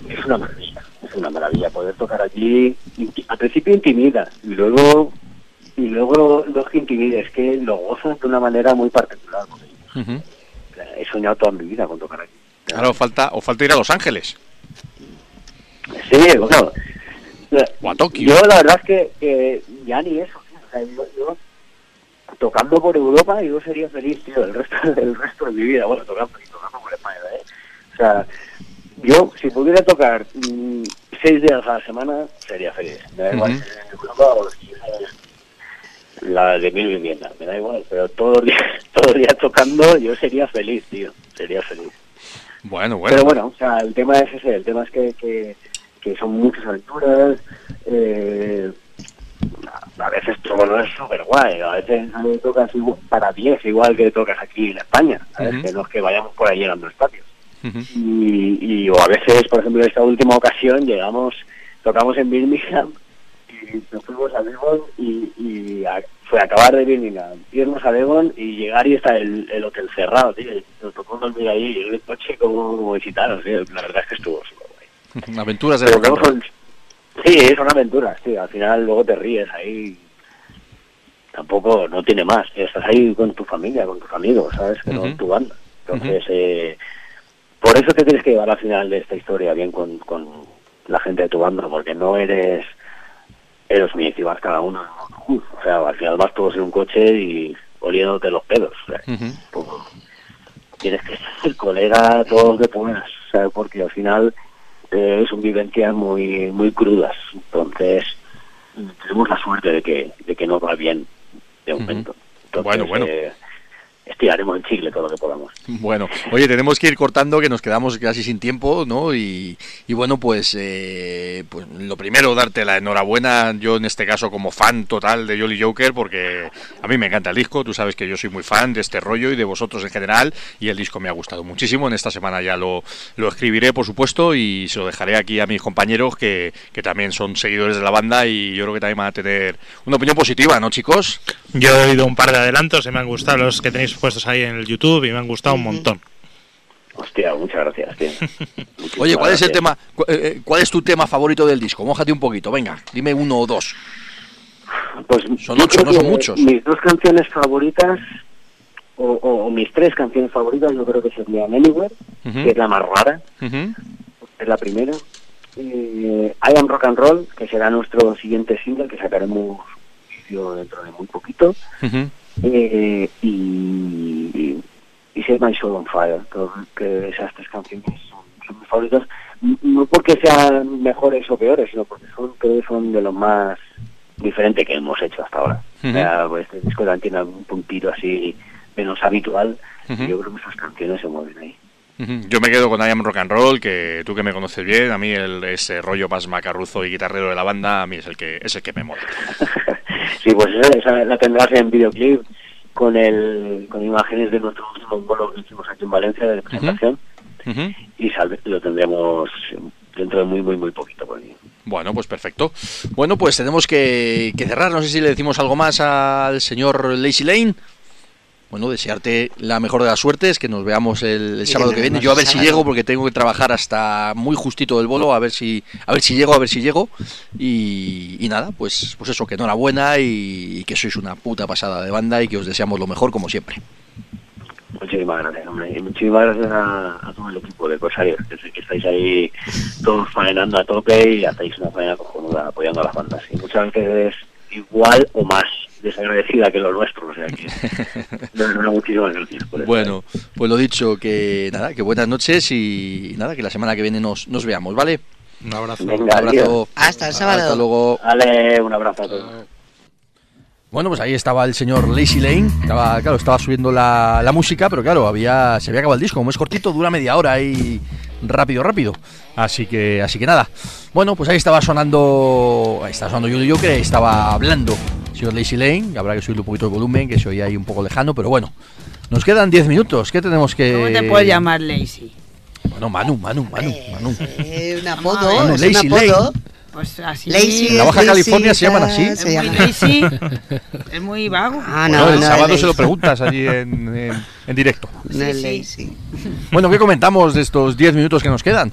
que es una maravilla, es una maravilla poder tocar allí, al principio intimida, y luego, y luego no es que intimide, es que lo gozas de una manera muy particular. O sea, He soñado toda mi vida con tocar allí. Claro, falta, o falta ir a Los Ángeles. Sí, bueno. O a Tokio. Yo la verdad es que, ya ni eso. O sea, yo, yo tocando por Europa yo sería feliz, tío, el resto, el resto de mi vida. Bueno, tocando, y tocando por España, ¿eh? O sea, yo si pudiera tocar mm, seis días a la semana sería feliz. Me da igual Ujú. si en Europa o si en la de mil viviendas, me da igual. Pero todos los días, todos los días tocando yo sería feliz, tío. Sería feliz. Bueno, bueno. Pero bueno, o sea, el tema es ese, el tema es que, que, que son muchas aventuras, eh, a a veces todo no es súper guay, a veces eh, tocas igual- para 10 igual que tocas aquí en España, ¿sabes? Ujú. que no es que vayamos por ahí llegando a Y, y o a veces, por ejemplo, en esta última ocasión llegamos, tocamos en Birmingham y nos fuimos a Devon y, y a- fue acabar de Birmingham, irnos a Devon y llegar y está el, el hotel cerrado, tío. Nos tocó dormir ahí y el coche como, como visitaros, tío. La verdad es que estuvo súper guay. Aventuras de Pero son- Sí, son aventuras, tío. Al final luego te ríes ahí. Tampoco, no tiene más. tío. Estás ahí con tu familia, con tus amigos, ¿sabes? Que no Ujú. en tu banda. Entonces, eh, por eso te tienes que llevar al final de esta historia bien con, con la gente de tu banda, porque no eres eres mi y vas cada uno. O sea, al final vas todos en un coche y oliéndote los pedos. o sea, Ujú. pues, tienes que ser colega todo lo que puedas, ¿sabes? porque al final eh, son vivencias muy muy crudas. Entonces, tenemos la suerte de que, de que nos va bien de momento. Entonces, Bueno, bueno. eh, estiraremos en chicle todo lo que podamos. Bueno, oye, tenemos que ir cortando, que nos quedamos casi sin tiempo, ¿no? Y, y bueno, pues, eh, pues lo primero, darte la enhorabuena, yo en este caso como fan total de Jolly Joker, porque a mí me encanta el disco, tú sabes que yo soy muy fan de este rollo y de vosotros en general, y el disco me ha gustado muchísimo, en esta semana ya lo, lo escribiré, por supuesto, y se lo dejaré aquí a mis compañeros que, que también son seguidores de la banda y yo creo que también van a tener una opinión positiva, ¿no, chicos? Yo he oído un par de adelantos y me han gustado los que tenéis puestos ahí en el YouTube y me han gustado un montón. Hostia, muchas gracias, tío. Oye, ¿cuál es el tema, cu- eh, eh, cuál es tu tema favorito del disco? Mójate un poquito, venga, dime uno o dos. Pues Son yo ocho, creo no son muchos. Mis dos canciones favoritas o, o- o mis tres canciones favoritas, yo creo que serían Anywhere, Ujú. que es la más rara, Ujú. es la primera. Eh, I Am Rock and Roll, que será nuestro siguiente single, que sacaremos yo dentro de muy poquito. Ujú. Eh, y, y Set My Soul on Fire, creo que esas tres canciones son, son mis favoritas, N- no porque sean mejores o peores, sino porque son, creo que son de lo más diferente que hemos hecho hasta ahora. O sea, pues, este disco también tiene un puntito así menos habitual, y yo creo que esas canciones se mueven ahí. Yo me quedo con I Am Rock and Roll, que tú que me conoces bien, a mí el, ese rollo más macarruzo y guitarrero de la banda, a mí es el que es el que me mola. Sí, pues esa, esa la tendrás en videoclip con el con imágenes de nuestro último vuelo que hicimos aquí en Valencia de presentación y salve, lo tendremos dentro de muy, muy, muy poquito por. Bueno, pues perfecto. Bueno, pues tenemos que, que cerrar. No sé si le decimos algo más al señor Lazy Lane. Bueno, desearte la mejor de las suertes, que nos veamos el, sábado que viene. Yo a ver si llego, porque tengo que trabajar hasta muy justito del bolo, a ver si, a ver si llego, a ver si llego. Y, y nada, pues, pues eso, que enhorabuena y, y que sois una puta pasada de banda y que os deseamos lo mejor como siempre. Muchísimas gracias, hombre. Y muchísimas gracias a, a todo el equipo de Corsarios, que estáis ahí todos faenando a tope y hacéis una faena cojonuda apoyando a las bandas. Y muchas veces igual o más desagradecida que lo nuestro. O sea que, no, no, no, muchísimas gracias por eso. Bueno, pues lo dicho, que nada, que buenas noches y nada, que la semana que viene nos, nos veamos, ¿vale? Un abrazo. Venga, Un abrazo. Hasta el sábado. Hasta luego. Dale, un abrazo a todos. Bueno, pues ahí estaba el señor Lazy Lane. Estaba, claro, estaba subiendo la, la música, pero claro, había, se había acabado el disco. Como es cortito, dura media hora y rápido, rápido. Así que, así que nada. Bueno, pues ahí estaba sonando, ahí estaba sonando Julio Joker, estaba hablando el señor Lazy Lane. Habrá que subirle un poquito el volumen, que se oía ahí un poco lejano, pero bueno. Nos quedan 10 minutos. ¿Qué tenemos que...? ¿Cómo te puedes llamar Lazy? Bueno, Manu, Manu, Manu, Manu. Eh, un apodo, es Lazy un apodo. Pues así. Lazy En la Baja lazy, California se llaman así. Es se muy llama- lazy. es muy vago. Ah, Bueno, no, el no, sábado se lo preguntas allí en, en- en directo. No es Sí, lazy. Bueno, ¿qué comentamos de estos 10 minutos que nos quedan?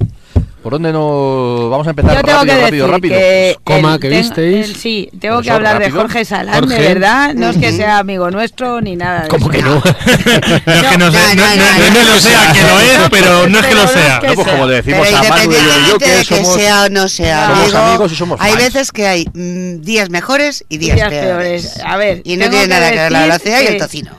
¿Por dónde nos vamos a empezar? Yo tengo rápido, que rápido, decir rápido. que Coma el- que ten- visteis. el- sí, tengo que hablar rápido. de Jorge Salán, Jorge. de verdad. No es que sea amigo nuestro ni nada. de Como eso. que no. no es que no, No, sea, no, no, no- no, no que no, lo sea, que lo es, pero no es que lo no sea. es que No, pues como le decimos Pero a Manu y yo, yo de que que somos... sea o no sea somos amigo, amigos y somos hay fans. veces que hay mm, días mejores y días, Días peores. peores. A ver, y no tiene que nada que ver la velocidad y el que- tocino.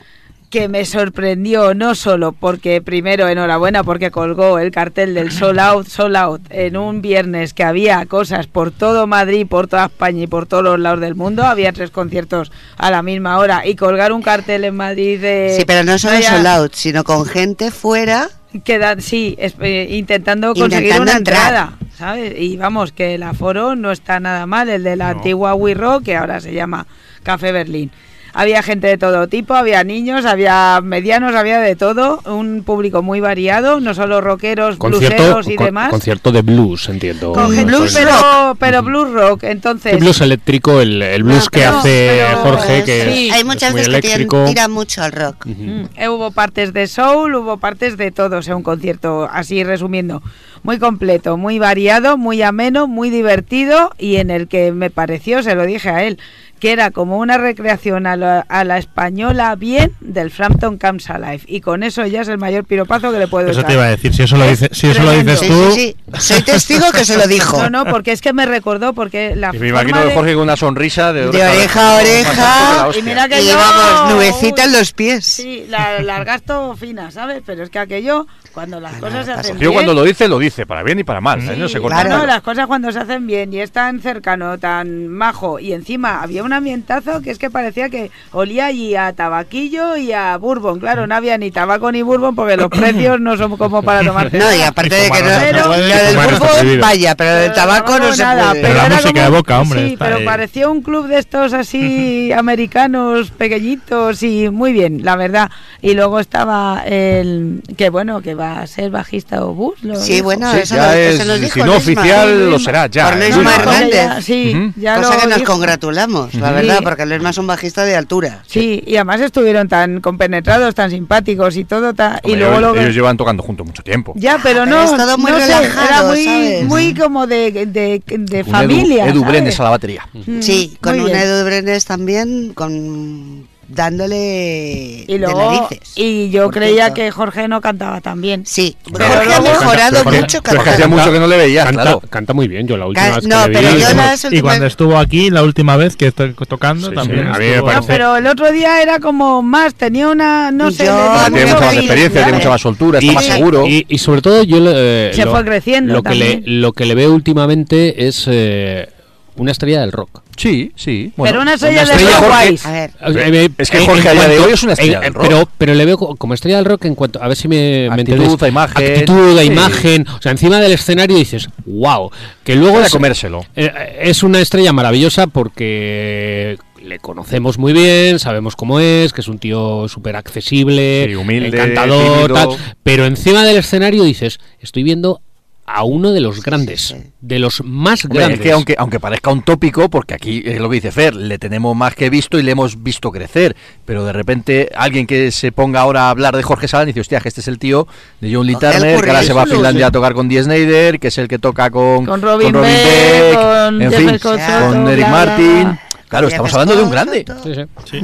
Que me sorprendió no solo porque primero enhorabuena porque colgó el cartel del Soul Out, Soul Out en un viernes que había cosas por todo Madrid, por toda España y por todos los lados del mundo, había tres conciertos a la misma hora y colgar un cartel en Madrid de Sí, pero no solo vaya- sold out, sino con gente fuera. quedan sí es- eh, intentando conseguir Intentando una entrar. entrada sabes y vamos que el aforo no está nada mal el de la antigua We Rock que ahora se llama Café Berlín había gente de todo tipo, había niños, había medianos, había de todo, un público muy variado, no solo rockeros, Concierto, blueseros y con- demás, concierto de blues, entiendo. con Mm, blues pero, rock. pero blues rock, entonces El blues eléctrico, el, el blues No, que pero- hace pero- Jorge, que Sí. es, hay es muchas muy veces que tiran, eléctrico. mucho al rock. Mm, eh, hubo partes de soul, hubo partes de todo, o sea, un concierto, así resumiendo, muy completo, muy variado, muy ameno, muy divertido y en el que me pareció, se lo dije a él, que era como una recreación a la, a la española bien del Frampton Comes Alive y con eso ya es el mayor piropazo que le puedo Eso echar. te iba a decir, si eso lo, dice, si eso lo dices tú, sí, sí. Soy testigo que se lo dijo. No, no, porque es que me recordó, porque la Y me imagino forma de Jorge con una sonrisa de, De oreja a oreja. Y mira que Y yo- vamos, nubecita en los pies. Sí, la, la gasto fina, ¿sabes? Pero es que aquello, cuando las cosas se hacen Yo bien... cuando lo dice, lo dice, para bien y para mal. Sí, ¿eh? No se claro. no, las cosas cuando se hacen bien y es tan cercano, tan majo y encima había un ambientazo que es que parecía que olía y a tabaquillo y a bourbon. Claro, no había ni tabaco ni bourbon porque los precios no son como para tomar No, y aparte de que no, Pero- lo del prohibido. vaya, pero el tabaco no se nada, puede. Pero la era música de boca, hombre, Sí, pero ahí. parecía un club de estos así americanos pequeñitos y muy bien, la verdad. Y luego estaba el que bueno, que va a ser bajista o bus. lo Sí, dijo. bueno, Sí, eso, ya lo, es, eso nos dijo si no oficial, Sí, lo será ya. Por Luisma. Una cosa Hernández. ya- sí, Ujú. ya Cosa lo que nos dijo. congratulamos, la verdad, porque Luisma es un bajista de altura. Sí, y además estuvieron tan compenetrados, tan simpáticos y todo. ta- y luego ellos, lo ellos llevan tocando juntos mucho tiempo. Ya, pero pero no. es todo muy no sé, era muy, ¿sabes? muy como de, de, de Un familia. Edu, Edu. Brenes a la batería. Mm, Sí, con muy un bien. Edu Brenes también, con dándole Y de luego, narices. y yo creía cierto. que Jorge no cantaba tan bien. Sí, Pero Jorge ha mejorado Jorge- mucho pero es que cantando. hacía mucho que no le veía, canta, claro. canta muy bien. Yo la última Ca- vez que no, pero vi- yo las Y últimas- cuando estuvo aquí, la última vez que estoy tocando, Sí, también. sí, a mí me estuvo- parece- No, pero el otro día era como más, tenía una, no sé, Yo- tiene mucha más experiencia, tiene mucha más soltura, está Y- más seguro. Y, y sobre todo yo le- eh, Se fue creciendo Lo que, le, lo que le veo últimamente es eh, una estrella del rock. Sí, sí. Pero una estrella una de rock Jorge, guays. A ver, Eh, Es que en- Jorge en a día de hoy es una estrella del rock. Pero, pero le veo co- como estrella del rock en cuanto, a ver si me, me Actitud, a imagen. Actitud, a Sí. imagen. O sea, encima del escenario dices, wow. Que luego Puede es, comérselo. eh, es una estrella maravillosa porque le conocemos muy bien, sabemos cómo es, que es un tío súper accesible, Sí, humilde, encantador, tal. Pero encima del escenario dices, estoy viendo a uno de los grandes, sí. de los más Hombre, grandes. es que aunque, aunque parezca un tópico, porque aquí es lo que dice Fer, le tenemos más que visto y le hemos visto crecer, pero de repente alguien que se ponga ahora a hablar de Jorge Salán dice, hostia, que este es el tío de John Lee Turner, que ahora se va a Finlandia sí. a tocar con Die Snyder, que es el que toca con, Con Robin Robin Beck, Beck, con en fin, con Eric Martin. Claro, estamos hablando de un grande. Sí, sí.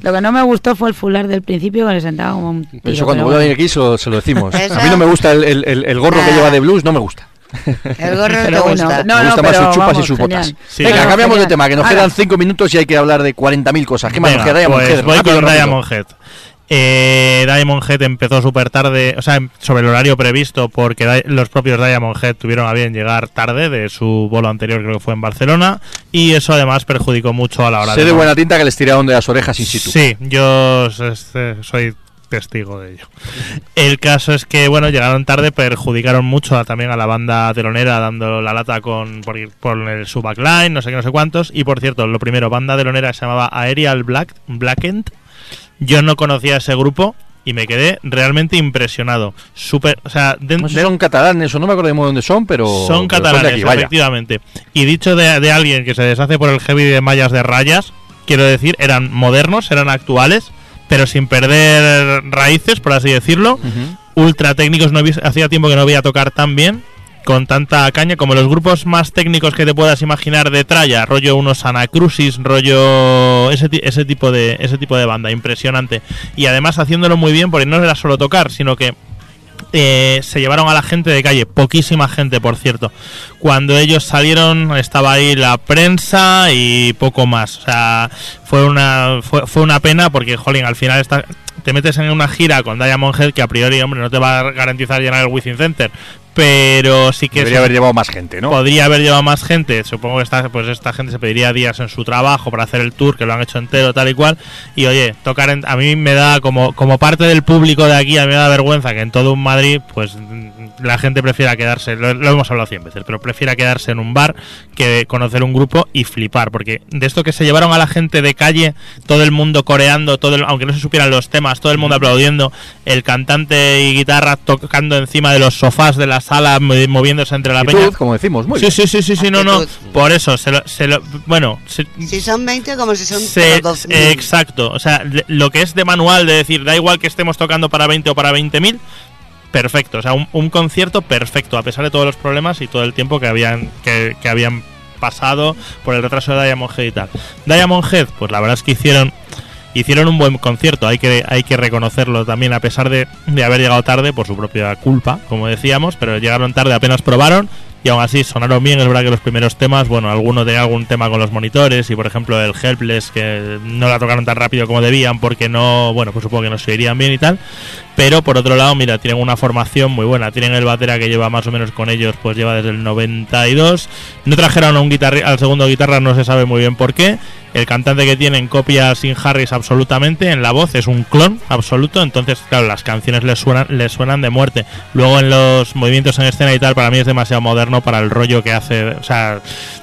Lo que no me gustó fue el fular del principio que le sentaba como un tiro, Eso cuando voy a venir bueno. aquí se lo, se lo decimos. A mí no me gusta el, el- el- el gorro que Nah. lleva de blues, no me gusta. el gorro no Pero te bueno, gusta. no, me no, gustan más pero sus chupas y vamos, sus botas. Sí. Venga, cambiamos de genial. tema, que nos Hala. quedan 5 minutos y hay que hablar de 40.000 cosas. ¿Qué más nos Venga, queda? Diamond pues voy con. Diamond Head. Eh, Diamond Head empezó súper tarde, o sea, sobre el horario previsto, porque los propios Diamond Head tuvieron a bien llegar tarde de su bolo anterior, creo que fue en Barcelona, y eso además perjudicó mucho a la hora Sé de mon- buena tinta que les tiraron de las orejas in situ. Sí, yo este, soy testigo de ello. El caso es que, bueno, llegaron tarde, perjudicaron mucho a- también a la banda telonera, dando la lata con por, ir- por el, su backline, no sé qué, no sé cuántos. Y por cierto, lo primero, banda telonera se llamaba Aerial Black, Blackend. Yo no conocía ese grupo y me quedé realmente impresionado. Súper, o sea, den- No sé si de- son catalanes o no me acuerdo muy dónde son, pero. son pero de catalanes, aquí, efectivamente. Y dicho de, de alguien que se deshace por el heavy de mallas de rayas, quiero decir, eran modernos, eran actuales, pero sin perder raíces, por así decirlo. Ultra técnicos, no vi- hacía tiempo que no veía tocar tan bien, con tanta caña, como los grupos más técnicos que te puedas imaginar de tralla, rollo unos Anacrucis, rollo ese, ese tipo de ese tipo de banda, impresionante. Y además haciéndolo muy bien, porque no era solo tocar, sino que eh, se llevaron a la gente de calle, poquísima gente, por cierto. Cuando ellos salieron estaba ahí la prensa y poco más. O sea, fue una fue, fue una pena porque, jolín, al final está, te metes en una gira con Diamond Head que a priori, hombre, no te va a garantizar llenar el Wizzing Center. Pero sí que se- haber llevado más gente, ¿no? podría haber llevado más gente. Supongo que esta, pues esta gente se pediría días en su trabajo para hacer el tour, que lo han hecho entero, tal y cual. Y oye, tocar en- a mí me da, como, como parte del público de aquí, a mí me da vergüenza que en todo un Madrid, pues la gente prefiera quedarse, lo, lo hemos hablado cien veces, pero prefiera quedarse en un bar que conocer un grupo y flipar. Porque de esto que se llevaron a la gente de calle, todo el mundo coreando, todo el- aunque no se supieran los temas, todo el mundo aplaudiendo, el cantante y guitarra tocando encima de los sofás de la sala, mo- moviéndose entre la peña. como decimos, muy Sí, bien. sí, sí, sí, sí, no, no. Por eso, se lo, se lo- bueno, se- Si son 20, como si son se- todos eh, exacto. O sea, lo que es de manual de decir, da igual que estemos tocando para 20 o para 20.000, perfecto. O sea, un, un concierto perfecto, a pesar de todos los problemas y todo el tiempo que habían, que, que habían pasado por el retraso de Diamond Head y tal. Diamond Head, pues la verdad es que hicieron hicieron un buen concierto, hay que, hay que reconocerlo también, a pesar de, de haber llegado tarde por su propia culpa, como decíamos, pero llegaron tarde, apenas probaron y aún así sonaron bien. Es verdad que los primeros temas, bueno, alguno tenía algún tema con los monitores y, por ejemplo, el Helpless, que no la tocaron tan rápido como debían porque no, bueno, pues supongo que no se irían bien y tal. Pero por otro lado, mira, tienen una formación muy buena. Tienen el batera que lleva más o menos con ellos, pues lleva desde el 92. No trajeron a un al segundo guitarra, no se sabe muy bien por qué. El cantante que tienen copia sin Harris absolutamente. En la voz es un clon absoluto. Entonces, claro, las canciones les suenan, les suenan de muerte. Luego en los movimientos en escena y tal, para mí es demasiado moderno para el rollo que hace. O sea,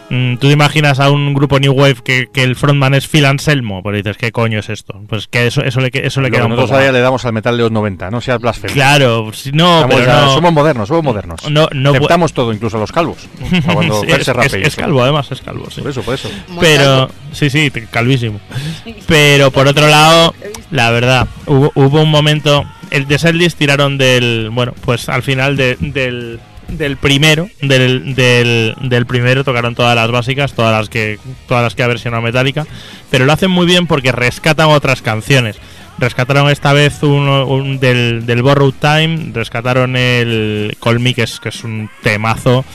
tú te imaginas a un grupo New Wave que, que el frontman es Phil Anselmo. Pues dices, ¿qué coño es esto? Pues que eso, eso le, eso le Lo que queda un nosotros poco. mal. le damos al metal de los 90, no seas blasfemo. Claro, si- no, Estamos pero ya- no. Somos modernos, somos modernos. No, no Aceptamos todo, incluso a los calvos. Cuando Sí, es, es- calvo, además, es calvo, sí. Por eso, por eso. Muy Pero, calvo. sí, sí, calvísimo. Pero por otro lado, la verdad, hubo, hubo un momento. El de setlist tiraron del. Bueno, pues al final de- del. Del primero, del, del, del primero tocaron todas las básicas, todas las que todas las que ha versionado Metallica, pero lo hacen muy bien porque rescatan otras canciones. Rescataron esta vez uno un del, del Borrow Time, rescataron el Call Me, que es, que es un temazo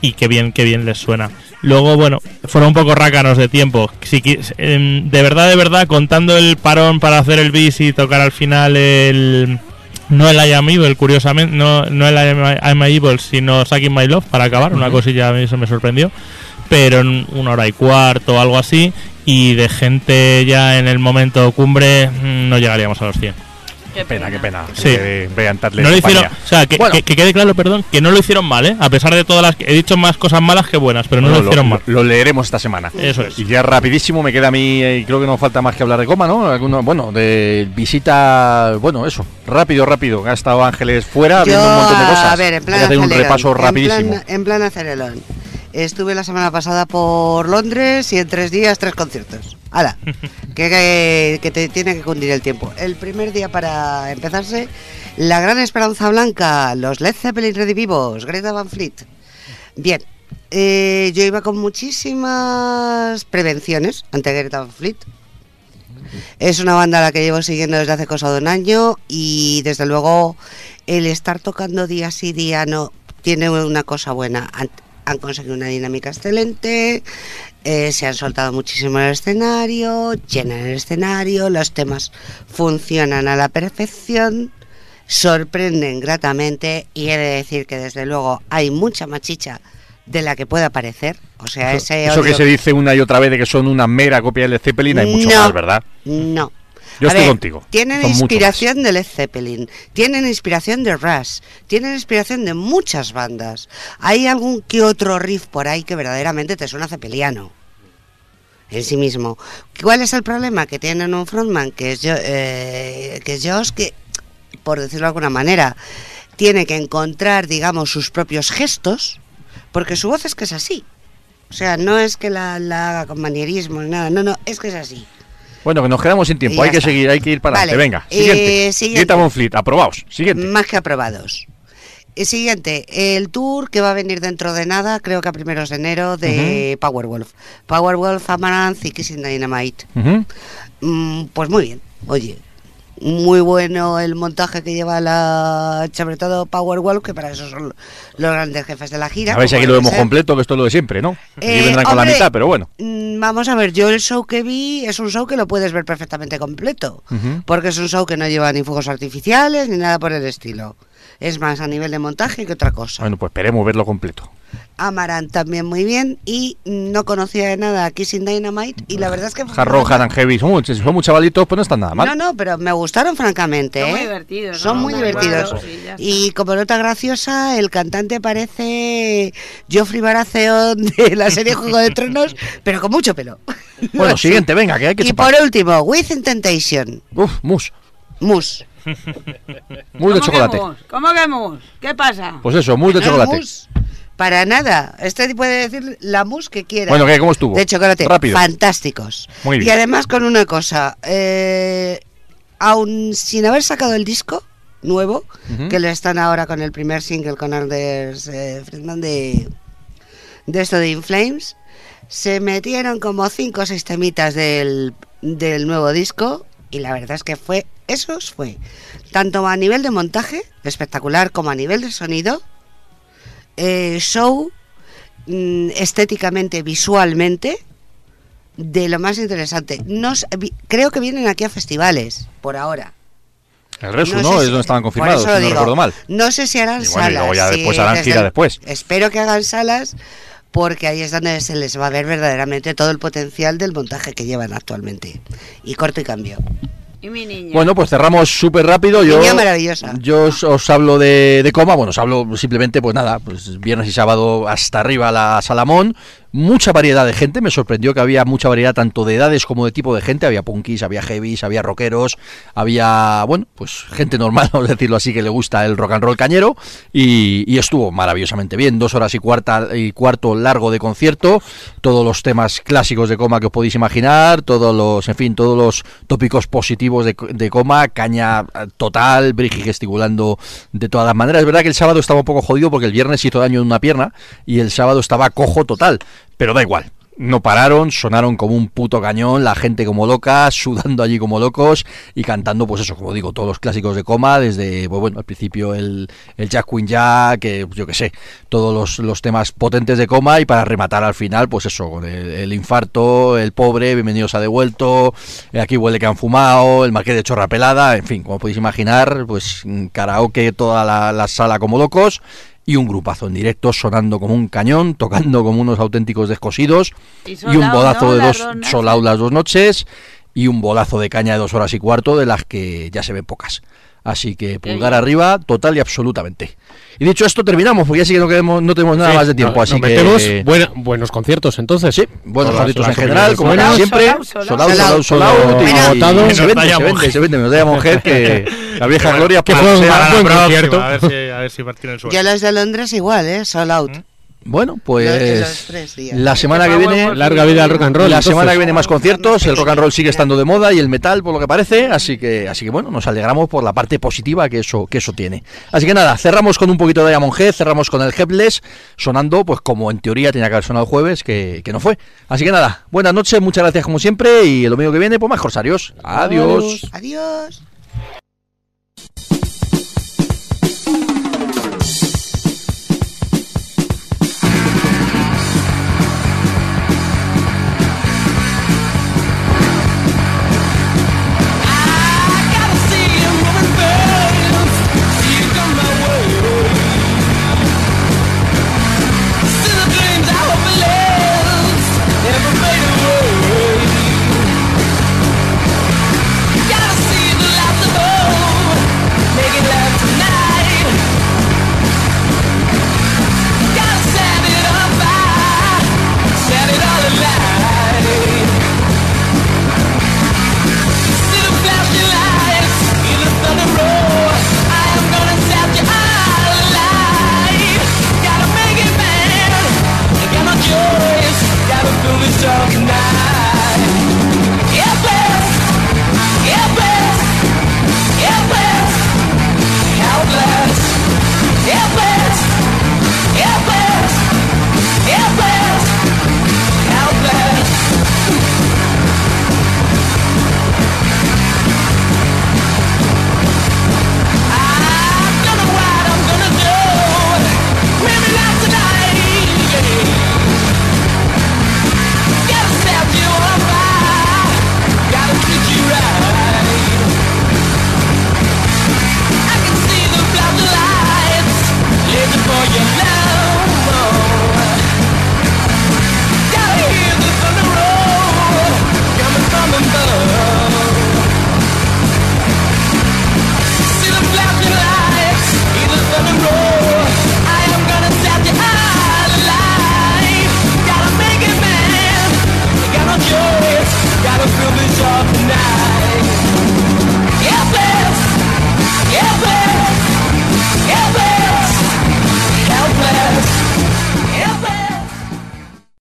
y qué bien, qué bien les suena. Luego, bueno, fueron un poco rácanos de tiempo. Si, em, de verdad, de verdad, contando el parón para hacer el bis y tocar al final el... No el I Am Evil, curiosamente, no, no el I Am, I Am Evil, sino Sucking My Love para acabar, una cosilla a mí eso me sorprendió. Pero en una hora y cuarto o algo así, y de gente ya en el momento cumbre, mm, no llegaríamos a los 100. Qué pena, qué pena. Sí. Que No lo hicieron, o sea, que, Bueno. que- que quede claro, perdón, que no lo hicieron mal, ¿eh? A pesar de todas las que he dicho más cosas malas que buenas, pero no lo hicieron mal. Lo leeremos esta semana. Eso es. Y ya rapidísimo me queda a mí, eh, creo que no falta más que hablar de coma, ¿no? Alguno, bueno, de visita, bueno, eso, rápido, rápido. Ha estado Ángeles fuera viendo un montón de cosas. a ver, en plan Voy a hacer un repaso en rapidísimo. plan- En plan, acelerón. Estuve la semana pasada por Londres y en tres días tres conciertos. Que, que te tiene que cundir el tiempo. El primer día para empezarse, La Gran Esperanza Blanca, los Led Zeppelin redivivos, Greta Van Fleet. Bien, eh, yo iba con muchísimas prevenciones ante Greta Van Fleet. Es una banda a la que llevo siguiendo desde hace cosa de un año y desde luego el estar tocando día sí día no tiene una cosa buena. Han, conseguido una dinámica excelente, eh, se han soltado muchísimo en el escenario, llenan el escenario, los temas funcionan a la perfección, sorprenden gratamente y he de decir que desde luego hay mucha machicha de la que pueda parecer. O sea, ese Eso que se dice una y otra vez de que son una mera copia del Zeppelin, hay mucho No. más, ¿verdad? No. Yo A estoy ver, contigo. Tienen Son inspiración de Led Zeppelin, tienen inspiración de Rush, tienen inspiración de muchas bandas. Hay algún que otro riff por ahí que verdaderamente te suena zeppeliano en sí mismo. ¿Cuál es el problema? Que tienen un frontman que es, Jo- eh, que es Josh, que, por decirlo de alguna manera, tiene que encontrar, digamos, sus propios gestos, porque su voz es que es así. O sea, no es que la, la haga con manierismo ni nada, no, no, es que es así. Bueno, que nos quedamos sin tiempo. Hay que seguir, hay que ir para Vale, adelante. Venga, eh, siguiente. siguiente. Von Fleet, aprobados. Siguiente. Más que aprobados. El siguiente, el tour que va a venir dentro de nada, creo que a primeros de enero, de Powerwolf. Powerwolf, Amaranth y Kissing Dynamite. Ujú. Mm, pues muy bien, oye. Muy bueno el montaje que lleva la sobre todo Powerwolf, que para eso son los grandes jefes de la gira. A ver si aquí lo vemos ser. completo, que esto es lo de siempre, ¿no? Eh, vendrán con la mitad, pero bueno. Mm, Vamos a ver, yo el show que vi es un show que lo puedes ver perfectamente completo. Porque es un show que no lleva ni fuegos artificiales ni nada por el estilo. Es más a nivel de montaje que otra cosa. Bueno, pues esperemos verlo completo. Amaran también muy bien y no conocía de nada a Kissing Dynamite y la verdad es que... Hard and Heavy, son, muchos- son muy chavalitos, pues no están nada mal. No, no, pero me gustaron francamente. Son muy ¿eh? divertidos, Son ¿no? muy divertidos. acuerdo, sí, y como nota graciosa, el cantante parece Geoffrey Baratheon de la serie Juego de Tronos, pero con mucho pelo. Bueno, siguiente, venga, que hay que Y chupar. por último, With Temptation. Uf, mus. Mus. Mus de ¿Cómo que chocolate. ¿Cómo que mus? ¿Qué pasa? Pues eso, mus de No, chocolate. Para nada. Este puede decir la mus que quiera. Bueno, ¿qué? ¿Cómo estuvo? De chocolate. Rápido. Fantásticos. Muy bien. Y además con una cosa. Eh, aún sin haber sacado el disco nuevo, que le están ahora con el primer single con Anders eh, Friedman de, de esto de In Flames, se metieron como cinco o seis temitas del, del nuevo disco y la verdad es que fue, esos fue, tanto a nivel de montaje, espectacular, como a nivel de sonido, eh, show, mm, estéticamente, visualmente, de lo más interesante. Vi- creo que vienen aquí a festivales, por ahora. El Resu, No Es donde estaban confirmados, si no digo, recuerdo mal. No sé si harán Y bueno, y salas. luego ya harán gira después. Espero que hagan salas porque ahí es donde se les va a ver verdaderamente todo el potencial del montaje que llevan actualmente. Y corto y cambio. Y mi niña. Bueno, pues cerramos súper rápido. Yo, Niña maravillosa. Yo os, os hablo de, de coma. Bueno, os hablo simplemente, pues nada, pues viernes y sábado hasta arriba la Salamón. Mucha variedad de gente, me sorprendió que había mucha variedad tanto de edades como de tipo de gente, había punkis, había heavies, había rockeros, había, bueno, pues gente normal, vamos decirlo así, que le gusta el rock and roll cañero. Y, y estuvo maravillosamente bien, dos horas y, cuarta, y cuarto largo de concierto, todos los temas clásicos de coma que os podéis imaginar, todos los, en fin, todos los tópicos positivos de, de coma, caña eh, total, Brigi gesticulando de todas las maneras, es verdad que el sábado estaba un poco jodido porque el viernes hizo daño en una pierna y el sábado estaba cojo total, pero da igual. No pararon, sonaron como un puto cañón, la gente como loca, sudando allí como locos y cantando, pues eso, como digo, todos los clásicos de coma, desde, pues bueno, al principio el, el Jack Queen Jack, que yo que sé, todos los, los temas potentes de coma y para rematar al final, pues eso, el, infarto, el pobre, bienvenidos a devuelto, eh, aquí huele que han fumado, el marqués de chorra pelada, en fin, como podéis imaginar, pues mm, karaoke toda la sala como locos y un grupazo en directo sonando como un cañón, tocando como unos auténticos descosidos Y un out, bodazo ¿no? de dos sold out las dos noches y un bolazo de caña de dos horas y cuarto de las que ya se ven pocas. Así que pulgar arriba, total y absolutamente. Y dicho esto, terminamos, porque ya sí que no, queremos, no tenemos nada Sí, más de tiempo. no- así nos que metemos buena- buenos conciertos entonces. Sí, buenos Todas conciertos las en general, como opiniones siempre. Sold out, sold Sold out. out, sold out, sold out, y- Agotado. y Que Se vende, se vende, se vende. Nos da mujer que la vieja gloria que fue un buen concierto. A ver si, a ver si tienen suerte. Yo los de Londres igual, ¿eh? Sold out. Bueno, pues la semana que viene Larga vida al rock and roll. la entonces. semana que viene más conciertos, el rock and roll sigue estando de moda y el metal por lo que parece, así que así que bueno, nos alegramos por la parte positiva que eso que eso tiene. Así que nada, cerramos con un poquito de Diamond Head, cerramos con el Headless sonando pues como en teoría tenía que haber sonado el jueves, que, que no fue. Así que nada, buenas noches, muchas gracias como siempre y el domingo que viene pues más corsarios. Adiós. Adiós.